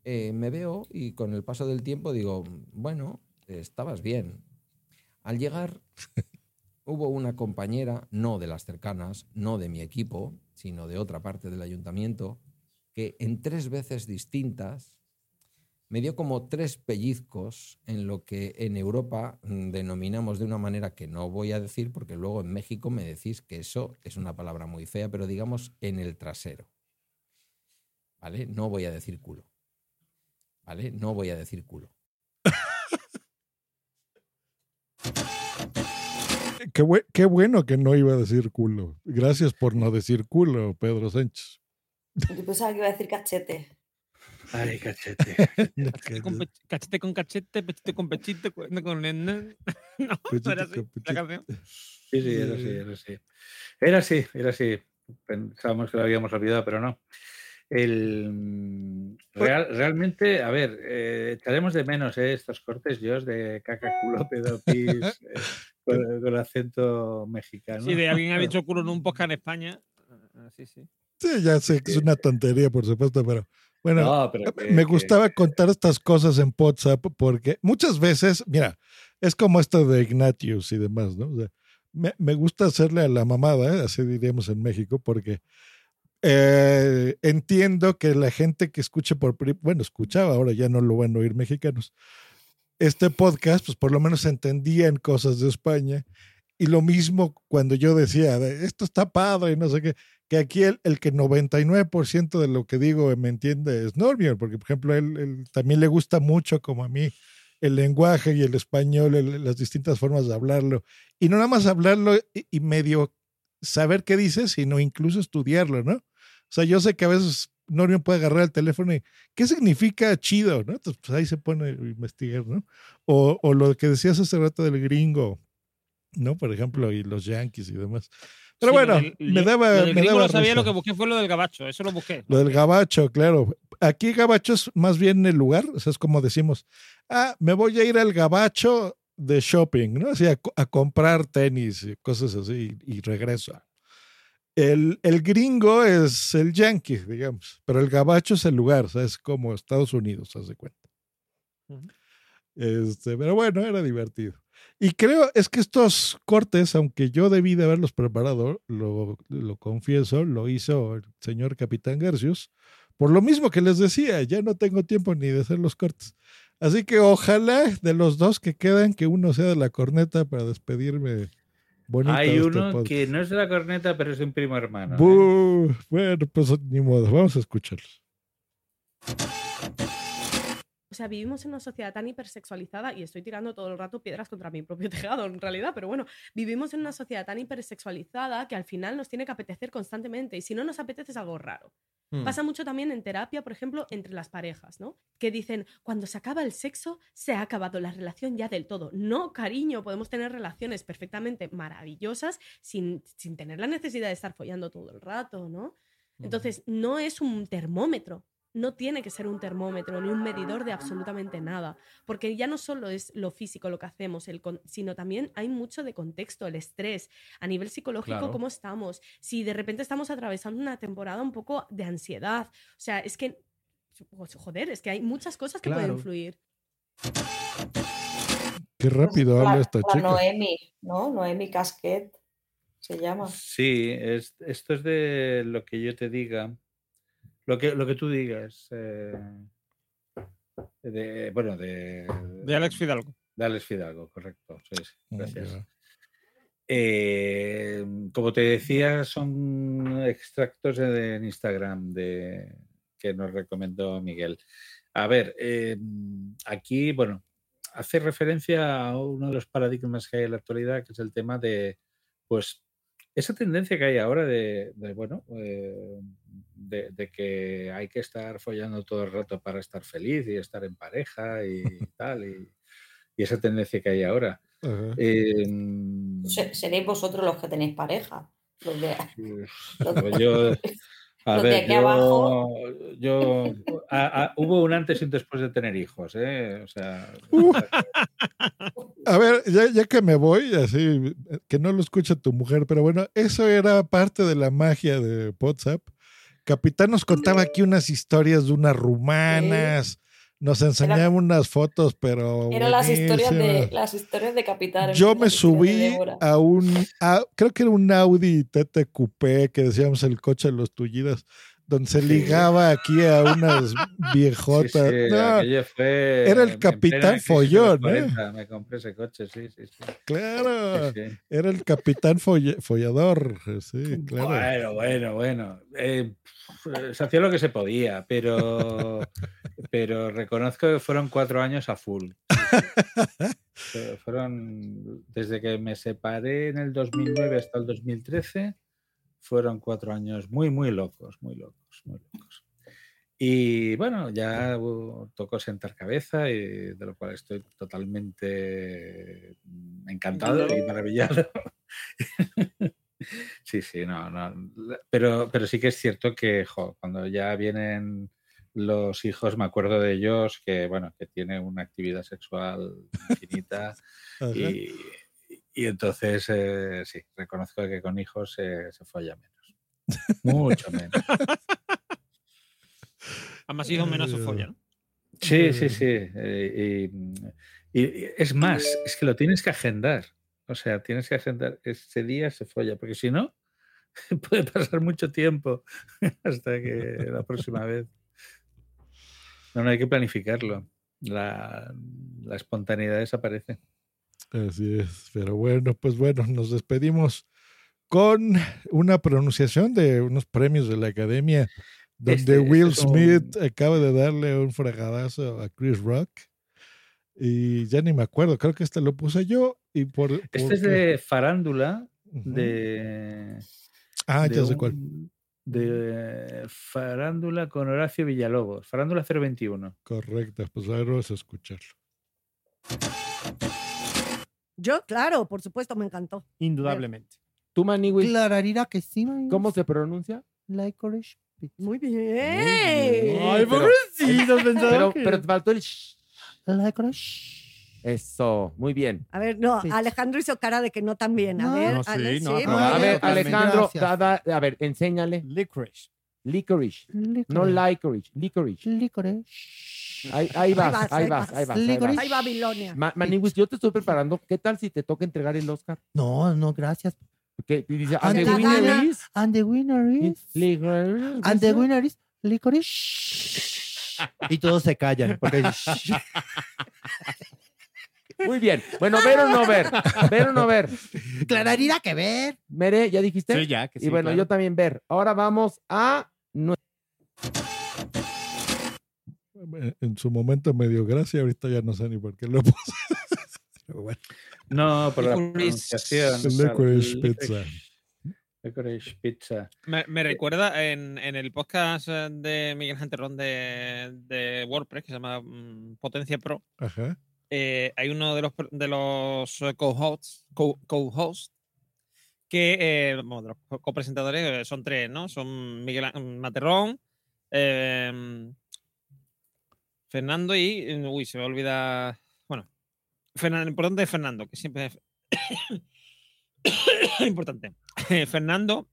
eh, me veo y con el paso del tiempo digo, bueno, estabas bien. Al llegar hubo una compañera, no de las cercanas, no de mi equipo, sino de otra parte del ayuntamiento, que en tres veces distintas me dio como tres pellizcos en lo que en Europa denominamos de una manera que no voy a decir porque luego en México me decís que eso es una palabra muy fea, pero digamos en el trasero. ¿Vale? No voy a decir culo. ¿Vale? No voy a decir culo. Qué, bue- qué bueno que no iba a decir culo. Gracias por no decir culo, Pedro Sánchez. Yo pensaba que iba a decir cachete. Ay, cachete. Cachete con, cachete con cachete, pechito con pechito, cuerno con nena. No, no era así la canción. Sí, sí, era así, era así. Era así, era así. Pensábamos que lo habíamos olvidado, pero no. El, mm, real- realmente, a ver, eh, echaremos de menos eh, estos cortes, yo de caca, culo, pedo, pis, eh, con, con acento mexicano. Sí, de alguien ha dicho culo en un podcast en España. Ah, Sí, sí. Sí, ya sé que es una tontería, por supuesto, pero bueno, No, pero que- me que- gustaba contar estas cosas en WhatsApp porque muchas veces, mira, es como esto de Ignatius y demás, ¿no? O sea, me, me gusta hacerle a la mamada, ¿eh? así diríamos en México, porque eh, entiendo que la gente que escuche por, bueno, escuchaba, ahora ya no lo van a oír mexicanos, este podcast, pues por lo menos entendían cosas de España. Y lo mismo cuando yo decía, de, esto está padre y no sé qué, que aquí el, el que 99% de lo que digo me entiende es Normion, porque por ejemplo, él, él también le gusta mucho como a mí el lenguaje y el español, el- las distintas formas de hablarlo. Y no nada más hablarlo y, y medio saber qué dice, sino incluso estudiarlo, ¿no? O sea, yo sé que a veces Normion puede agarrar el teléfono y ¿qué significa chido? ¿no? Entonces, pues ahí se pone a investigar, ¿no? O, o lo que decías hace rato del gringo, ¿no? Por ejemplo, y los yankees y demás. Pero Sí, bueno, me daba. Lo del me daba lo sabía, lo que busqué fue lo del gabacho, eso lo busqué. Lo del gabacho, claro. Aquí gabacho es más bien el lugar, o sea, es como decimos, ah, me voy a ir al gabacho de shopping, ¿no? Así a, a comprar tenis y cosas así y, y regreso. El, el gringo es el yankee, digamos, pero el gabacho es el lugar, o sea, es como Estados Unidos, haz de cuenta. Este, pero bueno, era divertido. Y creo, es que estos cortes, aunque yo debí de haberlos preparado, lo, lo confieso, lo hizo el señor Capitán Garcius, por lo mismo que les decía, ya no tengo tiempo ni de hacer los cortes. Así que ojalá de los dos que quedan, que uno sea de la corneta para despedirme bonito. Hay este uno podcast. que no es de la corneta, pero es un primo hermano. ¿eh? Bu- Bueno, pues ni modo, vamos a escucharlos. O sea, vivimos en una sociedad tan hipersexualizada y estoy tirando todo el rato piedras contra mi propio tejado, en realidad, pero bueno, vivimos en una sociedad tan hipersexualizada que al final nos tiene que apetecer constantemente y si no nos apetece es algo raro. Hmm. Pasa mucho también en terapia, por ejemplo, entre las parejas, ¿no? Que dicen, cuando se acaba el sexo, se ha acabado la relación ya del todo. No, cariño, podemos tener relaciones perfectamente maravillosas sin, sin tener la necesidad de estar follando todo el rato, ¿no? Entonces, no es un termómetro. No tiene que ser un termómetro ni un medidor de absolutamente nada, porque ya no solo es lo físico lo que hacemos, el con- sino también hay mucho de contexto, el estrés, a nivel psicológico, Claro. cómo estamos, si de repente estamos atravesando una temporada un poco de ansiedad, o sea, es que, pues, joder, es que hay muchas cosas que pueden influir. Qué rápido habla La, esta la chica. Noemi, ¿no? Noemi Casquet se llama. Sí, es, esto es de lo que yo te diga, lo que, lo que tú digas. eh, de, bueno, de, De Alex Fidalgo. De Alex Fidalgo, correcto. sí, sí, gracias. Eh, como te decía, son extractos de- en Instagram de, que nos recomendó Miguel. A ver, eh, aquí, bueno, hace referencia a uno de los paradigmas que hay en la actualidad, que es el tema de, pues, esa tendencia que hay ahora de, de, bueno, eh, de, de que hay que estar follando todo el rato para estar feliz y estar en pareja y tal, y, y esa tendencia que hay ahora. Em, Se- Seréis vosotros los que tenéis pareja. Los de, los- yo, a los de ver, aquí yo, abajo. yo- a- a- hubo un antes y un después de tener hijos, ¿eh? O sea, A ver, ya, ya que me voy, así, que no lo escucha tu mujer, pero bueno, eso era parte de la magia de WhatsApp. Capitán nos contaba aquí unas historias de unas rumanas, nos enseñaba unas fotos, pero. Eran las historias de las historias de Capitán. Yo me subí a un, a- creo que era un Audi TT Coupé, que decíamos el coche de los tullidos, donde se ligaba aquí a unas viejotas. sí, No, aquello fue era el capitán follón, ¿eh? 40, Me compré ese coche, sí, sí, sí. Claro, era el capitán follador, sí, claro. Bueno, bueno, bueno. Eh, se hacía lo que se podía, pero, pero reconozco que fueron cuatro años a full. Fueron desde que me separé en el 2009 hasta el 2013, fueron cuatro años muy, muy locos, muy locos, muy locos. Y bueno, ya tocó sentar cabeza y de lo cual estoy totalmente encantado y maravillado. Sí, sí, no, no. Pero, pero sí que es cierto que jo, cuando ya vienen los hijos, me acuerdo de ellos que, bueno, que tiene una actividad sexual infinita y, y entonces eh, sí, reconozco que con hijos se, se folla menos. Mucho menos. A más hijos menos se follan. Sí, sí, sí. eh, y, y- y es más, es que lo tienes que agendar. O sea, tienes que agendar. Ese día se folla, porque si no, puede pasar mucho tiempo hasta que la próxima vez. No, no hay que planificarlo. La, la espontaneidad desaparece. Así es, pero bueno, pues bueno, nos despedimos con una pronunciación de unos premios de la academia, donde Este- este Will un- Smith acaba de darle un fregadazo a Chris Rock. Y ya ni me acuerdo, creo que este lo puse yo. Y por, Este es de farándula, de. Ah, de ya sé cuál. De farándula con Horacio Villalobos, farándula 021. Correcto, pues ahora vamos a escucharlo. Yo, claro, por supuesto, me encantó. Indudablemente. ¿Tú, Maniwis? Clararira que sí, ¿Cómo se pronuncia? Licorice pizza. Muy bien. Ay, pero- Pero, pero te faltó el sh. Licorice. Eso, muy bien. A ver, no, Alejandro hizo cara de que no tan bien. A No. ver, No, sí, Ale- no, sí, no, muy a ver, Alejandro, da- da- a ver, enséñale. Licorice. Licorice. No licorice, licorice. Licorice. Ahí, ahí vas, ahí vas, ahí vas. Ahí vas. Ahí Babilonia. Ma- Maniguis, yo te estoy preparando. ¿Qué tal si te toca entregar el Oscar? No, no, gracias. ¿Qué? Y dice, And "Ah, the winner is-" And the winner is. Licorice. And the winner is licorice. Y todos se callan. Porque... Muy bien. Bueno, ver o no ver. Ver o no ver. Clararira que ver. Mere, ¿ya dijiste? Sí, ya, que Y bueno, claro. yo también ver. Ahora vamos a. nue- En su momento me dio gracia, ahorita ya no sé ni por qué lo puse. Pero bueno. No, por la pronunciación. Licorice licorice- pizza. Licorice pizza. Me, me recuerda en, en el podcast eh, de Miguel Janterrón de, de WordPress, que se llama mm, Potencia Pro, Ajá. eh, hay uno de los, de los eh, co-hosts, co- co-hosts que, eh, bueno, de los co- copresentadores eh, son tres, ¿no? Son Miguel Án- Materrón, eh, Fernando y, eh, uy, se me olvida, bueno, Fernando, importante es Fernando, que siempre es importante. Fernando,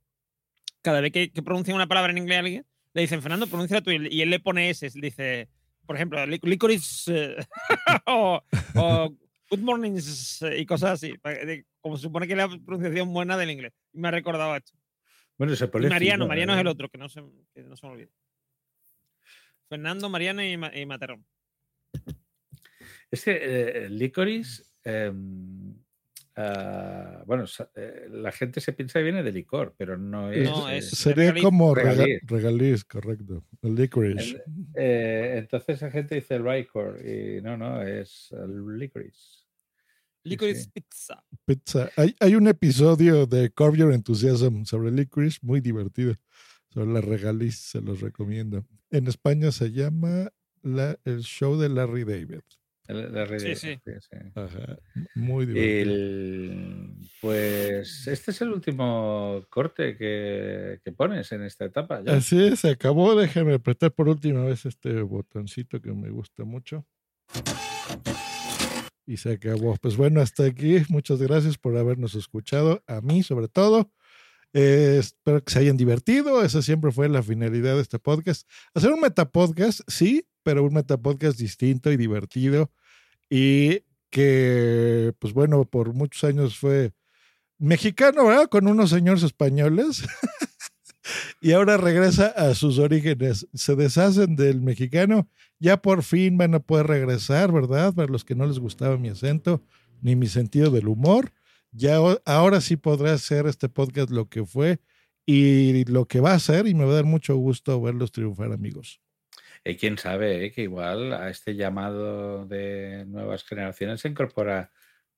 cada vez que, que pronuncia una palabra en inglés a alguien, le dicen, Fernando, pronuncia tú, y él le pone S, dice, por ejemplo, lic- licorice eh, o, o good morning y cosas así, como se supone que es la pronunciación buena del inglés. Me ha recordado esto. Bueno, se Mariano, Mariano ¿eh? es el otro, que no se, que no se me olvide. Fernando, Mariano y, Ma- y Materrón. Es que eh, el licorice, em, ah, bueno, eh, la gente se piensa que viene de licor, pero no es. No, eh, es- Sería regaliz. como rega- Regaliz. regaliz, correcto. El licorice. El- eh, entonces la gente dice licor y no, no, es el licorice. Licorice pizza. Pizza. Hay, hay un episodio de Your Enthusiasm sobre licorice muy divertido. Sobre la regaliz, se los recomiendo. En España se llama la, el show de Larry David. El- la red Sí, de- sí. sí. Ajá. Muy divertido. El- pues este es el último corte que, que pones en esta etapa. ya. Así es, se acabó. Déjame apretar por última vez este botoncito que me gusta mucho. Y se acabó. Pues bueno, hasta aquí. Muchas gracias por habernos escuchado. A mí, sobre todo. Eh, espero que se hayan divertido. Esa siempre fue la finalidad de este podcast. Hacer un metapodcast, sí, pero un metapodcast distinto y divertido. Y que, pues bueno, por muchos años fue mexicano, ¿verdad? Con unos señores españoles. y ahora regresa a sus orígenes. Se deshacen del mexicano. Ya por fin van a poder regresar, ¿verdad? Para los que no les gustaba mi acento ni mi sentido del humor. Ya ahora sí podrá hacer este podcast lo que fue y lo que va a hacer y me va a dar mucho gusto verlos triunfar, amigos. Y quién sabe, eh, que igual a este llamado de nuevas generaciones se incorpora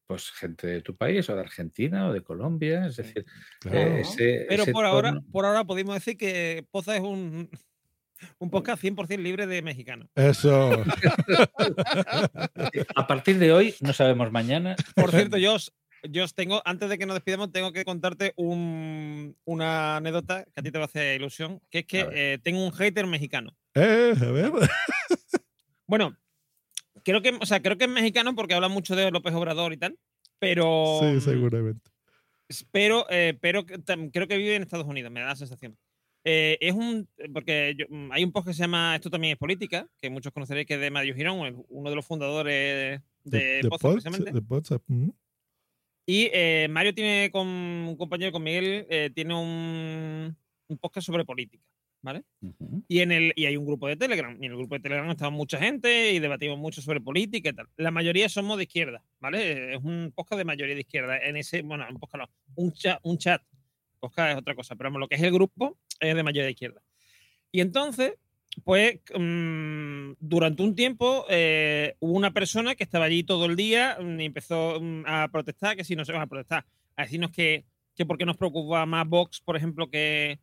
pues gente de tu país o de Argentina o de Colombia. Es decir, Claro. eh, ese- Pero ese por ahora, por ahora podemos decir que Poza es un, un podcast 100% libre de mexicanos. Eso. A partir de hoy, no sabemos mañana. Por cierto, yo os, yo os tengo, antes de que nos despidamos, tengo que contarte un- una anécdota que a ti te va a hacer ilusión, que es que eh, tengo un hater mexicano. Eh, a ver. Bueno, creo que, o sea, creo que es mexicano porque habla mucho de López Obrador y tal, pero, Sí, seguramente. pero, eh, pero tam- creo que vive en Estados Unidos, me da la sensación. Eh, es un, porque yo- mm, hay un post que se llama Esto también es política, que muchos conoceréis que es de Mario Girón, uno de los fundadores de, de, Poza, de mm. Y eh, Mario tiene con un compañero, con Miguel, eh, tiene un, un podcast sobre política, ¿vale? Y, en el, y hay un grupo de Telegram. Y en el grupo de Telegram estaba mucha gente y debatimos mucho sobre política y tal. La mayoría somos de izquierda, ¿vale? Es un podcast de mayoría de izquierda. En ese, bueno, un podcast no, un chat, un chat. Podcast es otra cosa, pero vamos, lo que es el grupo es de mayoría de izquierda. Y entonces, pues, mm, durante un tiempo eh, hubo una persona que estaba allí todo el día mm, y empezó mm, a protestar, que si no se va a protestar, a decirnos que, que por qué nos preocupa más Vox, por ejemplo, que,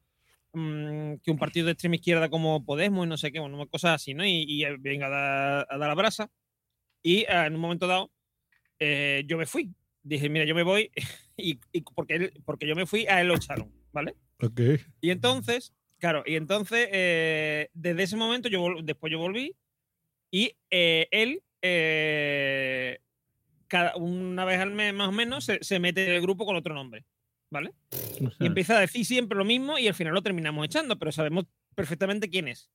mm, que un partido de extrema izquierda como Podemos y no sé qué, bueno, cosas así, ¿no? Y, y, eh, venga a dar, a dar la brasa. Y eh, en un momento dado, eh, yo me fui. Dije, mira, yo me voy, y, y porque, él- porque yo me fui, a él lo echaron, ¿vale? Ok. Y entonces, claro, y entonces, eh, desde ese momento, yo después yo volví y eh, él, eh, cada, una vez al mes más o menos, se, se mete en el grupo con otro nombre, ¿vale? Y empieza a decir siempre lo mismo y al final lo terminamos echando, pero sabemos perfectamente quién es.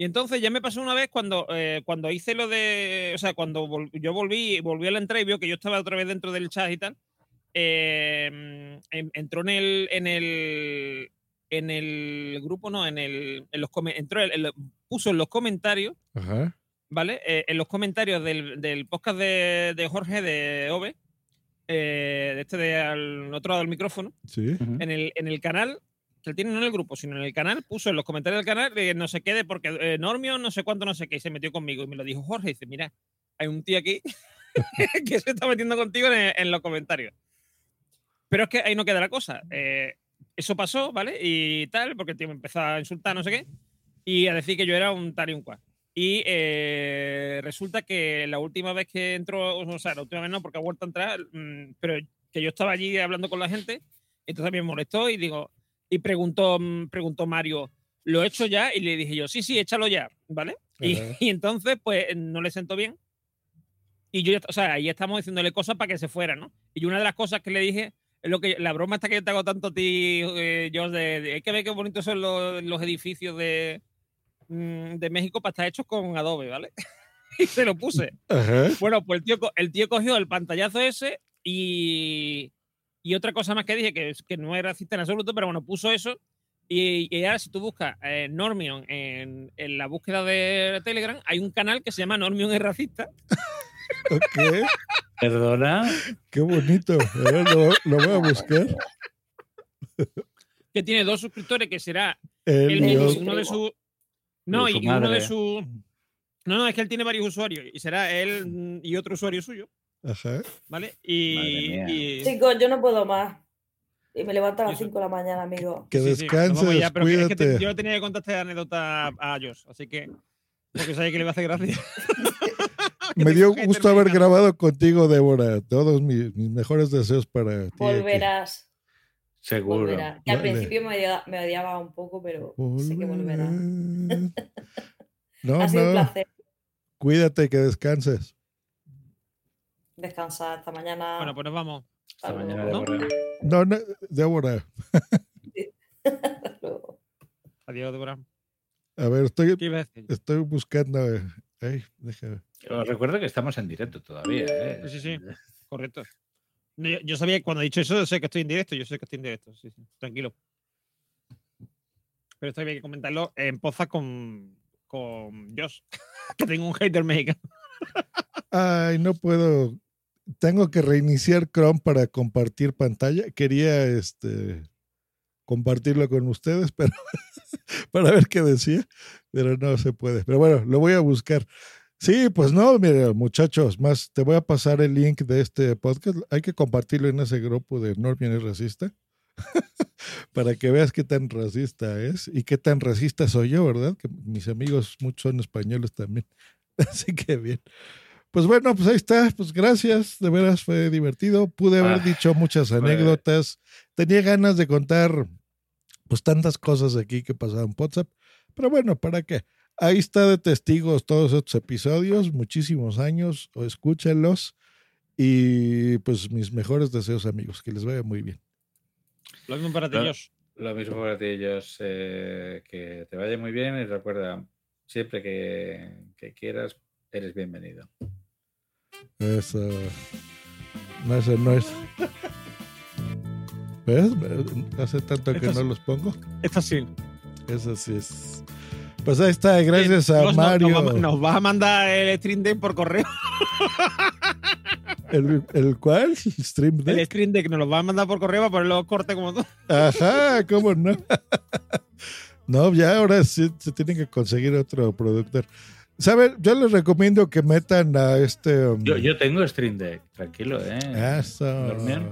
Y entonces ya me pasó una vez cuando, cuando hice lo de. O sea, cuando vol- yo volví, volví a la entrada y vio que yo estaba otra vez dentro del chat y tal. en- entró en el. En el en el grupo, no, en el. En los, entró en- en lo- puso en los comentarios, Ajá. ¿vale? Eh, en los comentarios del, del podcast de, de Jorge de Ove, eh, de este de al otro lado del micrófono, Sí. en, el, en el canal, que tiene no en el grupo, sino en el canal, puso en los comentarios del canal eh, no sé qué de porque eh, Normio, no sé cuánto, no sé qué, y se metió conmigo. Y me lo dijo Jorge, y dice, mira, hay un tío aquí que se está metiendo contigo en, en los comentarios. Pero es que ahí no queda la cosa. Eh, eso pasó, ¿vale? Y tal, porque el tío me empezó a insultar, no sé qué, y a decir que yo era un tal y un cual. Y eh, resulta que la última vez que entró, o sea, la última vez no, porque ha vuelto a entrar, mm, pero que yo estaba allí hablando con la gente, entonces me molestó y digo, y preguntó, mm, preguntó Mario, ¿lo he hecho ya? Y le dije yo, sí, sí, échalo ya, ¿vale? Y, y entonces, pues, no le sentó bien. Y yo, o sea, ahí estamos diciéndole cosas para que se fuera, ¿no? Y una de las cosas que le dije lo que la broma esta que yo te hago tanto a ti, eh, George, hay que ver qué bonitos son los, los edificios de, mm, de México para estar hechos con Adobe, ¿vale? y se lo puse. Ajá. Bueno, pues el tío, el tío cogió el pantallazo ese y, y otra cosa más que dije, que, es- que no es racista en absoluto, pero bueno, puso eso. Y, y ahora si tú buscas eh, Normion en, en la búsqueda de Telegram, hay un canal que se llama Normion es racista. Ok. Perdona. Qué bonito. A ver, lo, lo voy a buscar. que tiene dos suscriptores, que será uno de sus. No, De y su y uno de sus. No, no, es que él tiene varios usuarios y será él y otro usuario suyo, Ajá. ¿vale? Y. Y- Chicos, yo no puedo más. Y me levanto a las 5 de la mañana, amigo. Que Sí, sí, descanses, ya, pero que- es que te- cuídate. yo tenía que contar esta anécdota a Josh, así que. Porque sabía que le iba a hacer gracia. Me dio gusto haber grabado contigo, Débora. Todos mis, mis mejores deseos para ti. aquí. Volverás. Seguro. volverás. Que al principio me odiaba, me odiaba un poco, pero sé que volverás. No, ha sido un placer Cuídate, que descanses. descansar esta mañana. Bueno, pues nos vamos. Hasta mañana. Débora. No, no, Débora. Adiós, Débora. A ver, estoy, estoy buscando. Déjame. Os recuerdo que estamos en directo todavía. ¿eh? Sí, sí, sí. Correcto. Yo sabía que cuando he dicho eso, sé que estoy en directo. Yo sé que estoy en directo. Sí, sí. Tranquilo. Pero esto había que comentarlo en poza con, con Josh, que tengo un hater mexicano. Ay, no puedo. Tengo que reiniciar Chrome para compartir pantalla. Quería este compartirlo con ustedes, pero para ver qué decía, pero no se puede. Pero bueno, lo voy a buscar. Sí, pues no, mira, muchachos, más te voy a pasar el link de este podcast. Hay que compartirlo en ese grupo de Normion es racista. para que veas qué tan racista es y qué tan racista soy yo, ¿verdad? Que mis amigos muchos son españoles también. Así que bien. Pues bueno, pues ahí está. Pues gracias, de veras fue divertido. Pude haber Ah, dicho muchas anécdotas. Tenía ganas de contar pues tantas cosas aquí que pasaban en WhatsApp. Pero bueno, ¿para qué? Ahí está de testigos todos estos episodios, muchísimos años, o escúchenlos. Y pues mis mejores deseos, amigos, que les vaya muy bien. Lo mismo para ti, Josh. Lo mismo para ti, ellos. que te vaya muy bien y recuerda, siempre que, que quieras, eres bienvenido. Eso. No, eso no es. ¿Ves? Hace tanto que Esto no los pongo. Esto sí. Eso sí es. Pues ahí está, gracias a Mario. Nos, va- nos vas a mandar el Stream Deck por correo. ¿El, el cuál? ¿Stream El Deck? Stream Deck nos lo vas a mandar por correo para ponerlo corte como tú. Ajá, ¿cómo no? no, ya ahora sí se tiene que conseguir otro productor. ¿Saben? Yo les recomiendo que metan a este. um, Yo, yo tengo Stream Deck, tranquilo, ¿eh? Eso. Dormían.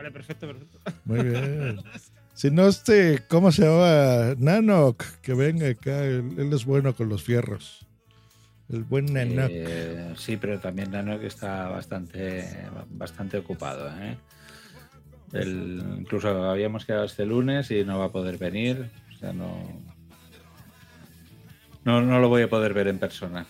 Vale, perfecto, perfecto. Muy bien. Si no, este, ¿cómo se llama? Nanok, que venga acá. Él, él es bueno con los fierros. El buen Nanok. Eh, sí, pero también Nano que está bastante, bastante ocupado. ¿eh? El- incluso habíamos quedado este lunes y no va a poder venir. O sea, no, no, no lo voy a poder ver en persona.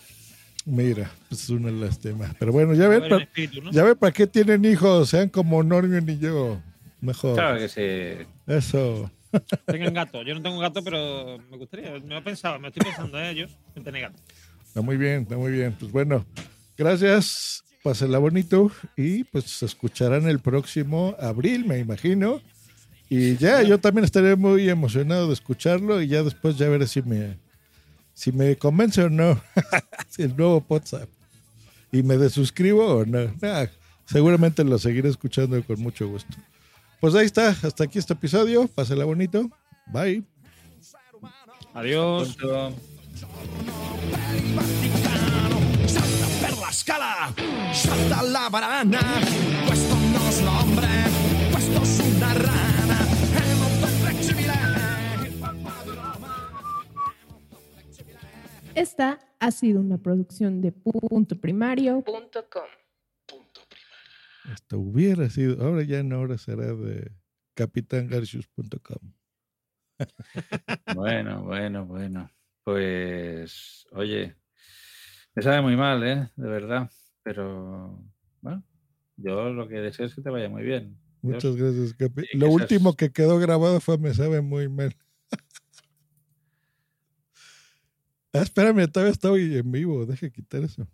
Mira, pues es una lástima. Pero bueno, ya ven, ver, pa- en espíritu, ¿no? ya ven para qué tienen hijos. Sean como Normion y yo. Mejor. Claro que sí. Eso. Tengan gato. Yo no tengo gato, pero me gustaría. Me he pensado, me estoy pensando en ellos en tener gato. Está muy bien, está muy bien. Pues bueno, gracias. Pásenla bonito y pues se escucharán el próximo abril, me imagino. Y ya, yo también estaré muy emocionado de escucharlo y ya después ya veré si me, si me convence o no el nuevo WhatsApp. Y me desuscribo o no. Nah, seguramente lo seguiré escuchando con mucho gusto. Pues ahí está, hasta aquí este episodio. Pásela bonito. Bye. Adiós. per la scala, salta la barana, Esta ha sido una producción de puntoprimario.com. Hasta hubiera sido, ahora ya no, ahora será de capitangarcius.com. Bueno, bueno, bueno. Pues, oye, me sabe muy mal, ¿eh? De verdad. Pero, bueno, yo lo que deseo es que te vaya muy bien. Yo- Muchas gracias, Capi. Lo último que quedó grabado fue Me sabe muy mal. Ah, espérame, todavía estoy en vivo. Deja quitar eso.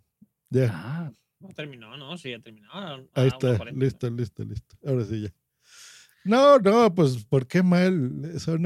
Ya. Ah, No terminó, no, sí, ya terminó. Ah, Ahí está, 40. listo, listo, listo. Ahora sí ya. No, no, pues, ¿por qué mal? Son